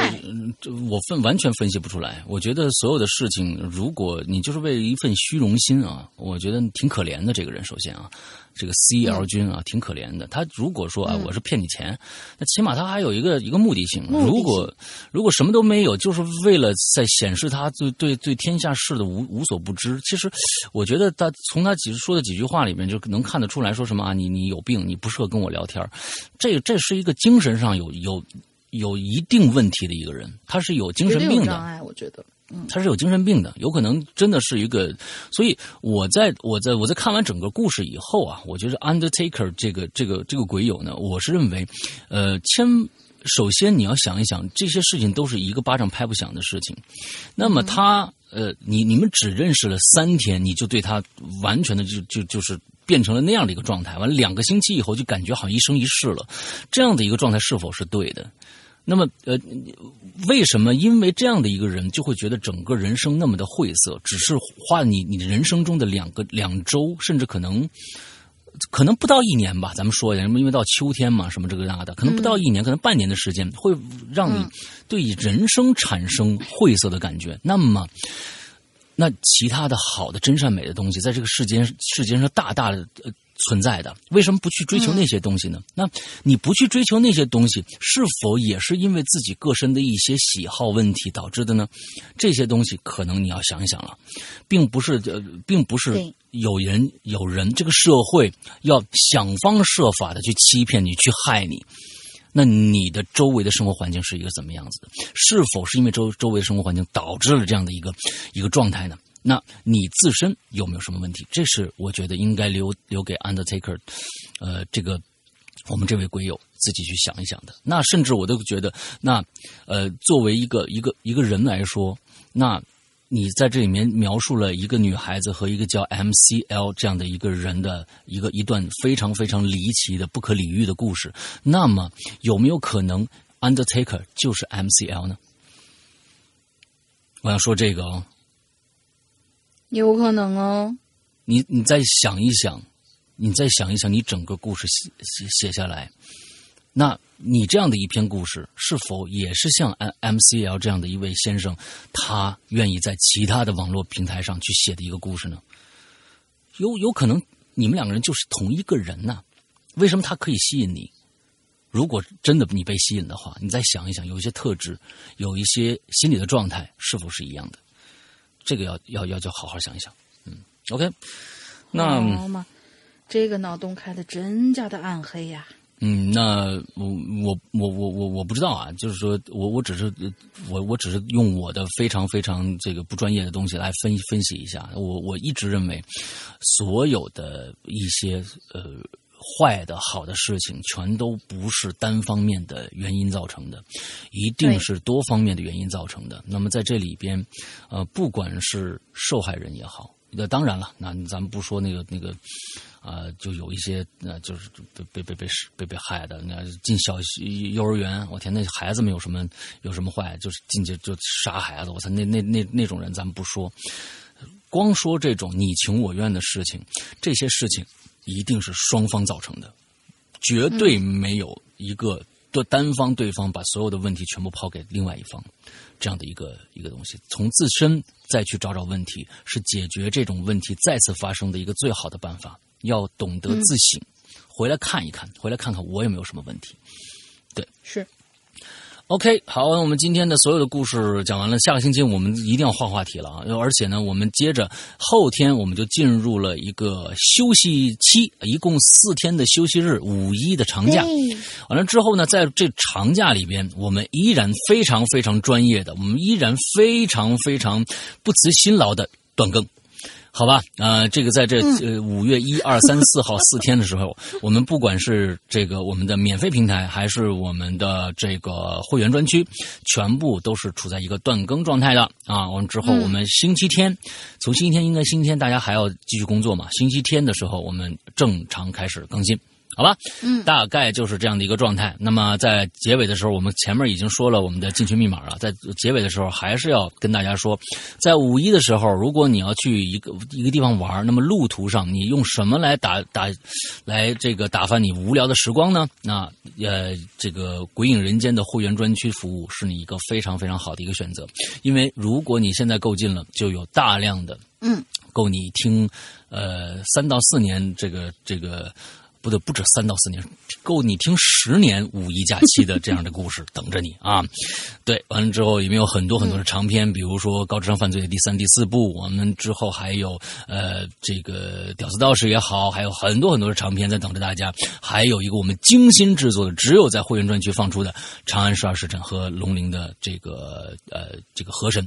这我分完全分析不出来。我觉得所有的事情，如果你就是为了一份虚荣心啊，我觉得挺可怜的。这个人首先啊，这个 CL 君啊，挺可怜的。他如果说啊，嗯我是骗你钱，那起码他还有一个一个目的性。的性如果如果什么都没有，就是为了在显示他对对对天下事的无无所不知。其实，我觉得他从他几说的几句话里面就能看得出来说什么啊，你你有病，你不适合跟我聊天这这是一个精神上有有有一定问题的一个人，他是有精神病的。障碍，我觉得。他是有精神病的，有可能真的是一个。所以我在我在我在看完整个故事以后啊，我觉得 Undertaker 这个这个这个鬼友呢，我是认为，呃，千首先你要想一想，这些事情都是一个巴掌拍不响的事情。那么他呃，你你们只认识了三天，你就对他完全的就就就是变成了那样的一个状态，完了两个星期以后就感觉好像一生一世了，这样的一个状态是否是对的？那么，呃，为什么因为这样的一个人就会觉得整个人生那么的晦涩？只是花你你的人生中的两个两周，甚至可能可能不到一年吧。咱们说一下，因为到秋天嘛，什么这个那的，可能不到一年，可能半年的时间，会让你对人生产生晦涩的感觉。那么，那其他的好的真善美的东西，在这个世间世间上大大的呃。存在的，为什么不去追求那些东西呢？那你不去追求那些东西，是否也是因为自己个身的一些喜好问题导致的呢？这些东西可能你要想一想了，并不是呃，并不是有人有人这个社会要想方设法的去欺骗你，去害你。那你的周围的生活环境是一个怎么样子的？是否是因为周周围的生活环境导致了这样的一个一个状态呢？那你自身有没有什么问题？这是我觉得应该留留给 Undertaker，呃，这个我们这位鬼友自己去想一想的。那甚至我都觉得，那呃，作为一个一个一个人来说，那你在这里面描述了一个女孩子和一个叫 MCL 这样的一个人的一个一段非常非常离奇的不可理喻的故事。那么有没有可能 Undertaker 就是 MCL 呢？我要说这个哦。有可能哦，你你再想一想，你再想一想，你整个故事写写写下来，那你这样的一篇故事，是否也是像 M M C L 这样的一位先生，他愿意在其他的网络平台上去写的一个故事呢？有有可能你们两个人就是同一个人呢？为什么他可以吸引你？如果真的你被吸引的话，你再想一想，有一些特质，有一些心理的状态，是否是一样的？这个要要要就好好想一想，嗯，OK，那这个脑洞开的真假的暗黑呀。嗯，那我我我我我我不知道啊，就是说我我只是我我只是用我的非常非常这个不专业的东西来分分析一下。我我一直认为，所有的一些呃。坏的、好的事情，全都不是单方面的原因造成的，一定是多方面的原因造成的。那么在这里边，呃，不管是受害人也好，那当然了，那咱们不说那个那个，啊，就有一些呃，就是被被被被被被害的，那进小幼儿园，我天，那孩子们有什么有什么坏？就是进去就杀孩子，我操，那那那那种人咱们不说，光说这种你情我愿的事情，这些事情。一定是双方造成的，绝对没有一个对单方对方把所有的问题全部抛给另外一方，这样的一个一个东西。从自身再去找找问题，是解决这种问题再次发生的一个最好的办法。要懂得自省，回来看一看，回来看看我有没有什么问题。对，是。OK，好，那我们今天的所有的故事讲完了，下个星期我们一定要换话题了啊！而且呢，我们接着后天我们就进入了一个休息期，一共四天的休息日，五一的长假。完了之后呢，在这长假里边，我们依然非常非常专业的，我们依然非常非常不辞辛劳的断更。好吧，呃，这个在这呃五月一二三四号四天的时候，我们不管是这个我们的免费平台，还是我们的这个会员专区，全部都是处在一个断更状态的啊。完之后，我们星期天，从星期天应该星期天大家还要继续工作嘛？星期天的时候，我们正常开始更新。好吧，嗯，大概就是这样的一个状态。那么在结尾的时候，我们前面已经说了我们的进群密码了。在结尾的时候，还是要跟大家说，在五一的时候，如果你要去一个一个地方玩，那么路途上你用什么来打打，来这个打发你无聊的时光呢？那呃，这个鬼影人间的会员专区服务是你一个非常非常好的一个选择，因为如果你现在购进了，就有大量的嗯，够你听呃三到四年这个这个。不对，不止三到四年，够你听十年五一假期的这样的故事等着你啊！对，完了之后里面有很多很多的长篇，比如说《高智商犯罪》的第三、第四部，我们之后还有呃这个《屌丝道士》也好，还有很多很多的长篇在等着大家。还有一个我们精心制作的，只有在会员专区放出的《长安十二时辰》和龙陵的这个呃这个河神，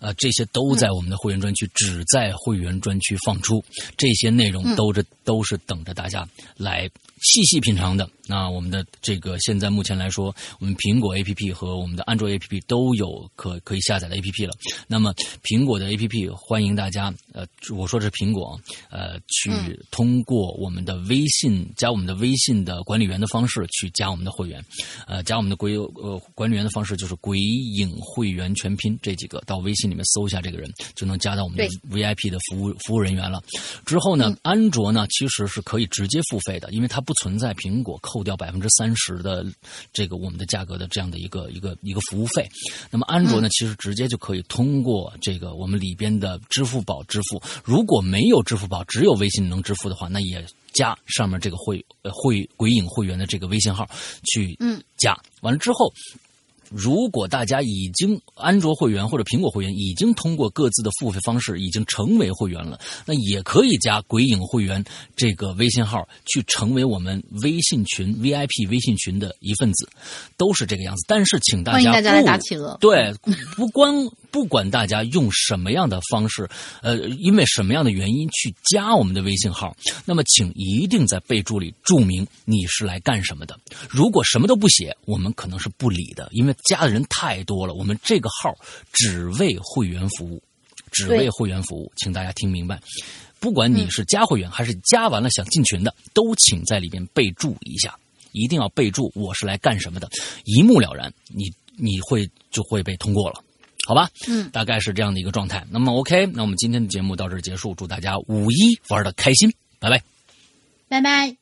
呃这些都在我们的会员专区，只在会员专区放出。这些内容都是都是等着大家来细细品尝的。那我们的这个现在目前来说，我们苹果 APP 和我们的安卓 APP 都有可可以下载的 APP 了。那么苹果的 APP 欢迎大家，呃，我说的是苹果，呃，去通过我们的微信加我们的微信的管理员的方式去加我们的会员，呃，加我们的鬼呃管理员的方式就是鬼影会员全拼这几个，到微信里面搜一下这个人就能加到我们的 VIP 的服务服务人员了。之后呢，安卓呢其实是可以直接付费的，因为它不存在苹果扣掉百分之三十的这个我们的价格的这样的一个一个一个服务费。那么安卓呢，其实直接就可以通过这个我们里边的支付宝支付。如果没有支付宝，只有微信能支付的话，那也加上面这个会呃会鬼影会员的这个微信号去嗯加。完了之后。如果大家已经安卓会员或者苹果会员已经通过各自的付费方式已经成为会员了，那也可以加鬼影会员这个微信号去成为我们微信群 VIP 微信群的一份子，都是这个样子。但是请大家欢迎大家来打企鹅。对，不光不管大家用什么样的方式，呃，因为什么样的原因去加我们的微信号，那么请一定在备注里注明你是来干什么的。如果什么都不写，我们可能是不理的，因为加的人太多了。我们这个号只为会员服务，只为会员服务，请大家听明白。不管你是加会员还是加完了想进群的，都请在里边备注一下，一定要备注我是来干什么的，一目了然，你你会就会被通过了。好吧，嗯，大概是这样的一个状态。那么 OK，那我们今天的节目到这儿结束，祝大家五一玩的开心，拜拜。拜拜。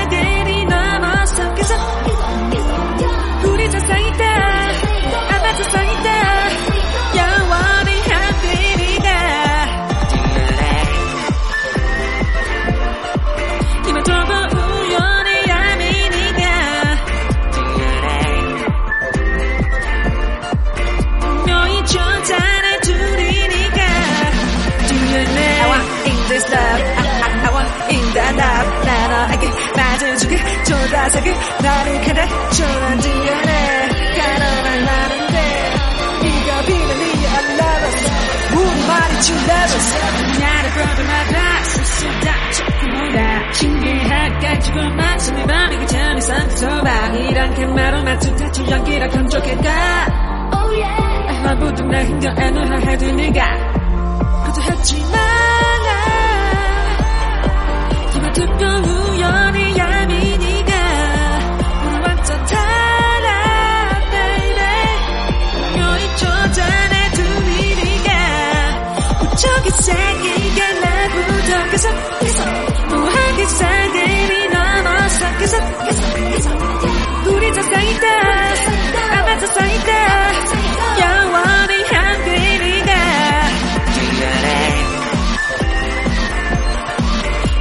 녀석이 나를 그래 전한 DNA 가난할 만한데 네가 비는 네 이 알라바스 우리말이 줄레버스 나를 걸어마다 씁쓸다. 조금 몰라 신기하게 지금만 숨이 마르기 전에 상처봐 이런 개마로 맞춤같이 연기라 견적했다 Oh yeah. 아무도 나 힘겨 애노하해도 네가 그도 했지만 나 기분 두꺼운 생기게 나부터 계속 계속 무하게 살들이 넘어서 계속 계속 계속 우리 세상이다 아마 세상이다 영원히 함께리가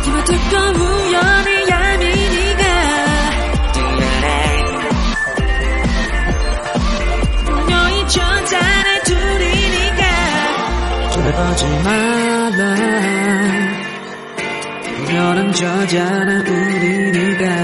기분 듣고 우연히 그러지 말라. 우려는 저자는 우리니까